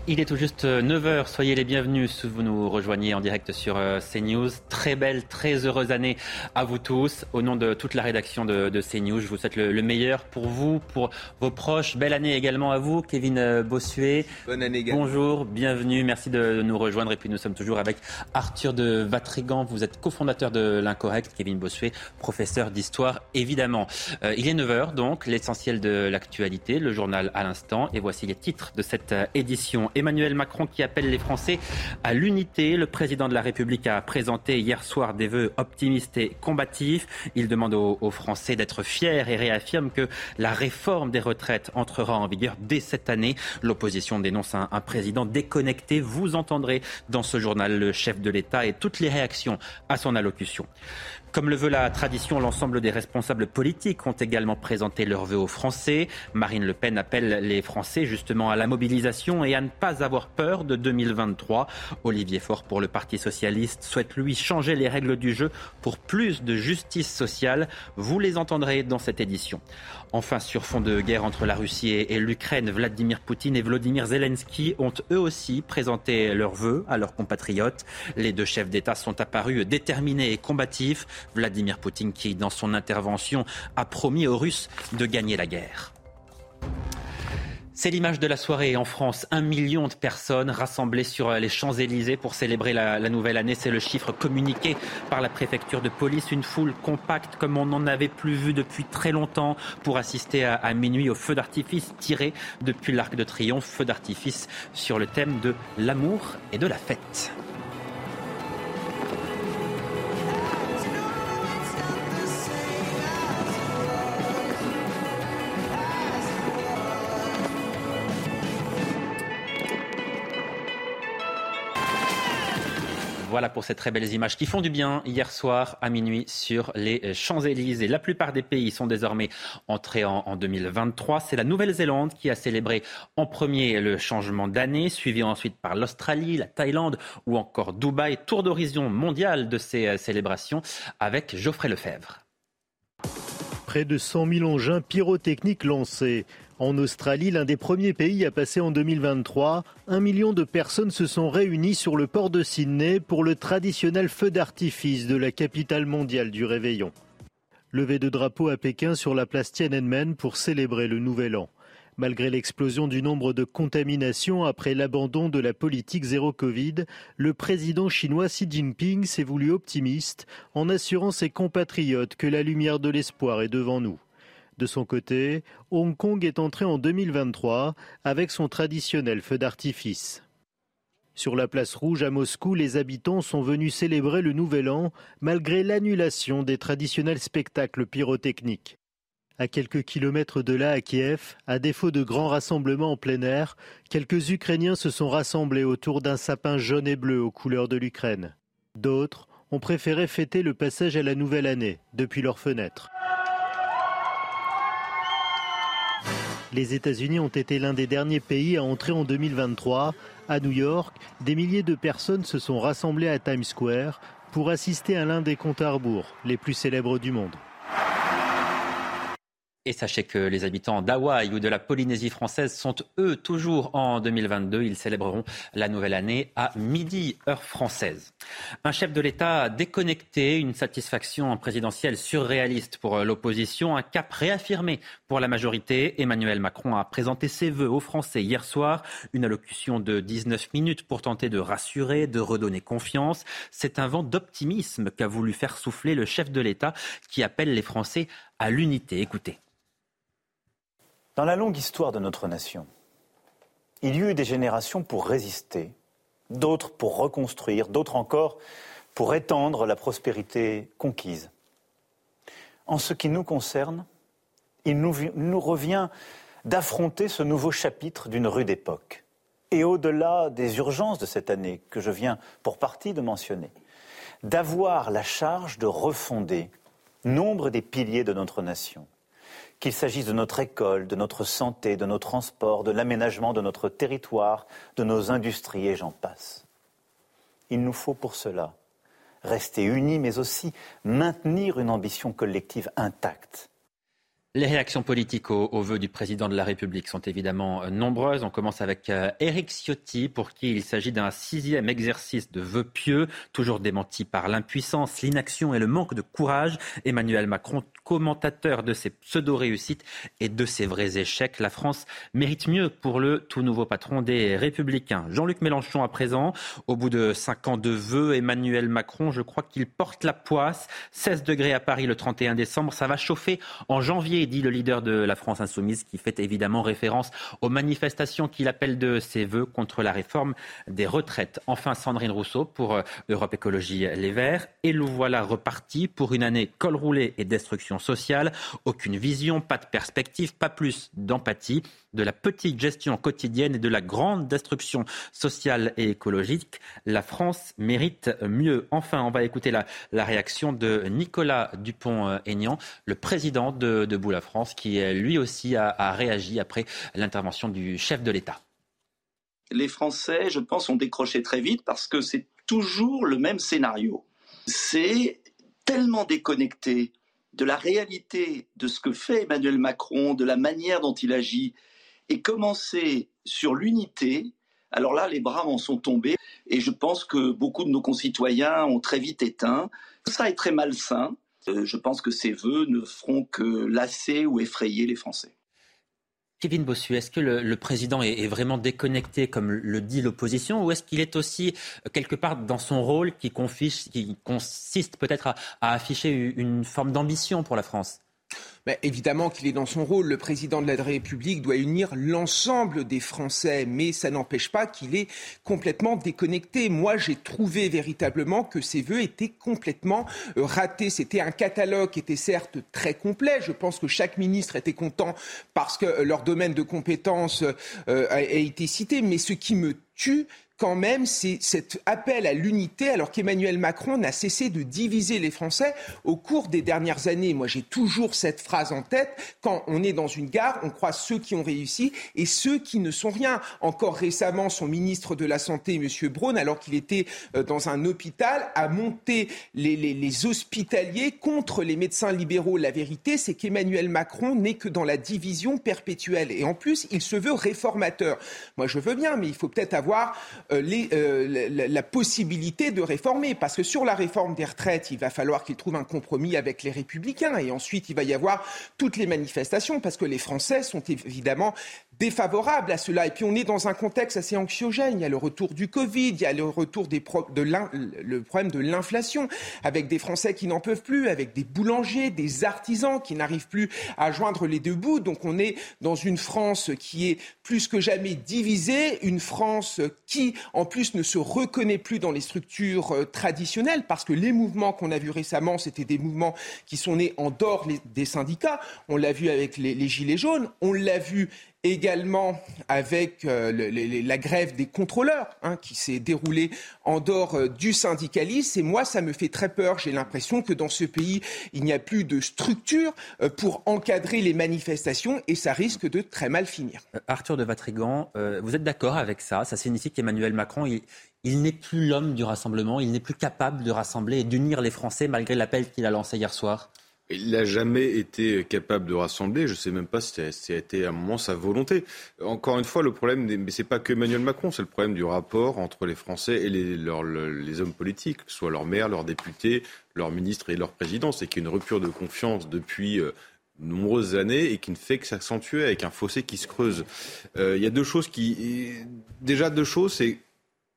Il est tout juste 9h, soyez les bienvenus si vous nous rejoignez en direct sur euh, CNews. Très belle, très heureuse année à vous tous. Au nom de toute la rédaction de, CNews, je vous souhaite le, meilleur pour vous, pour vos proches. Belle année également à vous, Kevin euh, Bossuet. Bonne année Bonjour, bienvenue, merci de nous rejoindre. Et puis nous sommes toujours avec Arthur de Vatrigan. Vous êtes cofondateur de l'Incorrect, Kevin Bossuet, professeur d'histoire évidemment. Euh, il est 9h donc, l'essentiel de l'actualité, le journal à l'instant. Et voici les titres de cette édition. Emmanuel Macron qui appelle les Français à l'unité. Le président de la République a présenté hier soir des vœux optimistes et combatifs. Il demande aux, Français d'être fiers et réaffirme que la réforme des retraites entrera en vigueur dès cette année. L'opposition dénonce un, un président déconnecté. Vous entendrez dans ce journal le chef de l'État et toutes les réactions à son allocution. Comme le veut la tradition, l'ensemble des responsables politiques ont également présenté leurs vœux aux Français. Marine Le Pen appelle les Français justement à la mobilisation et à ne pas avoir peur de 2023. Olivier Faure pour le Parti socialiste souhaite lui changer les règles du jeu pour plus de justice sociale. Vous les entendrez dans cette édition. Enfin, sur fond de guerre entre la Russie et l'Ukraine, Vladimir Poutine et Vladimir Zelensky ont eux aussi présenté leurs vœux à leurs compatriotes. Les deux chefs d'État sont apparus déterminés et combatifs. Vladimir Poutine qui, dans son intervention, a promis aux Russes de gagner la guerre. C'est l'image de la soirée en France. Un million de personnes rassemblées sur les Champs-Élysées pour célébrer la, nouvelle année. C'est le chiffre communiqué par la préfecture de police. Une foule compacte comme on n'en avait plus vu depuis très longtemps pour assister à, à minuit au feu d'artifice tiré depuis l'Arc de Triomphe. Feu d'artifice sur le thème de l'amour et de la fête. Voilà pour ces très belles images qui font du bien hier soir à minuit sur les Champs-Élysées. La plupart des pays sont désormais entrés en, 2023. C'est la Nouvelle-Zélande qui a célébré en premier le changement d'année, suivi ensuite par l'Australie, la Thaïlande ou encore Dubaï. Tour d'horizon mondial de ces euh, célébrations avec Geoffrey Lefebvre. Près de 100 000 engins pyrotechniques lancés. En Australie, l'un des premiers pays à passer en 2023, un million de personnes se sont réunies sur le port de Sydney pour le traditionnel feu d'artifice de la capitale mondiale du réveillon. Levé de drapeau à Pékin sur la place Tiananmen pour célébrer le nouvel an. Malgré l'explosion du nombre de contaminations après l'abandon de la politique zéro Covid, le président chinois Xi Jinping s'est voulu optimiste en assurant ses compatriotes que la lumière de l'espoir est devant nous. De son côté, Hong Kong est entré en 2023 avec son traditionnel feu d'artifice. Sur la place rouge à Moscou, les habitants sont venus célébrer le Nouvel An malgré l'annulation des traditionnels spectacles pyrotechniques. À quelques kilomètres de là, à Kiev, à défaut de grands rassemblements en plein air, quelques Ukrainiens se sont rassemblés autour d'un sapin jaune et bleu aux couleurs de l'Ukraine. D'autres ont préféré fêter le passage à la nouvelle année depuis leurs fenêtres. Les États-Unis ont été l'un des derniers pays à entrer en 2023. À New York, des milliers de personnes se sont rassemblées à Times Square pour assister à l'un des comptes à rebours les plus célèbres du monde. Et sachez que les habitants d'Hawaï ou de la Polynésie française sont eux toujours en 2022. Ils célébreront la nouvelle année à midi, heure française. Un chef de l'État déconnecté, une satisfaction présidentielle surréaliste pour l'opposition, un cap réaffirmé pour la majorité. Emmanuel Macron a présenté ses vœux aux Français hier soir. Une allocution de 19 minutes pour tenter de rassurer, de redonner confiance. C'est un vent d'optimisme qu'a voulu faire souffler le chef de l'État qui appelle les Français à l'unité. Écoutez. Dans la longue histoire de notre nation, il y eut des générations pour résister, d'autres pour reconstruire, d'autres encore pour étendre la prospérité conquise. En ce qui nous concerne, il nous, nous revient d'affronter ce nouveau chapitre d'une rude époque. Et au-delà des urgences de cette année, que je viens pour partie de mentionner, d'avoir la charge de refonder nombre des piliers de notre nation qu'il s'agisse de notre école, de notre santé, de nos transports, de l'aménagement de notre territoire, de nos industries et j'en passe. Il nous faut pour cela rester unis, mais aussi maintenir une ambition collective intacte. Les réactions politiques aux, aux, vœux du président de la République sont évidemment euh, nombreuses. On commence avec euh, Éric Ciotti, pour qui il s'agit d'un sixième exercice de vœux pieux, toujours démenti par l'impuissance, l'inaction et le manque de courage. Emmanuel Macron, commentateur de ses pseudo-réussites et de ses vrais échecs. La France mérite mieux pour le tout nouveau patron des Républicains. Jean-Luc Mélenchon à présent, au bout de cinq ans de vœux, Emmanuel Macron, je crois qu'il porte la poisse. 16 degrés à Paris le 31 décembre, ça va chauffer en janvier dit le leader de la France insoumise, qui fait évidemment référence aux manifestations qu'il appelle de ses voeux contre la réforme des retraites. Enfin, Sandrine Rousseau pour euh, Europe Écologie Les Verts. Et nous voilà repartis pour une année col roulé et destruction sociale. Aucune vision, pas de perspective, pas plus d'empathie de la petite gestion quotidienne et de la grande destruction sociale et écologique. La France mérite mieux. Enfin, on va écouter la, réaction de Nicolas Dupont-Aignan, le président de Debout la France, qui lui aussi a réagi après l'intervention du chef de l'État. Les Français, je pense, ont décroché très vite parce que c'est toujours le même scénario. C'est tellement déconnecté de la réalité de ce que fait Emmanuel Macron, de la manière dont il agit, et commencer sur l'unité, alors là, les bras en sont tombés et je pense que beaucoup de nos concitoyens ont très vite éteint. Ça est très malsain. Euh, je pense que ces vœux ne feront que lasser ou effrayer les Français. Kevin Bossu, est-ce que le, président est, vraiment déconnecté, comme le dit l'opposition, ou est-ce qu'il est aussi euh, quelque part dans son rôle qui, confie, qui consiste peut-être à afficher une forme d'ambition pour la France? Ben, évidemment qu'il est dans son rôle. Le président de la République doit unir l'ensemble des Français, mais ça n'empêche pas qu'il est complètement déconnecté. Moi, j'ai trouvé véritablement que ses voeux étaient complètement euh, ratés. C'était un catalogue qui était certes très complet. Je pense que chaque ministre était content parce que euh, leur domaine de compétence euh, a été cité. Mais ce qui me tue, quand même, c'est cet appel à l'unité, alors qu'Emmanuel Macron n'a cessé de diviser les Français au cours des dernières années. Moi, j'ai toujours cette phrase en tête. Quand on est dans une gare, on croit ceux qui ont réussi et ceux qui ne sont rien. Encore récemment, son ministre de la Santé, M. Braun, alors qu'il était euh, dans un hôpital, a monté les, hospitaliers contre les médecins libéraux. La vérité, c'est qu'Emmanuel Macron n'est que dans la division perpétuelle. Et en plus, il se veut réformateur. Moi, je veux bien, mais il faut peut-être avoir les, euh, la, possibilité de réformer. Parce que sur la réforme des retraites, il va falloir qu'il trouve un compromis avec les républicains. Et ensuite, il va y avoir toutes les manifestations, parce que les Français sont évidemment défavorables à cela. Et puis on est dans un contexte assez anxiogène. Il y a le retour du Covid, il y a le retour des pro de le problème de l'inflation, avec des Français qui n'en peuvent plus, avec des boulangers, des artisans qui n'arrivent plus à joindre les deux bouts. Donc on est dans une France qui est plus que jamais divisée, une France qui, en plus, ne se reconnaît plus dans les structures euh, traditionnelles, parce que les mouvements qu'on a vus récemment, c'était des mouvements qui sont nés en dehors des syndicats. On l'a vu avec les Gilets jaunes, on l'a vu également avec euh, la grève des contrôleurs hein, qui s'est déroulée en dehors euh, du syndicalisme. Et moi, ça me fait très peur. J'ai l'impression que dans ce pays, il n'y a plus de structure euh, pour encadrer les manifestations et ça risque de très mal finir. Arthur de Vatrigan, vous êtes d'accord avec ça? Ça signifie qu'Emmanuel Macron, il n'est plus l'homme du rassemblement, il n'est plus capable de rassembler et d'unir les Français malgré l'appel qu'il a lancé hier soir? Il n'a jamais été capable de rassembler. Je ne sais même pas si ça a été à un moment sa volonté. Encore une fois, le problème, mais c'est pas que Emmanuel Macron, c'est le problème du rapport entre les Français et les, hommes politiques, que ce soit leurs maires, leurs députés, leurs ministres et leurs présidents. C'est qu'il y a une rupture de confiance depuis euh, nombreuses années et qui ne fait que s'accentuer avec un fossé qui se creuse. Euh, il y a deux choses qui, déjà deux choses, c'est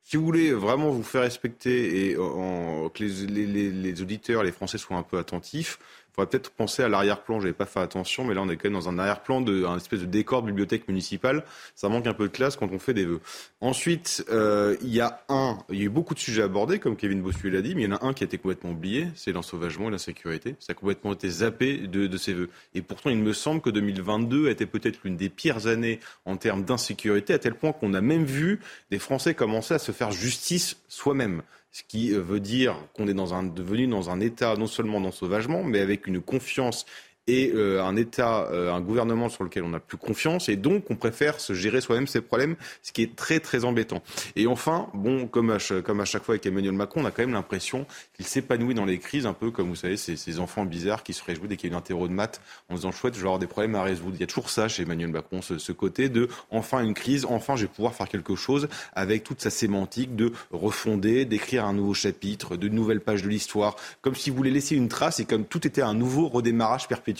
si vous voulez vraiment vous faire respecter et que les, auditeurs, les Français soient un peu attentifs, faudrait peut-être penser à l'arrière-plan. J'avais pas fait attention, mais là on est quand même dans un arrière-plan de un espèce de décor de bibliothèque municipale. Ça manque un peu de classe quand on fait des vœux. Ensuite, euh, il y a un, il y a eu beaucoup de sujets abordés, comme Kevin Bossuet l'a dit, mais il y en a un qui a été complètement oublié, c'est l'ensauvagement et l'insécurité. Ça a complètement été zappé de, de ces vœux. Et pourtant, il me semble que 2022 a été peut-être l'une des pires années en termes d'insécurité, à tel point qu'on a même vu des Français commencer à se faire justice soi-même ce qui euh, veut dire qu'on est dans un, devenu dans un état non seulement d'ensauvagement, mais avec une confiance et euh, un État, euh, un gouvernement sur lequel on n'a plus confiance, et donc on préfère se gérer soi-même ses problèmes, ce qui est très très embêtant. Et enfin, bon, comme à, chaque fois avec Emmanuel Macron, on a quand même l'impression qu'il s'épanouit dans les crises, un peu comme vous savez, ces, enfants bizarres qui se réjouissent dès qu'il y a une interro de maths en disant chouette, je vais avoir des problèmes à résoudre. Il y a toujours ça chez Emmanuel Macron, ce côté de enfin une crise, enfin je vais pouvoir faire quelque chose avec toute sa sémantique de refonder, d'écrire un nouveau chapitre, de nouvelles pages de l'histoire, comme s'il voulait laisser une trace et comme tout était un nouveau redémarrage perpétuel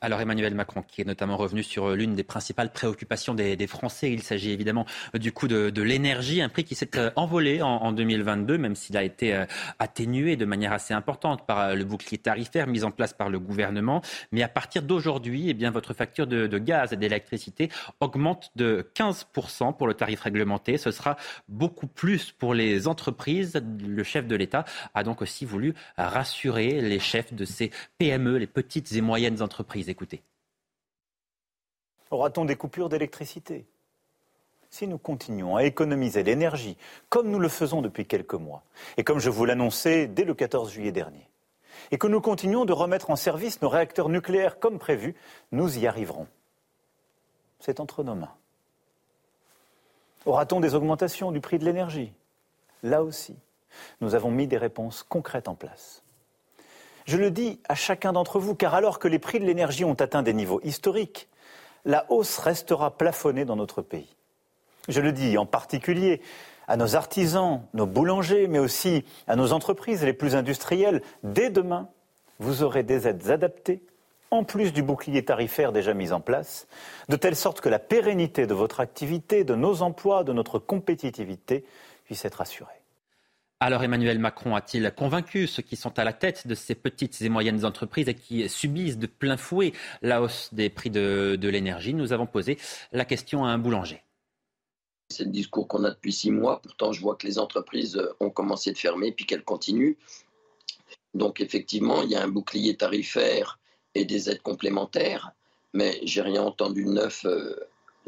Alors Emmanuel Macron, qui est notamment revenu sur euh, l'une des principales préoccupations des, Français, il s'agit évidemment euh, du coût de, l'énergie, un prix qui s'est euh, envolé en, 2022, même s'il a été atténué de manière assez importante par le bouclier tarifaire mis en place par le gouvernement. Mais à partir d'aujourd'hui, eh bien, votre facture de, de gaz et d'électricité augmente de 15% pour le tarif réglementé. Ce sera beaucoup plus pour les entreprises. Le chef de l'État a donc aussi voulu rassurer les chefs de ces PME, les petites et moyennes entreprises. Aura-t-on des coupures d'électricité? Si nous continuons à économiser l'énergie comme nous le faisons depuis quelques mois, et comme je vous l'annonçais dès le 14 juillet dernier, et que nous continuons de remettre en service nos réacteurs nucléaires comme prévu, nous y arriverons. C'est entre nos mains. Aura-t-on des augmentations du prix de l'énergie? Là aussi, nous avons mis des réponses concrètes en place. Je le dis à chacun d'entre vous, car alors que les prix de l'énergie ont atteint des niveaux historiques, la hausse restera plafonnée dans notre pays. Je le dis en particulier à nos artisans, nos boulangers, mais aussi à nos entreprises les plus industrielles. Dès demain, vous aurez des aides adaptées, en plus du bouclier tarifaire déjà mis en place, de telle sorte que la pérennité de votre activité, de nos emplois, de notre compétitivité puisse être assurée. Alors Emmanuel Macron a-t-il convaincu ceux qui sont à la tête de ces petites et moyennes entreprises et qui subissent de plein fouet la hausse des prix de, l'énergie? Nous avons posé la question à un boulanger. C'est le discours qu'on a depuis six mois. Pourtant, je vois que les entreprises ont commencé de fermer puis qu'elles continuent. Donc effectivement, il y a un bouclier tarifaire et des aides complémentaires, mais j'ai rien entendu de neuf euh,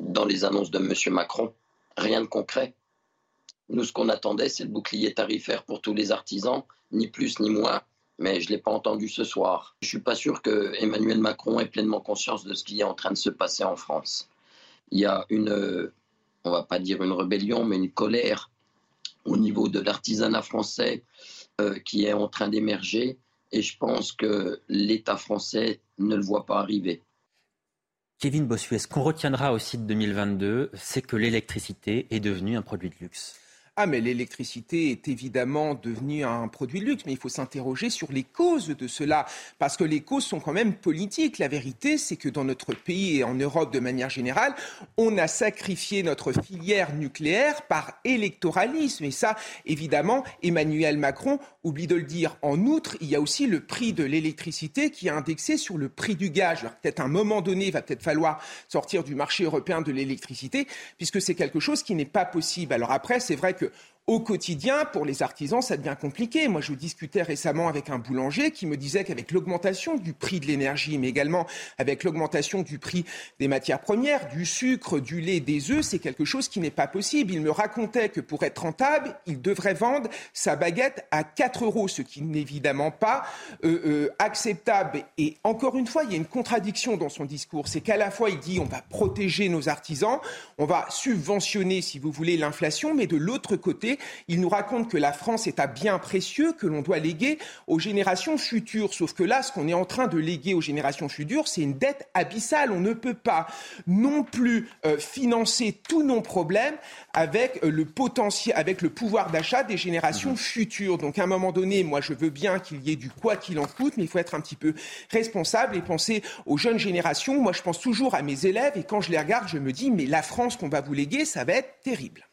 dans les annonces de M. Macron. Rien de concret. Nous, ce qu'on attendait, c'est le bouclier tarifaire pour tous les artisans, ni plus ni moins. Mais je ne l'ai pas entendu ce soir. Je ne suis pas sûr que Emmanuel Macron ait pleinement conscience de ce qui est en train de se passer en France. Il y a une, on va pas dire une rébellion, mais une colère au niveau de l'artisanat français euh, qui est en train d'émerger. Et je pense que l'État français ne le voit pas arriver. Kevin Bossuet, ce qu'on retiendra aussi de 2022, c'est que l'électricité est devenue un produit de luxe. Ah, mais l'électricité est évidemment devenue un produit de luxe, mais il faut s'interroger sur les causes de cela, parce que les causes sont quand même politiques. La vérité, c'est que dans notre pays et en Europe de manière générale, on a sacrifié notre filière nucléaire par électoralisme. Et ça, évidemment, Emmanuel Macron oublie de le dire. En outre, il y a aussi le prix de l'électricité qui est indexé sur le prix du gaz. Peut-être à un moment donné, il va peut-être falloir sortir du marché européen de l'électricité, puisque c'est quelque chose qui n'est pas possible. Alors après, c'est vrai que que au quotidien, pour les artisans, ça devient compliqué. Moi, je discutais récemment avec un boulanger qui me disait qu'avec l'augmentation du prix de l'énergie, mais également avec l'augmentation du prix des matières premières, du sucre, du lait, des œufs, c'est quelque chose qui n'est pas possible. Il me racontait que pour être rentable, il devrait vendre sa baguette à 4 euros, ce qui n'est évidemment pas euh, euh, acceptable. Et encore une fois, il y a une contradiction dans son discours. C'est qu'à la fois, il dit on va protéger nos artisans, on va subventionner, si vous voulez, l'inflation, mais de l'autre côté, il nous raconte que la France est un bien précieux que l'on doit léguer aux générations futures. Sauf que là, ce qu'on est en train de léguer aux générations futures, c'est une dette abyssale. On ne peut pas non plus euh, financer tous nos problèmes avec euh, le potentiel, avec le pouvoir d'achat des générations mmh. futures. Donc, à un moment donné, moi, je veux bien qu'il y ait du quoi qu'il en coûte, mais il faut être un petit peu responsable et penser aux jeunes générations. Moi, je pense toujours à mes élèves et quand je les regarde, je me dis, mais la France qu'on va vous léguer, ça va être terrible.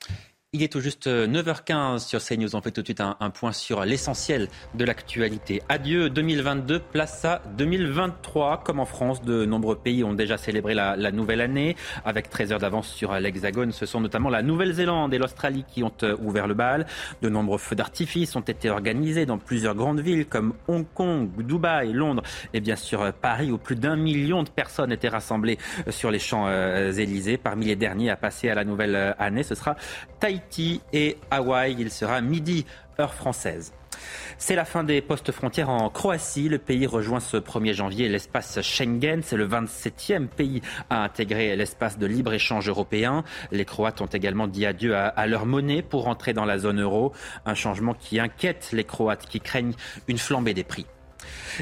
Il est tout juste 9h15 sur CNews. On fait tout de suite un, point sur l'essentiel de l'actualité. Adieu 2022, place à 2023. Comme en France, de nombreux pays ont déjà célébré la, nouvelle année avec 13 heures d'avance sur l'Hexagone. Ce sont notamment la Nouvelle-Zélande et l'Australie qui ont euh, ouvert le bal. De nombreux feux d'artifice ont été organisés dans plusieurs grandes villes comme Hong Kong, Dubaï, Londres et bien sûr euh, Paris où plus d'un million de personnes étaient rassemblées euh, sur les Champs-Élysées. Parmi les derniers à passer à la nouvelle année, ce sera Et Hawaï. Il sera midi, heure française. C'est la fin des postes frontières en Croatie. Le pays rejoint ce 1er janvier l'espace Schengen. C'est le 27e pays à intégrer l'espace de libre-échange européen. Les Croates ont également dit adieu à, leur monnaie pour entrer dans la zone euro. Un changement qui inquiète les Croates qui craignent une flambée des prix.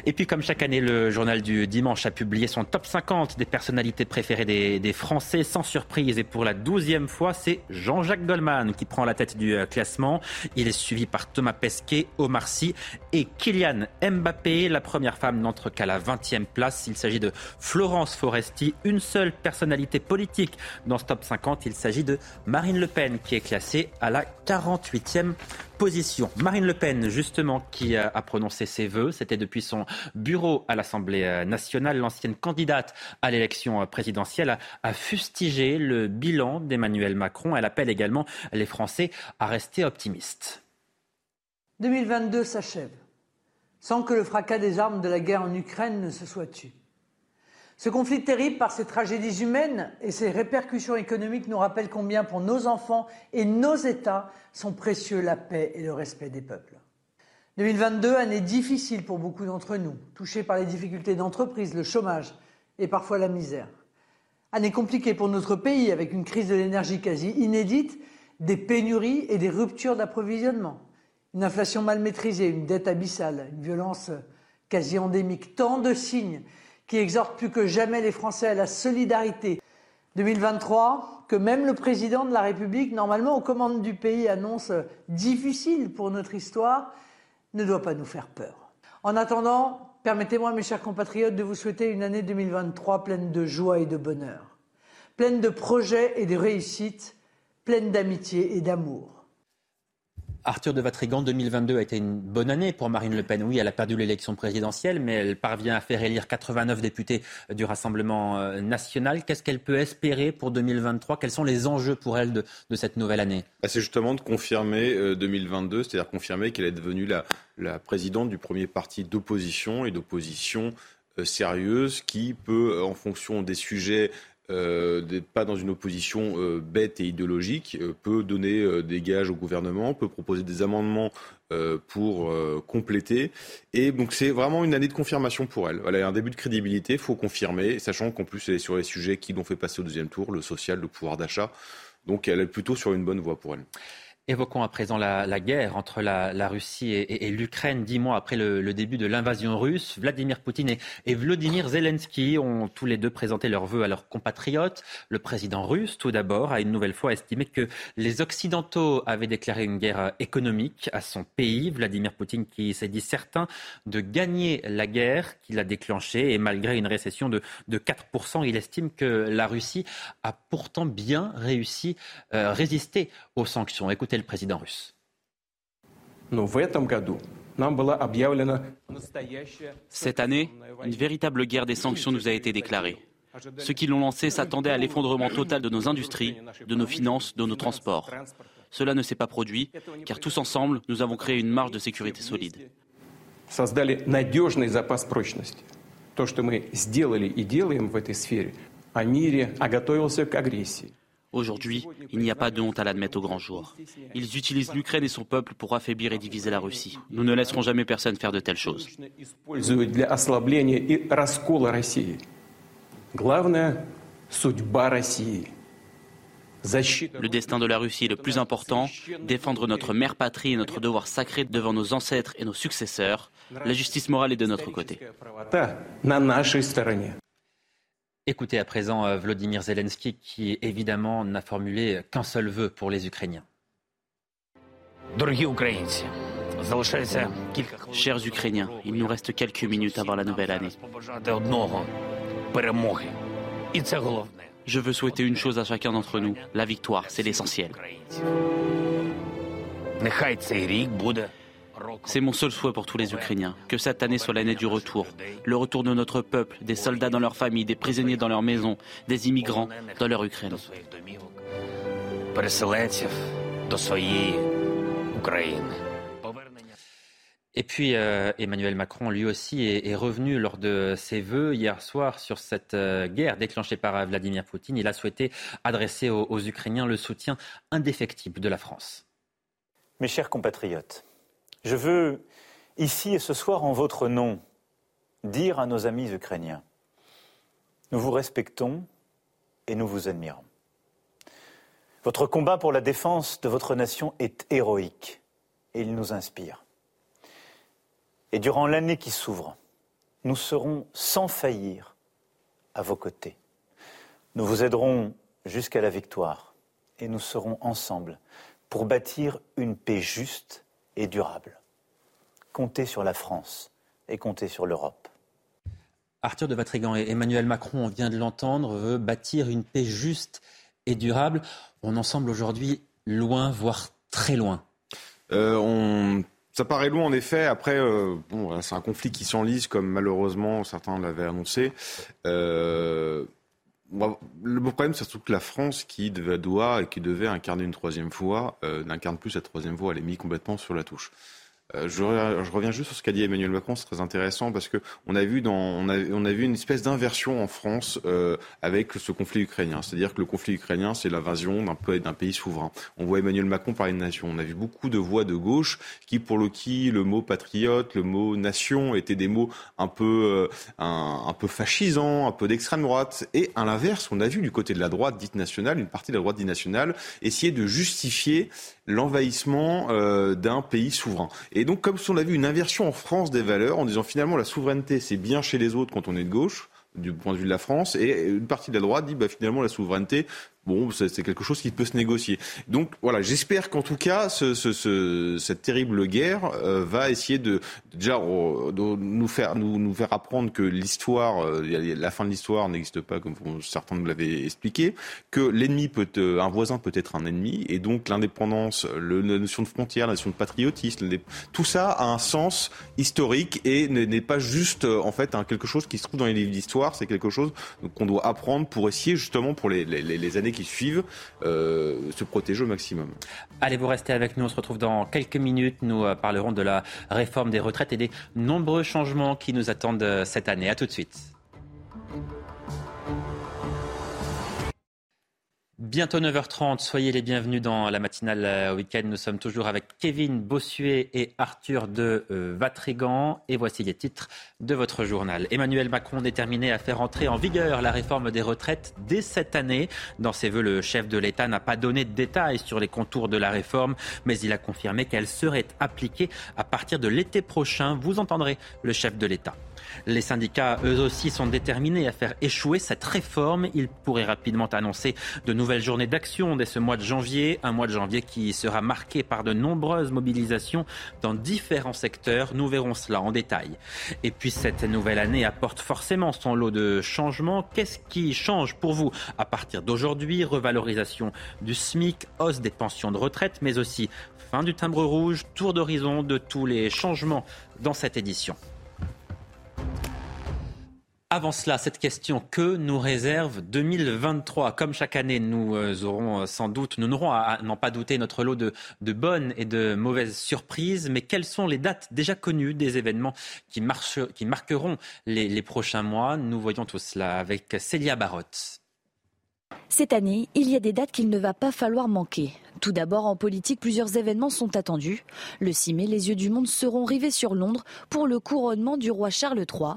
Et puis, comme chaque année, le journal du dimanche a publié son top 50 des personnalités préférées des, Français. Sans surprise, et pour la douzième fois, c'est Jean-Jacques Goldman qui prend la tête du euh, classement. Il est suivi par Thomas Pesquet, Omar Sy et Kylian Mbappé. La première femme n'entre qu'à la 20e place. Il s'agit de Florence Foresti, une seule personnalité politique dans ce top 50. Il s'agit de Marine Le Pen qui est classée à la 48e position. Marine Le Pen, justement, qui a prononcé ses vœux, c'était depuis son bureau à l'Assemblée euh, nationale. L'ancienne candidate à l'élection euh, présidentielle a, fustigé le bilan d'Emmanuel Macron. Elle appelle également les Français à rester optimistes. 2022 s'achève sans que le fracas des armes de la guerre en Ukraine ne se soit tué. Ce conflit terrible par ses tragédies humaines et ses répercussions économiques nous rappelle combien pour nos enfants et nos États sont précieux la paix et le respect des peuples. 2022, année difficile pour beaucoup d'entre nous, touchés par les difficultés d'entreprise, le chômage et parfois la misère. Année compliquée pour notre pays avec une crise de l'énergie quasi inédite, des pénuries et des ruptures d'approvisionnement, une inflation mal maîtrisée, une dette abyssale, une violence quasi endémique, tant de signes qui exhortent plus que jamais les Français à la solidarité. 2023, que même le président de la République, normalement aux commandes du pays, annonce difficile pour notre histoire, ne doit pas nous faire peur. En attendant, permettez-moi, mes chers compatriotes, de vous souhaiter une année 2023 pleine de joie et de bonheur, pleine de projets et de réussites, pleine d'amitié et d'amour. Arthur de Vatrigan, 2022 a été une bonne année pour Marine Le Pen. Oui, elle a perdu l'élection présidentielle, mais elle parvient à faire élire 89 députés du Rassemblement euh, national. Qu'est-ce qu'elle peut espérer pour 2023 Quels sont les enjeux pour elle de, cette nouvelle année? Bah, C'est justement de confirmer 2022, euh, c'est-à-dire confirmer qu'elle est devenue la, présidente du premier parti d'opposition et d'opposition euh, sérieuse qui peut, en fonction des sujets euh, pas dans une opposition euh, bête et idéologique, euh, peut donner des gages au gouvernement, peut proposer des amendements pour compléter. Et donc c'est vraiment une année de confirmation pour elle. Elle a un début de crédibilité, il faut confirmer, sachant qu'en plus elle est sur les sujets qui l'ont fait passer au deuxième tour, le social, le pouvoir d'achat. Donc elle est plutôt sur une bonne voie pour elle. Évoquons à présent la, guerre entre la, Russie et, l'Ukraine. Dix mois après le, début de l'invasion russe, Vladimir Poutine et, Vladimir Zelensky ont tous les deux présenté leurs vœux à leurs compatriotes. Le président russe, tout d'abord, a une nouvelle fois estimé que les Occidentaux avaient déclaré une guerre économique à son pays. Vladimir Poutine qui s'est dit certain de gagner la guerre qu'il a déclenchée. Et malgré une récession de, 4%, il estime que la Russie a pourtant bien réussi à euh, résister aux sanctions. Écoutez le président russe. Cette année, une véritable guerre des sanctions nous a été déclarée. Ceux qui l'ont lancée s'attendaient à l'effondrement total de nos industries, de nos finances, de nos transports. Cela ne s'est pas produit, car tous ensemble, nous avons créé une marge de sécurité solide. создали надежный запас прочности. То, что мы сделали и делаем в этой сфере, а мире, а готовился к агрессии. Aujourd'hui, il n'y a pas de honte à l'admettre au grand jour. Ils utilisent l'Ukraine et son peuple pour affaiblir et diviser la Russie. Nous ne laisserons jamais personne faire de telles choses. Le destin de la Russie est le plus important, défendre notre mère patrie et notre devoir sacré devant nos ancêtres et nos successeurs. La justice morale est de notre côté. Écoutez à présent euh, Vladimir Zelensky qui évidemment n'a formulé qu'un seul vœu pour les Ukrainiens. Chers Ukrainiens, il nous reste quelques minutes avant la nouvelle année. Je veux souhaiter une chose à chacun d'entre nous, la victoire, c'est l'essentiel. C'est mon seul souhait pour tous les Ukrainiens, que cette année soit l'année du retour, le retour de notre peuple, des soldats dans leurs familles, des prisonniers dans leurs maisons, des immigrants dans leur Ukraine. Et puis euh, Emmanuel Macron, lui aussi, est, revenu lors de ses vœux hier soir sur cette euh, guerre déclenchée par Vladimir Poutine. Il a souhaité adresser aux Ukrainiens le soutien indéfectible de la France. Mes chers compatriotes, Je veux, ici et ce soir, en votre nom, dire à nos amis ukrainiens, nous vous respectons et nous vous admirons. Votre combat pour la défense de votre nation est héroïque et il nous inspire. Et durant l'année qui s'ouvre, nous serons sans faillir à vos côtés. Nous vous aiderons jusqu'à la victoire et nous serons ensemble pour bâtir une paix juste et durable. Comptez sur la France et comptez sur l'Europe. Arthur de Vatrigan et Emmanuel Macron, on vient de l'entendre, veut bâtir une paix juste et durable. On en semble aujourd'hui loin, voire très loin. Euh, on... Ça paraît loin en effet. Après, euh, bon, c'est un conflit qui s'enlise comme malheureusement certains l'avaient annoncé. Euh, le problème, c'est surtout que la France, qui devait, doit et qui devait incarner une troisième fois, n'incarne plus cette troisième fois. Elle est mise complètement sur la touche. Euh, je, reviens juste sur ce qu'a dit Emmanuel Macron, c'est très intéressant parce que on a vu on a, on a vu une espèce d'inversion en France euh, avec ce conflit ukrainien. C'est-à-dire que le conflit ukrainien, c'est l'invasion d'un d'un pays souverain. On voit Emmanuel Macron parler de nation. On a vu beaucoup de voix de gauche qui, pour le qui, le mot patriote, le mot nation étaient des mots un peu, euh, un, peu fascisants, un peu d'extrême droite. Et à l'inverse, on a vu du côté de la droite dite nationale, une partie de la droite dite nationale, essayer de justifier l'envahissement d'un pays souverain. Donc, comme si on vu une inversion en France des valeurs, en disant finalement la souveraineté, c'est bien chez les autres quand on est de gauche, du point de vue de la France, et une partie de la droite dit bah, finalement la souveraineté, bon, c'est quelque chose qui peut se négocier. Donc voilà, j'espère qu'en tout cas, ce, ce, ce, cette terrible guerre euh, va essayer de déjà de nous faire nous, nous faire apprendre que l'histoire, euh, la fin de l'histoire n'existe pas comme certains nous l'avaient expliqué, que l'ennemi peut, euh, un voisin peut être un ennemi, et donc l'indépendance, la notion de frontière, la notion de patriotisme, tout ça a un sens historique et n'est pas juste en fait quelque chose qui se trouve dans les livres d'histoire, c'est quelque chose qu'on doit apprendre pour essayer justement pour les, les, les années qui suivent euh, se protéger au maximum. Allez, vous restez avec nous. On se retrouve dans quelques minutes. Nous euh, parlerons de la réforme des retraites et des nombreux changements qui nous attendent euh, cette année. À tout de suite. Bientôt 9h30, soyez les bienvenus dans la matinale euh, week-end. Nous sommes toujours avec Kevin Bossuet et Arthur de euh, Vatrigan. Et voici les titres de votre journal. Emmanuel Macron déterminé à faire entrer en vigueur la réforme des retraites dès cette année. Dans ses vœux, le chef de l'État n'a pas donné de détails sur les contours de la réforme, mais il a confirmé qu'elle serait appliquée à partir de l'été prochain. Vous entendrez le chef de l'État. Les syndicats, eux aussi, sont déterminés à faire échouer cette réforme. Ils pourraient rapidement annoncer de nouvelles journées d'action dès ce mois de janvier, un mois de janvier qui sera marqué par de nombreuses mobilisations dans différents secteurs. Nous verrons cela en détail. Et puis cette nouvelle année apporte forcément son lot de changements. Qu'est-ce qui change pour vous à partir d'aujourd'hui? Revalorisation du SMIC, hausse des pensions de retraite, mais aussi fin du timbre rouge, tour d'horizon de tous les changements dans cette édition. Avant cela, cette question, que nous réserve 2023 Comme chaque année, nous euh, aurons euh, sans doute, nous n'aurons à n'en pas douter notre lot de, bonnes et de mauvaises surprises, mais quelles sont les dates déjà connues des événements qui, marqueront les, les prochains mois? Nous voyons tout cela avec Célia Barotte. Cette année, il y a des dates qu'il ne va pas falloir manquer. Tout d'abord, en politique, plusieurs événements sont attendus. Le 6 mai, les yeux du monde seront rivés sur Londres pour le couronnement du roi Charles III.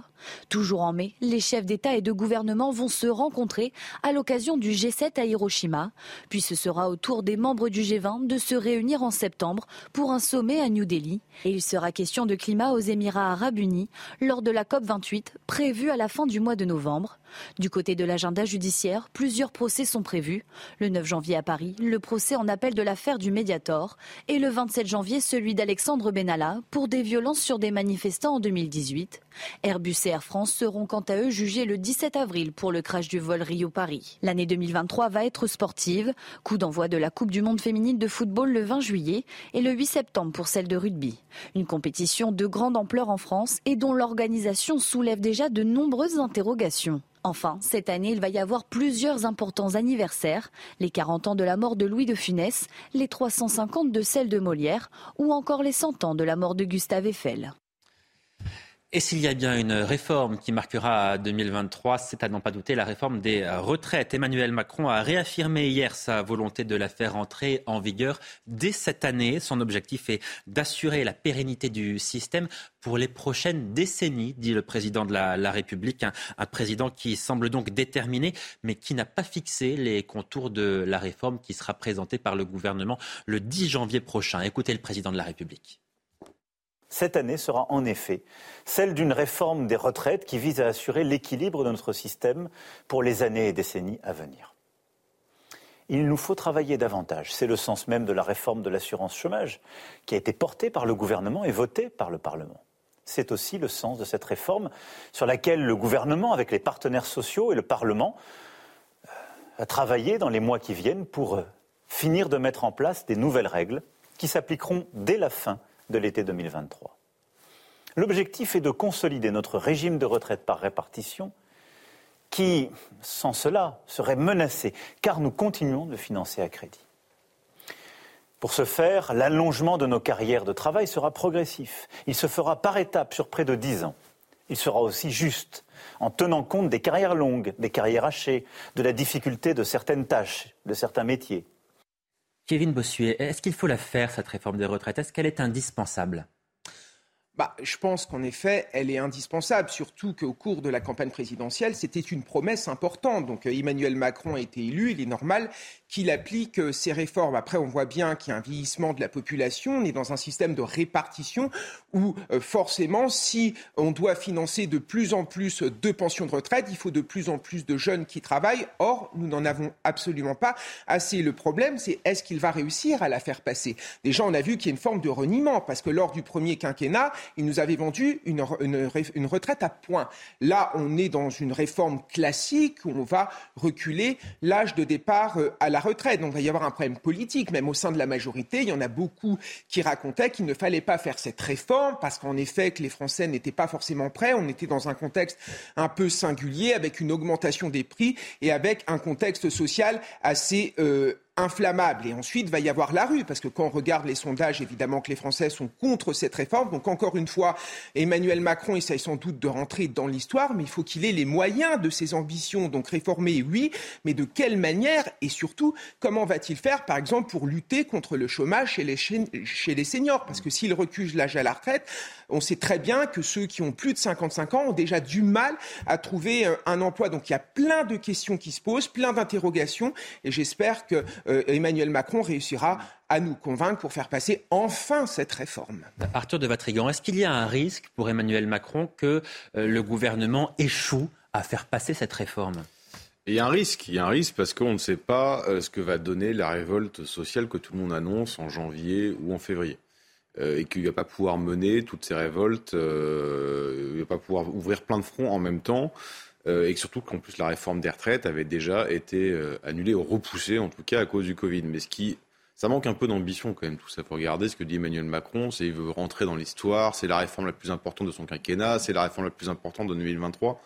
Toujours en mai, les chefs d'État et de gouvernement vont se rencontrer à l'occasion du G7 à Hiroshima. Puis ce sera au tour des membres du G20 de se réunir en septembre pour un sommet à New Delhi. Et il sera question de climat aux Émirats arabes unis lors de la COP28 prévue à la fin du mois de novembre. Du côté de l'agenda judiciaire, plusieurs procès sont prévus. Le 9 janvier à Paris, le procès en appel de l'affaire du Mediator et le 27 janvier celui d'Alexandre Benalla pour des violences sur des manifestants en 2018. Airbus et Air France seront quant à eux jugés le 17 avril pour le crash du vol Rio-Paris. L'année 2023 va être sportive. Coup d'envoi de la Coupe du monde féminine de football le 20 juillet et le 8 septembre pour celle de rugby. Une compétition de grande ampleur en France et dont l'organisation soulève déjà de nombreuses interrogations. Enfin, cette année, il va y avoir plusieurs importants anniversaires. Les 40 ans de la mort de Louis de Funès, les 350 de celle de Molière ou encore les 100 ans de la mort de Gustave Eiffel. Et s'il y a bien une réforme qui marquera 2023, c'est à n'en pas douter la réforme des retraites. Emmanuel Macron a réaffirmé hier sa volonté de la faire entrer en vigueur dès cette année. Son objectif est d'assurer la pérennité du système pour les prochaines décennies, dit le président de la, République. Un, un, président qui semble donc déterminé, mais qui n'a pas fixé les contours de la réforme qui sera présentée par le gouvernement le 10 janvier prochain. Écoutez le président de la République cette année sera en effet celle d'une réforme des retraites qui vise à assurer l'équilibre de notre système pour les années et décennies à venir. Il nous faut travailler davantage. C'est le sens même de la réforme de l'assurance chômage qui a été portée par le gouvernement et votée par le Parlement. C'est aussi le sens de cette réforme sur laquelle le gouvernement, avec les partenaires sociaux et le Parlement, euh, a travaillé dans les mois qui viennent pour euh, finir de mettre en place des nouvelles règles qui s'appliqueront dès la fin de l'été 2023. L'objectif est de consolider notre régime de retraite par répartition qui, sans cela, serait menacé, car nous continuons de financer à crédit. Pour ce faire, l'allongement de nos carrières de travail sera progressif. Il se fera par étapes sur près de dix ans. Il sera aussi juste, en tenant compte des carrières longues, des carrières hachées, de la difficulté de certaines tâches, de certains métiers. Kevin Bossuet, est-ce qu'il faut la faire, cette réforme des retraites? Est-ce qu'elle est indispensable? Bah, je pense qu'en effet, elle est indispensable, surtout qu'au cours de la campagne présidentielle, c'était une promesse importante. Donc euh, Emmanuel Macron a été élu, il est normal qu'il applique euh, ces réformes. Après, on voit bien qu'il y a un vieillissement de la population, on est dans un système de répartition où euh, forcément, si on doit financer de plus en plus de pensions de retraite, il faut de plus en plus de jeunes qui travaillent. Or, nous n'en avons absolument pas assez. Le problème, c'est est-ce qu'il va réussir à la faire passer? Déjà, on a vu qu'il y a une forme de reniement, parce que lors du premier quinquennat, il nous avait vendu une, une, retraite à point. Là, on est dans une réforme classique où on va reculer l'âge de départ euh, à la retraite. Donc, il va y avoir un problème politique, même au sein de la majorité. Il y en a beaucoup qui racontaient qu'il ne fallait pas faire cette réforme parce qu'en effet, que les Français n'étaient pas forcément prêts. On était dans un contexte un peu singulier avec une augmentation des prix et avec un contexte social assez euh, inflammable. Et ensuite, va y avoir la rue, parce que quand on regarde les sondages, évidemment que les Français sont contre cette réforme. Donc, encore une fois, Emmanuel Macron essaye sans doute de rentrer dans l'histoire, mais il faut qu'il ait les moyens de ses ambitions. Donc, réformer, oui, mais de quelle manière Et surtout, comment va-t-il faire, par exemple, pour lutter contre le chômage chez les, seniors? Parce que s'il recule l'âge à la retraite, on sait très bien que ceux qui ont plus de 55 ans ont déjà du mal à trouver euh, un emploi. Donc, il y a plein de questions qui se posent, plein d'interrogations, et j'espère que euh, Emmanuel Macron réussira à nous convaincre pour faire passer enfin cette réforme. Arthur de Vatrigan, est-ce qu'il y a un risque pour Emmanuel Macron que euh, le gouvernement échoue à faire passer cette réforme? Il y a un risque, il y a un risque parce qu'on ne sait pas euh, ce que va donner la révolte sociale que tout le monde annonce en janvier ou en février. et qu'il ne va pas pouvoir mener toutes ces révoltes, il ne va pas pouvoir ouvrir plein de fronts en même temps. Euh, et surtout qu'en plus la réforme des retraites avait déjà été euh, annulée ou repoussée, en tout cas à cause du Covid. Mais ce qui, ça manque un peu d'ambition quand même tout ça. Faut regarder ce que dit Emmanuel Macron, c'est il veut rentrer dans l'histoire, c'est la réforme la plus importante de son quinquennat, c'est la réforme la plus importante de 2023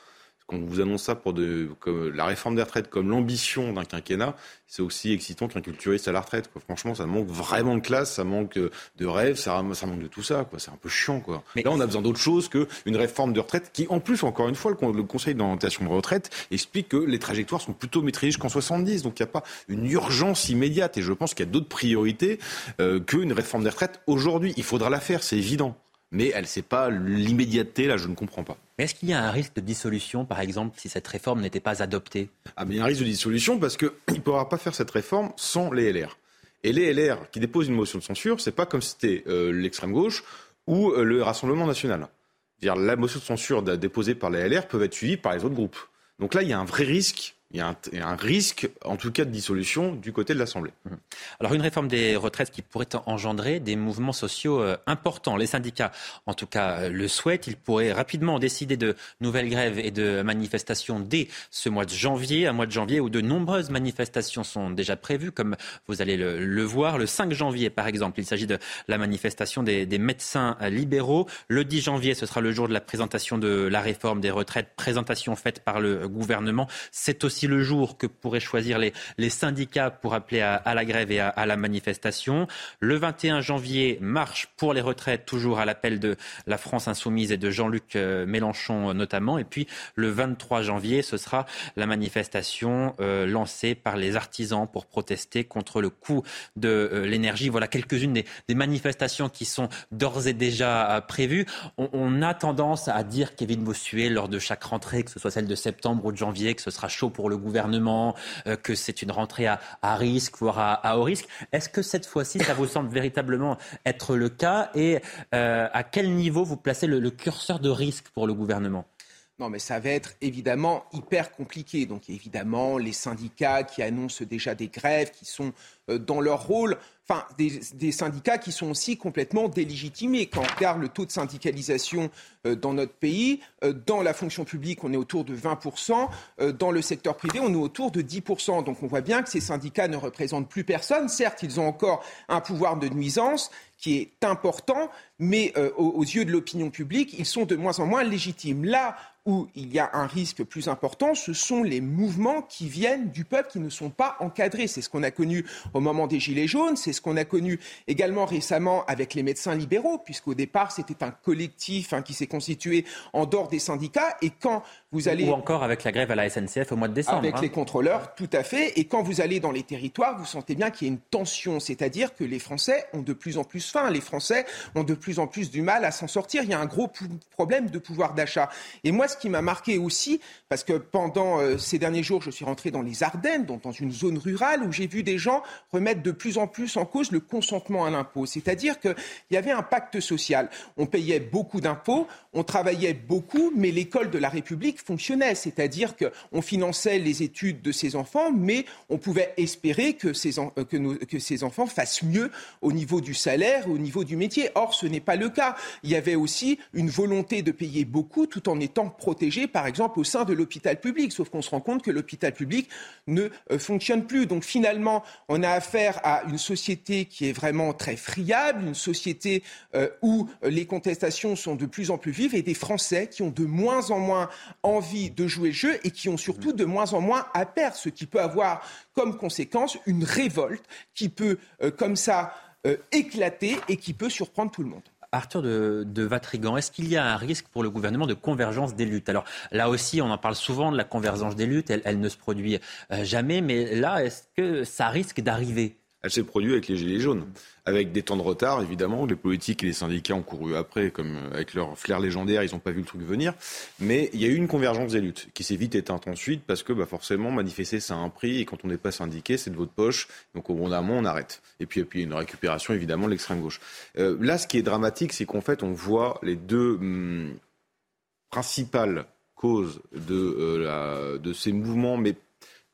quand on vous annonce ça pour de, comme la réforme des retraites comme l'ambition d'un quinquennat, c'est aussi excitant qu'un culturiste à la retraite. Quoi. Franchement, ça manque vraiment de classe, ça manque de rêve, ça, ça manque de tout ça. Quoi. C'est un peu chiant. Quoi. Mais là, on a besoin d'autre chose qu'une réforme de retraite qui, en plus, encore une fois, le, le Conseil d'orientation de retraite explique que les trajectoires sont plutôt maîtrisées jusqu'en 70. Donc, il n'y a pas une urgence immédiate. Et je pense qu'il y a d'autres priorités euh, qu'une réforme des retraites aujourd'hui. Il faudra la faire, c'est évident mais elle sait pas l'immédiateté, là je ne comprends pas. Mais est-ce qu'il y a un risque de dissolution, par exemple, si cette réforme n'était pas adoptée? Ah, mais il y a un risque de dissolution parce qu'il ne pourra pas faire cette réforme sans les LR. Et les LR qui déposent une motion de censure, c'est pas comme si c'était euh, l'extrême gauche ou euh, le Rassemblement national. -dire, la motion de censure déposée par les LR peut être suivie par les autres groupes. Donc là, il y a un vrai risque il y, a un, risque, en tout cas, de dissolution du côté de l'Assemblée. Mmh. Alors, une réforme des retraites qui pourrait engendrer des mouvements sociaux euh, importants. Les syndicats, en tout cas, euh, le souhaitent. Ils pourraient rapidement décider de nouvelles grèves et de manifestations dès ce mois de janvier, un mois de janvier où de nombreuses manifestations sont déjà prévues, comme vous allez le, voir. Le 5 janvier, par exemple, il s'agit de la manifestation des, médecins libéraux. Le 10 janvier, ce sera le jour de la présentation de la réforme des retraites, présentation faite par le gouvernement. C'est aussi le jour que pourraient choisir les, syndicats pour appeler à, la grève et à, la manifestation. Le 21 janvier, marche pour les retraites, toujours à l'appel de la France insoumise et de Jean-Luc euh, Mélenchon notamment. Et puis le 23 janvier, ce sera la manifestation euh, lancée par les artisans pour protester contre le coût de euh, l'énergie. Voilà quelques-unes des, manifestations qui sont d'ores et déjà prévues. On, on, a tendance à dire, Kevin Bossuet, lors de chaque rentrée, que ce soit celle de septembre ou de janvier, que ce sera chaud pour le gouvernement, que c'est une rentrée à, risque, voire à, haut risque. Est-ce que cette fois-ci, ça vous semble véritablement être le cas? Et à quel niveau vous placez le curseur de risque pour le gouvernement? Non, mais ça va être évidemment hyper compliqué. Donc évidemment, les syndicats qui annoncent déjà des grèves, qui sont euh, dans leur rôle, enfin des, syndicats qui sont aussi complètement délégitimés. Quand on regarde le taux de syndicalisation euh, dans notre pays, euh, dans la fonction publique, on est autour de 20%, dans le secteur privé, on est autour de 10%. Donc on voit bien que ces syndicats ne représentent plus personne. Certes, ils ont encore un pouvoir de nuisance qui est important, mais aux yeux de l'opinion publique, ils sont de moins en moins légitimes. Là où il y a un risque plus important, ce sont les mouvements qui viennent du peuple qui ne sont pas encadrés. C'est ce qu'on a connu au moment des Gilets jaunes, c'est ce qu'on a connu également récemment avec les médecins libéraux, puisqu'au départ c'était un collectif hein, qui s'est constitué en dehors des syndicats. Et quand vous allez... Ou encore avec la grève à la SNCF au mois de décembre. Avec hein. les contrôleurs, tout à fait. Et quand vous allez dans les territoires, vous sentez bien qu'il y a une tension, c'est-à-dire que les Français ont de plus en plus faim, les Français ont de plus en plus du mal à s'en sortir. Il y a un gros problème de pouvoir d'achat. Et moi, ce qui m'a marqué aussi, parce que pendant euh, ces derniers jours, je suis rentré dans les Ardennes, donc dans une zone rurale, où j'ai vu des gens remettre de plus en plus en cause le consentement à l'impôt. C'est-à-dire qu'il y avait un pacte social. On payait beaucoup d'impôts, on travaillait beaucoup, mais l'école de la République fonctionnait. C'est-à-dire qu'on finançait les études de ses enfants, mais on pouvait espérer que ces, euh, ces enfants fassent mieux au niveau du salaire, au niveau du métier. Or, ce n'est pas le cas. Il y avait aussi une volonté de payer beaucoup tout en étant protégé, par exemple, au sein de l'hôpital public. Sauf qu'on se rend compte que l'hôpital public ne euh, fonctionne plus. Donc finalement, on a affaire à une société qui est vraiment très friable, une société euh, où les contestations sont de plus en plus vives et des Français qui ont de moins en moins envie de jouer le jeu et qui ont surtout de moins en moins à perdre, ce qui peut avoir comme conséquence une révolte qui peut, euh, comme ça, euh, éclater et qui peut surprendre tout le monde. Arthur de, Vatrigan, est-ce qu'il y a un risque pour le gouvernement de convergence des luttes? Alors là aussi, on en parle souvent de la convergence des luttes, elle, ne se produit euh, jamais, mais là, est-ce que ça risque d'arriver? Elle s'est produite avec les Gilets jaunes, avec des temps de retard, évidemment. Les politiques et les syndicats ont couru après, comme avec leur flair légendaire, ils n'ont pas vu le truc venir. Mais il y a eu une convergence des luttes qui s'est vite éteinte ensuite, parce que bah, forcément, manifester, ça a un prix, et quand on n'est pas syndiqué, c'est de votre poche. Donc au bout d'un moment, on arrête. Et puis, y a une récupération, évidemment, de l'extrême gauche. Euh, là, ce qui est dramatique, c'est qu'en fait, on voit les deux hum, principales causes de, euh, de ces mouvements, mais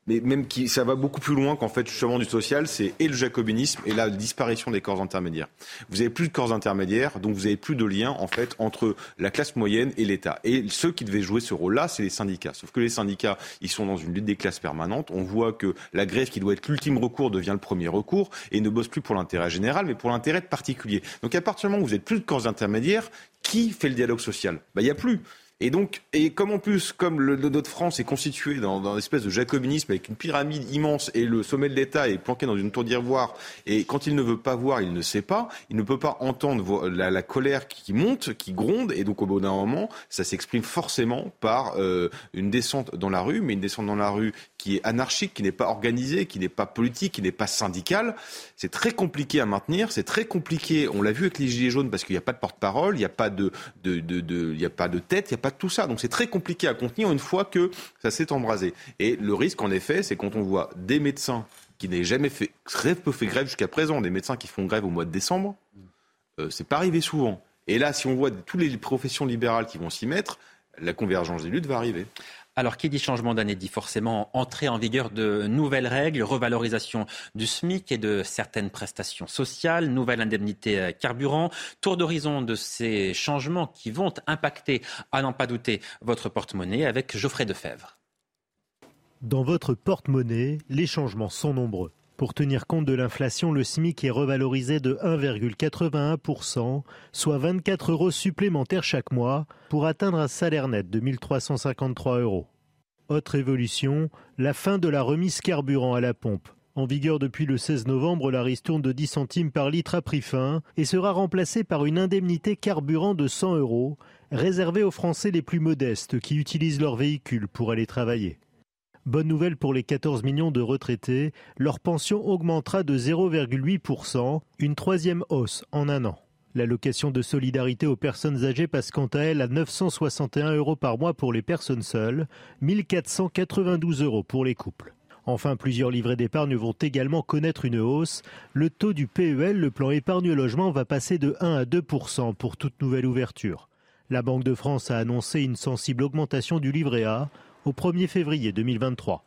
mais même qui, ça va beaucoup plus loin qu'en fait justement du social, c'est et le jacobinisme et la disparition des corps intermédiaires. Vous avez plus de corps intermédiaires, donc vous avez plus de lien en fait entre la classe moyenne et l'État. Et ceux qui devaient jouer ce rôle-là, c'est les syndicats. Sauf que les syndicats, ils sont dans une lutte des classes permanente. On voit que la grève qui doit être l'ultime recours devient le premier recours et ne bosse plus pour l'intérêt général, mais pour l'intérêt particulier. Donc à partir du moment où vous êtes plus de corps intermédiaires, qui fait le dialogue social? Ben il y a plus. Et donc, et comme en plus, comme le, notre France est constitué dans, une espèce de jacobinisme avec une pyramide immense et le sommet de l'État est planqué dans une tour d'ivoire, et quand il ne veut pas voir, il ne sait pas, il ne peut pas entendre la, colère qui monte, qui gronde, et donc au bout d'un moment, ça s'exprime forcément par euh, une descente dans la rue, mais une descente dans la rue qui est anarchique, qui n'est pas organisée, qui n'est pas politique, qui n'est pas syndicale. C'est très compliqué à maintenir, c'est très compliqué. On l'a vu avec les Gilets jaunes parce qu'il n'y a pas de porte-parole, il n'y a pas de, de, il n'y a pas de tête, il n'y a pas tout ça. Donc c'est très compliqué à contenir une fois que ça s'est embrasé. Et le risque, en effet, c'est quand on voit des médecins qui n'aient jamais fait, grève jusqu'à présent, des médecins qui font grève au mois de décembre, euh, c'est pas arrivé souvent. Et là, si on voit toutes les professions libérales qui vont s'y mettre, la convergence des luttes va arriver. Alors, qui dit changement d'année dit forcément entrée en vigueur de nouvelles règles, revalorisation du SMIC et de certaines prestations sociales, nouvelle indemnité euh, carburant, tour d'horizon de ces changements qui vont impacter, à n'en pas douter, votre porte-monnaie avec Geoffrey Defebvre. Dans votre porte-monnaie, les changements sont nombreux. Pour tenir compte de l'inflation, le SMIC est revalorisé de 1,81%, soit 24 euros supplémentaires chaque mois, pour atteindre un salaire net de 1353 euros. Autre évolution, la fin de la remise carburant à la pompe. En vigueur depuis le 16 novembre, la ristourne de 10 centimes par litre a pris fin et sera remplacée par une indemnité carburant de 100 euros, réservée aux Français les plus modestes qui utilisent leur véhicule pour aller travailler. Bonne nouvelle pour les 14 millions de retraités, leur pension augmentera de 0,8%, une troisième hausse en un an. L'allocation de solidarité aux personnes âgées passe quant à elle à 961 euros par mois pour les personnes seules, 1492 euros pour les couples. Enfin, plusieurs livrets d'épargne vont également connaître une hausse. Le taux du PEL, le plan épargne-logement, va passer de 1 à 2% pour toute nouvelle ouverture. La Banque de France a annoncé une sensible augmentation du livret A au 1er février 2023.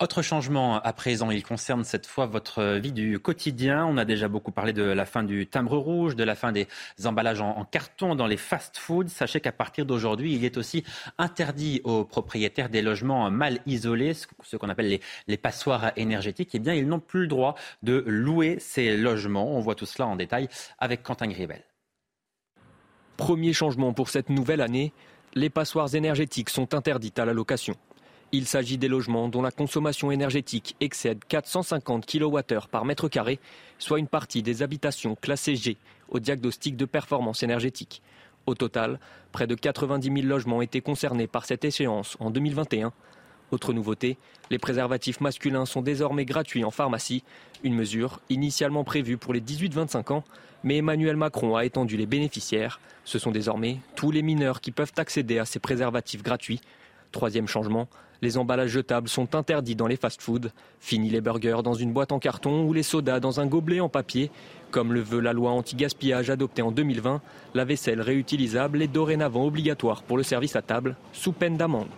Autre changement à présent, il concerne cette fois votre vie du quotidien. On a déjà beaucoup parlé de la fin du timbre rouge, de la fin des emballages en, carton dans les fast-foods. Sachez qu'à partir d'aujourd'hui, il est aussi interdit aux propriétaires des logements mal isolés, ce qu'on appelle les, passoires énergétiques. Eh bien, ils n'ont plus le droit de louer ces logements. On voit tout cela en détail avec Quentin Gribel. Premier changement pour cette nouvelle année, les passoires énergétiques sont interdites à la location. Il s'agit des logements dont la consommation énergétique excède 450 kWh par mètre carré, soit une partie des habitations classées G au diagnostic de performance énergétique. Au total, près de 90 000 logements étaient concernés par cette échéance en 2021. Autre nouveauté, les préservatifs masculins sont désormais gratuits en pharmacie, une mesure initialement prévue pour les 18-25 ans, mais Emmanuel Macron a étendu les bénéficiaires. Ce sont désormais tous les mineurs qui peuvent accéder à ces préservatifs gratuits. Troisième changement, les emballages jetables sont interdits dans les fast-foods. Fini les burgers dans une boîte en carton ou les sodas dans un gobelet en papier. Comme le veut la loi anti-gaspillage adoptée en 2020, la vaisselle réutilisable est dorénavant obligatoire pour le service à table, sous peine d'amende.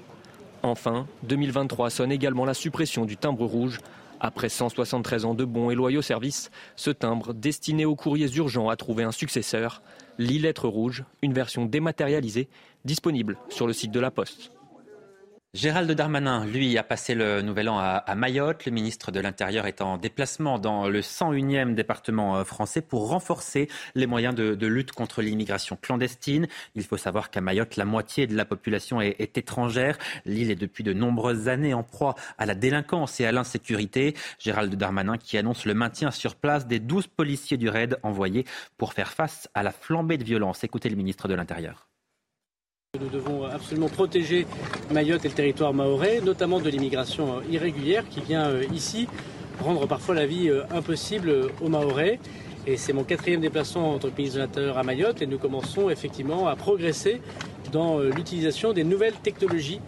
Enfin, 2023 sonne également la suppression du timbre rouge. Après 173 ans de bons et loyaux services, ce timbre, destiné aux courriers urgents, a trouvé un successeur, l'e-lettre rouge, une version dématérialisée, disponible sur le site de la Poste. Gérald Darmanin, lui, a passé le nouvel an à, Mayotte. Le ministre de l'Intérieur est en déplacement dans le 101e département euh, français pour renforcer les moyens de, lutte contre l'immigration clandestine. Il faut savoir qu'à Mayotte, la moitié de la population est, est étrangère. L'île est depuis de nombreuses années en proie à la délinquance et à l'insécurité. Gérald Darmanin qui annonce le maintien sur place des 12 policiers du RAID envoyés pour faire face à la flambée de violence. Écoutez le ministre de l'Intérieur. Nous devons absolument protéger Mayotte et le territoire mahorais, notamment de l'immigration euh, irrégulière qui vient euh, ici rendre parfois la vie euh, impossible aux Mahorais. Et c'est mon quatrième déplacement en tant que ministre de l'Intérieur à Mayotte et nous commençons effectivement à progresser dans l'utilisation des nouvelles technologies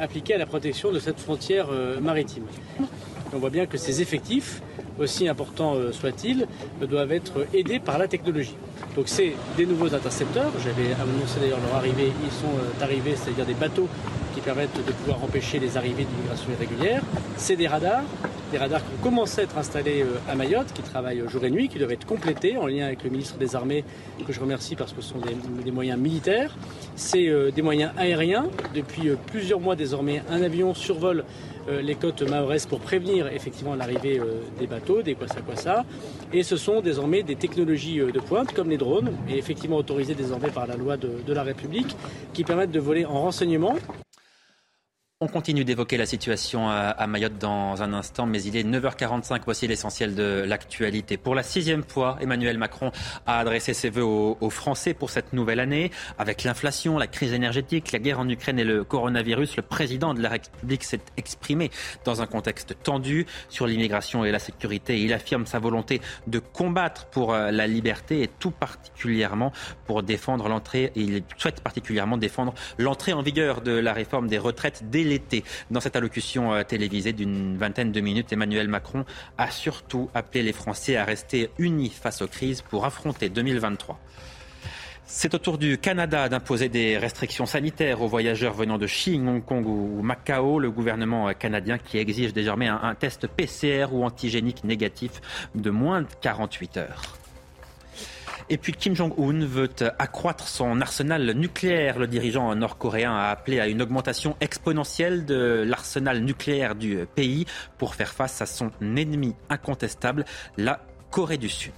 appliquées à la protection de cette frontière maritime. On voit bien que ces effectifs, aussi importants soient-ils, doivent être aidés par la technologie. Donc c'est des nouveaux intercepteurs. J'avais annoncé d'ailleurs leur arrivée. Ils sont euh, arrivés, c'est-à-dire des bateaux qui permettent de pouvoir empêcher les arrivées d'immigration irrégulière. C'est des radars, des radars qui ont commencé à être installés euh, à Mayotte, qui travaillent jour et nuit, qui doivent être complétés en lien avec le ministre des Armées, que je remercie parce que ce sont des, moyens militaires. C'est euh, des moyens aériens. Depuis plusieurs mois désormais, un avion survole euh, les côtes mahoraises pour prévenir effectivement l'arrivée euh, des bateaux, des quoi ça. Et ce sont désormais des technologies euh, de pointe comme les drones, et effectivement autorisées désormais par la loi de, de la République, qui permettent de voler en renseignement. On continue d'évoquer la situation à Mayotte dans un instant, mais il est 9h45. Voici l'essentiel de l'actualité. Pour la sixième fois, Emmanuel Macron a adressé ses vœux aux, Français pour cette nouvelle année. Avec l'inflation, la crise énergétique, la guerre en Ukraine et le coronavirus, le président de la République s'est exprimé dans un contexte tendu sur l'immigration et la sécurité. Il affirme sa volonté de combattre pour euh, la liberté et tout particulièrement pour défendre l'entrée. Il souhaite particulièrement défendre l'entrée en vigueur de la réforme des retraites dès l'été. Dans cette allocution euh, télévisée d'une vingtaine de minutes, Emmanuel Macron a surtout appelé les Français à rester unis face aux crises pour affronter 2023. C'est au tour du Canada d'imposer des restrictions sanitaires aux voyageurs venant de Chine, Hong Kong ou Macao. Le gouvernement canadien qui exige désormais un, test PCR ou antigénique négatif de moins de 48 heures. Et puis Kim Jong-un veut accroître son arsenal nucléaire. Le dirigeant nord-coréen a appelé à une augmentation exponentielle de l'arsenal nucléaire du pays pour faire face à son ennemi incontestable, la Corée du Sud.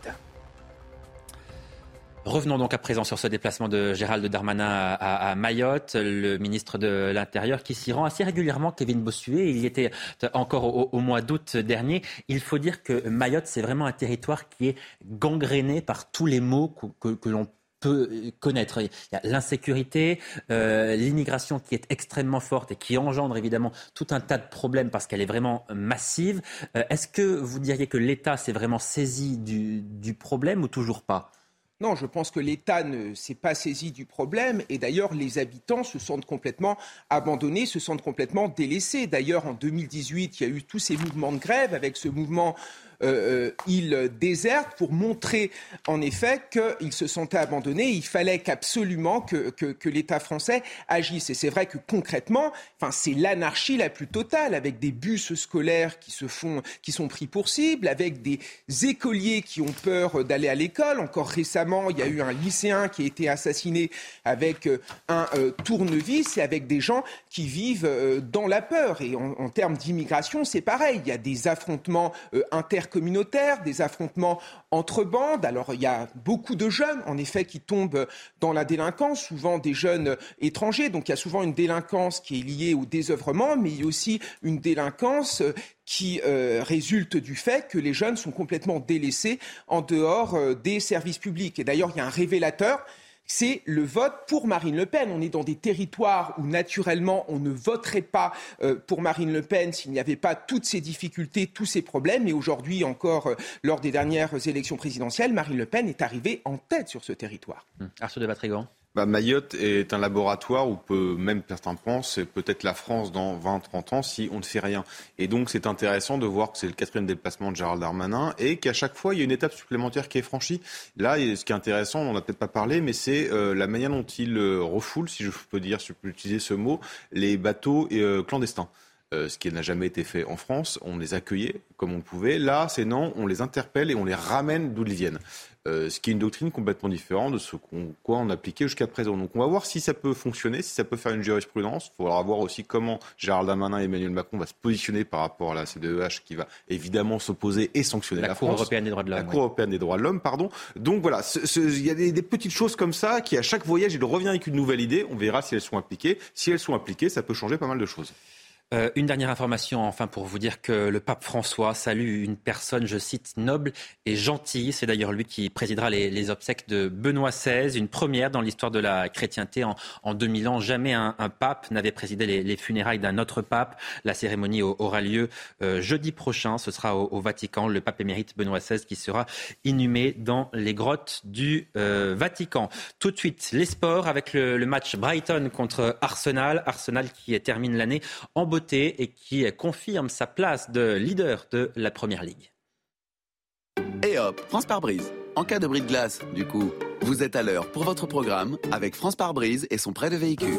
Revenons donc à présent sur ce déplacement de Gérald Darmanin à, Mayotte, le ministre de l'Intérieur qui s'y rend assez régulièrement, Kevin Bossuet. Il y était encore au, mois d'août dernier. Il faut dire que Mayotte, c'est vraiment un territoire qui est gangréné par tous les maux que, l'on peut connaître. Il y a l'insécurité, euh, l'immigration qui est extrêmement forte et qui engendre évidemment tout un tas de problèmes parce qu'elle est vraiment massive. Euh, est-ce que vous diriez que l'État s'est vraiment saisi du problème ou toujours pas? Non, je pense que l'État ne s'est pas saisi du problème et d'ailleurs les habitants se sentent complètement abandonnés, se sentent complètement délaissés. D'ailleurs en 2018, il y a eu tous ces mouvements de grève avec ce mouvement euh, euh, il déserte pour montrer en effet qu'il se sentait abandonné. Il fallait qu'absolument que, l'État français agisse. Et c'est vrai que concrètement, enfin, c'est l'anarchie la plus totale, avec des bus scolaires qui se font, qui sont pris pour cible, avec des écoliers qui ont peur d'aller à l'école. Encore récemment, il y a eu un lycéen qui a été assassiné avec euh, un tournevis et avec des gens qui vivent dans la peur. Et en, termes d'immigration, c'est pareil. Il y a des affrontements inter communautaires, des affrontements entre bandes. Alors il y a beaucoup de jeunes, en effet, qui tombent dans la délinquance, souvent des jeunes étrangers. Donc il y a souvent une délinquance qui est liée au désœuvrement, mais il y a aussi une délinquance qui euh, résulte du fait que les jeunes sont complètement délaissés en dehors euh, des services publics. Et d'ailleurs, il y a un révélateur c'est le vote pour Marine Le Pen. On est dans des territoires où naturellement on ne voterait pas euh, pour Marine Le Pen s'il n'y avait pas toutes ces difficultés, tous ces problèmes. Et aujourd'hui encore, euh, lors des dernières élections présidentielles, Marine Le Pen est arrivée en tête sur ce territoire. Arthur de Vatrigan. Bah, Mayotte est un laboratoire où peut, même certains pensent, c'est peut-être la France dans 20-30 ans si on ne fait rien. Et donc c'est intéressant de voir que c'est le quatrième déplacement de Gérald Darmanin et qu'à chaque fois il y a une étape supplémentaire qui est franchie. Là, ce qui est intéressant, on n'en a peut-être pas parlé, mais c'est euh, la manière dont il euh, refoule, si je peux dire, si je peux utiliser ce mot, les bateaux euh, clandestins. Ce qui n'a jamais été fait en France. On les accueillait comme on pouvait. Là, c'est non, on les interpelle et on les ramène d'où ils viennent. Euh, ce qui est une doctrine complètement différente de ce qu'on quoi on appliquait jusqu'à présent. Donc on va voir si ça peut fonctionner, si ça peut faire une jurisprudence. Il faudra voir aussi comment Gérald Darmanin et Emmanuel Macron vont se positionner par rapport à la CDEH qui va évidemment s'opposer et sanctionner la, la Cour européenne des droits de l'homme. La Cour européenne des droits de l'homme, pardon. Donc voilà, il y a des, des, petites choses comme ça qui à chaque voyage il revient avec une nouvelle idée. On verra si elles sont appliquées. Si elles sont appliquées, ça peut changer pas mal de choses. Euh, une dernière information, enfin, pour vous dire que le pape François salue une personne, je cite, noble et gentille. C'est d'ailleurs lui qui présidera les, obsèques de Benoît XVI, une première dans l'histoire de la chrétienté en, en 2000 ans. Jamais un, pape n'avait présidé les, funérailles d'un autre pape. La cérémonie aura lieu euh, jeudi prochain. Ce sera au, Vatican. Le pape émérite Benoît XVI qui sera inhumé dans les grottes du euh, Vatican. Tout de suite, les sports avec le, match Brighton contre Arsenal. Arsenal qui termine l'année en et qui confirme sa place de leader de la Première Ligue. Et hop, France par brise. En cas de bris de glace, du coup, vous êtes à l'heure pour votre programme avec France par brise et son prêt de véhicule.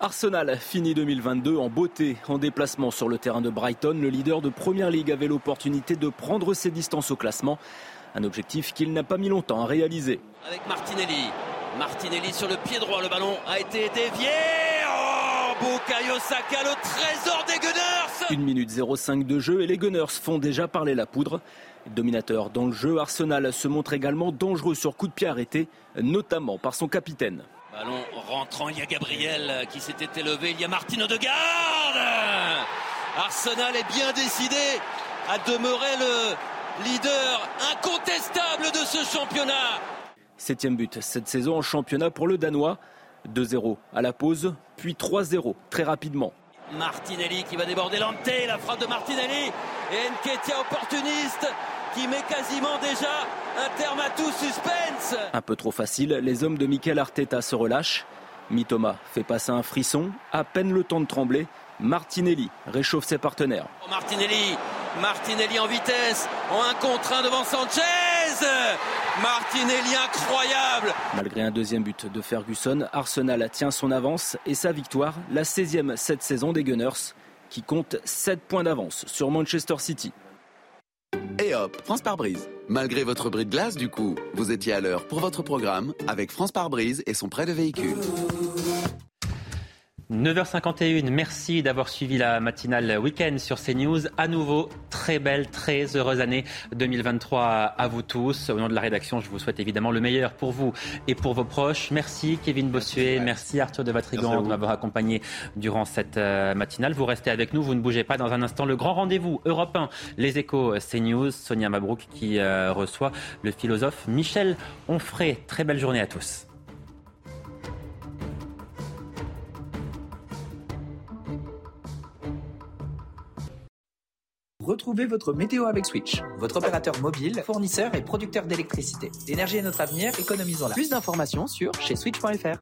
Arsenal finit 2022 en beauté. En déplacement sur le terrain de Brighton, le leader de Première Ligue avait l'opportunité de prendre ses distances au classement. Un objectif qu'il n'a pas mis longtemps à réaliser. Avec Martinelli. Martinelli sur le pied droit, le ballon a été dévié. Bukayo Saka, le trésor des Gunners 1 minute 05 de jeu et les Gunners font déjà parler la poudre. Dominateur dans le jeu, Arsenal se montre également dangereux sur coup de pied arrêté, notamment par son capitaine. Ballon rentrant, il y a Gabriel qui s'était élevé, il y a Martino de Garde Arsenal est bien décidé à demeurer le leader incontestable de ce championnat. Septième but cette saison en championnat pour le Danois. 2-0 à la pause, puis 3-0 très rapidement. Martinelli qui va déborder Lante, la frappe de Martinelli et Nketia opportuniste qui met quasiment déjà un terme à tout suspense. Un peu trop facile, les hommes de Mikel Arteta se relâchent. Mitoma fait passer un frisson, à peine le temps de trembler. Martinelli réchauffe ses partenaires. Martinelli, Martinelli en vitesse, en un contre un devant Sanchez. Martinelli incroyable Malgré un deuxième but de Ferguson, Arsenal tient son avance et sa victoire, la 16e cette saison des Gunners, qui compte 7 points d'avance sur Manchester City. Et hop, France par brise. Malgré votre bris de glace, du coup, vous étiez à l'heure pour votre programme avec France par brise et son prêt de véhicule. 9h51, merci d'avoir suivi la matinale week-end sur CNews. À nouveau, très belle, très heureuse année 2023 à vous tous. Au nom de la rédaction, je vous souhaite évidemment le meilleur pour vous et pour vos proches. Merci Kevin Bossuet, merci, Arthur de Vatrigan de m'avoir accompagné durant cette euh, matinale. Vous restez avec nous, vous ne bougez pas dans un instant. Le grand rendez-vous européen, les échos CNews, Sonia Mabrouk qui euh, reçoit le philosophe Michel Onfray. Très belle journée à tous. Retrouvez votre météo avec Switch, votre opérateur mobile, fournisseur et producteur d'électricité. L'énergie est notre avenir, économisons-la. Plus d'informations sur chez switch.fr.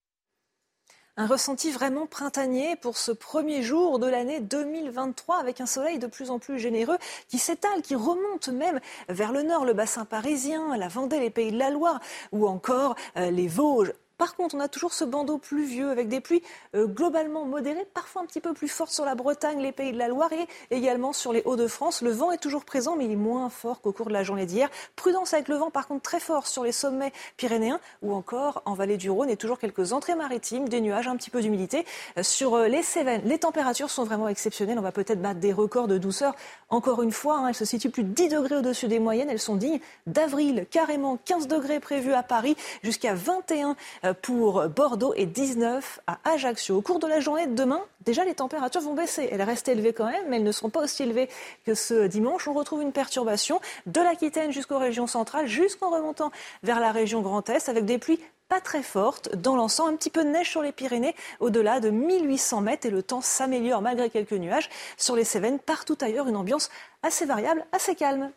Un ressenti vraiment printanier pour ce premier jour de l'année 2023 avec un soleil de plus en plus généreux qui s'étale, qui remonte même vers le nord, le bassin parisien, la Vendée, les pays de la Loire ou encore euh, les Vosges. Par contre, on a toujours ce bandeau pluvieux avec des pluies euh, globalement modérées, parfois un petit peu plus fortes sur la Bretagne, les pays de la Loire et également sur les Hauts-de-France. Le vent est toujours présent, mais il est moins fort qu'au cours de la journée d'hier. Prudence avec le vent, par contre, très fort sur les sommets pyrénéens ou encore en vallée du Rhône et toujours quelques entrées maritimes, des nuages, un petit peu d'humidité. Euh, sur euh, les Cévennes, les températures sont vraiment exceptionnelles. On va peut-être battre des records de douceur. Encore une fois, hein, elles se situent plus de 10 degrés au-dessus des moyennes. Elles sont dignes d'avril, carrément 15 degrés prévus à Paris, jusqu'à 21 pour Bordeaux et 19 à Ajaccio. Au cours de la journée de demain, déjà les températures vont baisser. Elles restent élevées quand même, mais elles ne seront pas aussi élevées que ce dimanche. On retrouve une perturbation de l'Aquitaine jusqu'aux régions centrales, jusqu'en remontant vers la région Grand Est, avec des pluies pas très fortes dans l'ensemble, un petit peu de neige sur les Pyrénées, au-delà de 1800 mètres, et le temps s'améliore malgré quelques nuages. Sur les Cévennes, partout ailleurs, une ambiance assez variable, assez calme.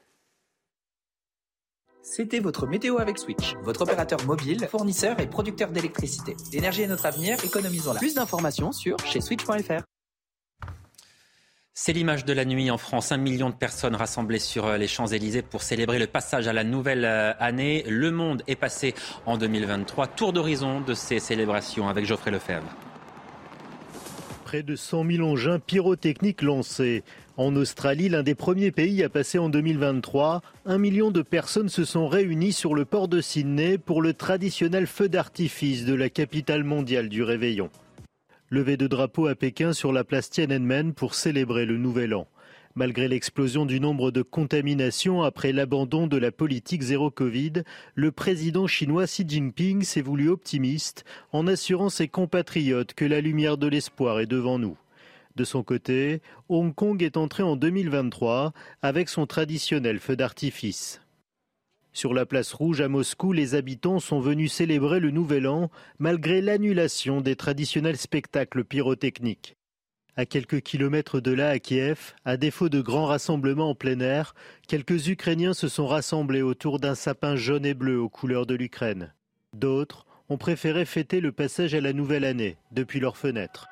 C'était votre météo avec Switch, votre opérateur mobile, fournisseur et producteur d'électricité. L'énergie est notre avenir, économisons-la. Plus d'informations sur chez switch.fr. C'est l'image de la nuit en France. Un million de personnes rassemblées sur euh, les Champs-Élysées pour célébrer le passage à la nouvelle euh, année. Le monde est passé en 2023. Tour d'horizon de ces célébrations avec Geoffrey Lefebvre. Près de 100 000 engins pyrotechniques lancés. En Australie, l'un des premiers pays à passer en 2023, un million de personnes se sont réunies sur le port de Sydney pour le traditionnel feu d'artifice de la capitale mondiale du réveillon. Levé de drapeau à Pékin sur la place Tiananmen pour célébrer le nouvel an. Malgré l'explosion du nombre de contaminations après l'abandon de la politique zéro Covid, le président chinois Xi Jinping s'est voulu optimiste en assurant ses compatriotes que la lumière de l'espoir est devant nous. De son côté, Hong Kong est entré en 2023 avec son traditionnel feu d'artifice. Sur la place rouge à Moscou, les habitants sont venus célébrer le Nouvel An malgré l'annulation des traditionnels spectacles pyrotechniques. À quelques kilomètres de là, à Kiev, à défaut de grands rassemblements en plein air, quelques Ukrainiens se sont rassemblés autour d'un sapin jaune et bleu aux couleurs de l'Ukraine. D'autres ont préféré fêter le passage à la nouvelle année depuis leurs fenêtres.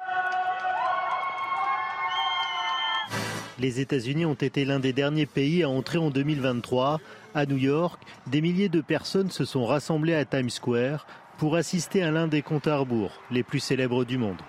Les États-Unis ont été l'un des derniers pays à entrer en 2023. À New York, des milliers de personnes se sont rassemblées à Times Square pour assister à l'un des comptes à rebours les plus célèbres du monde.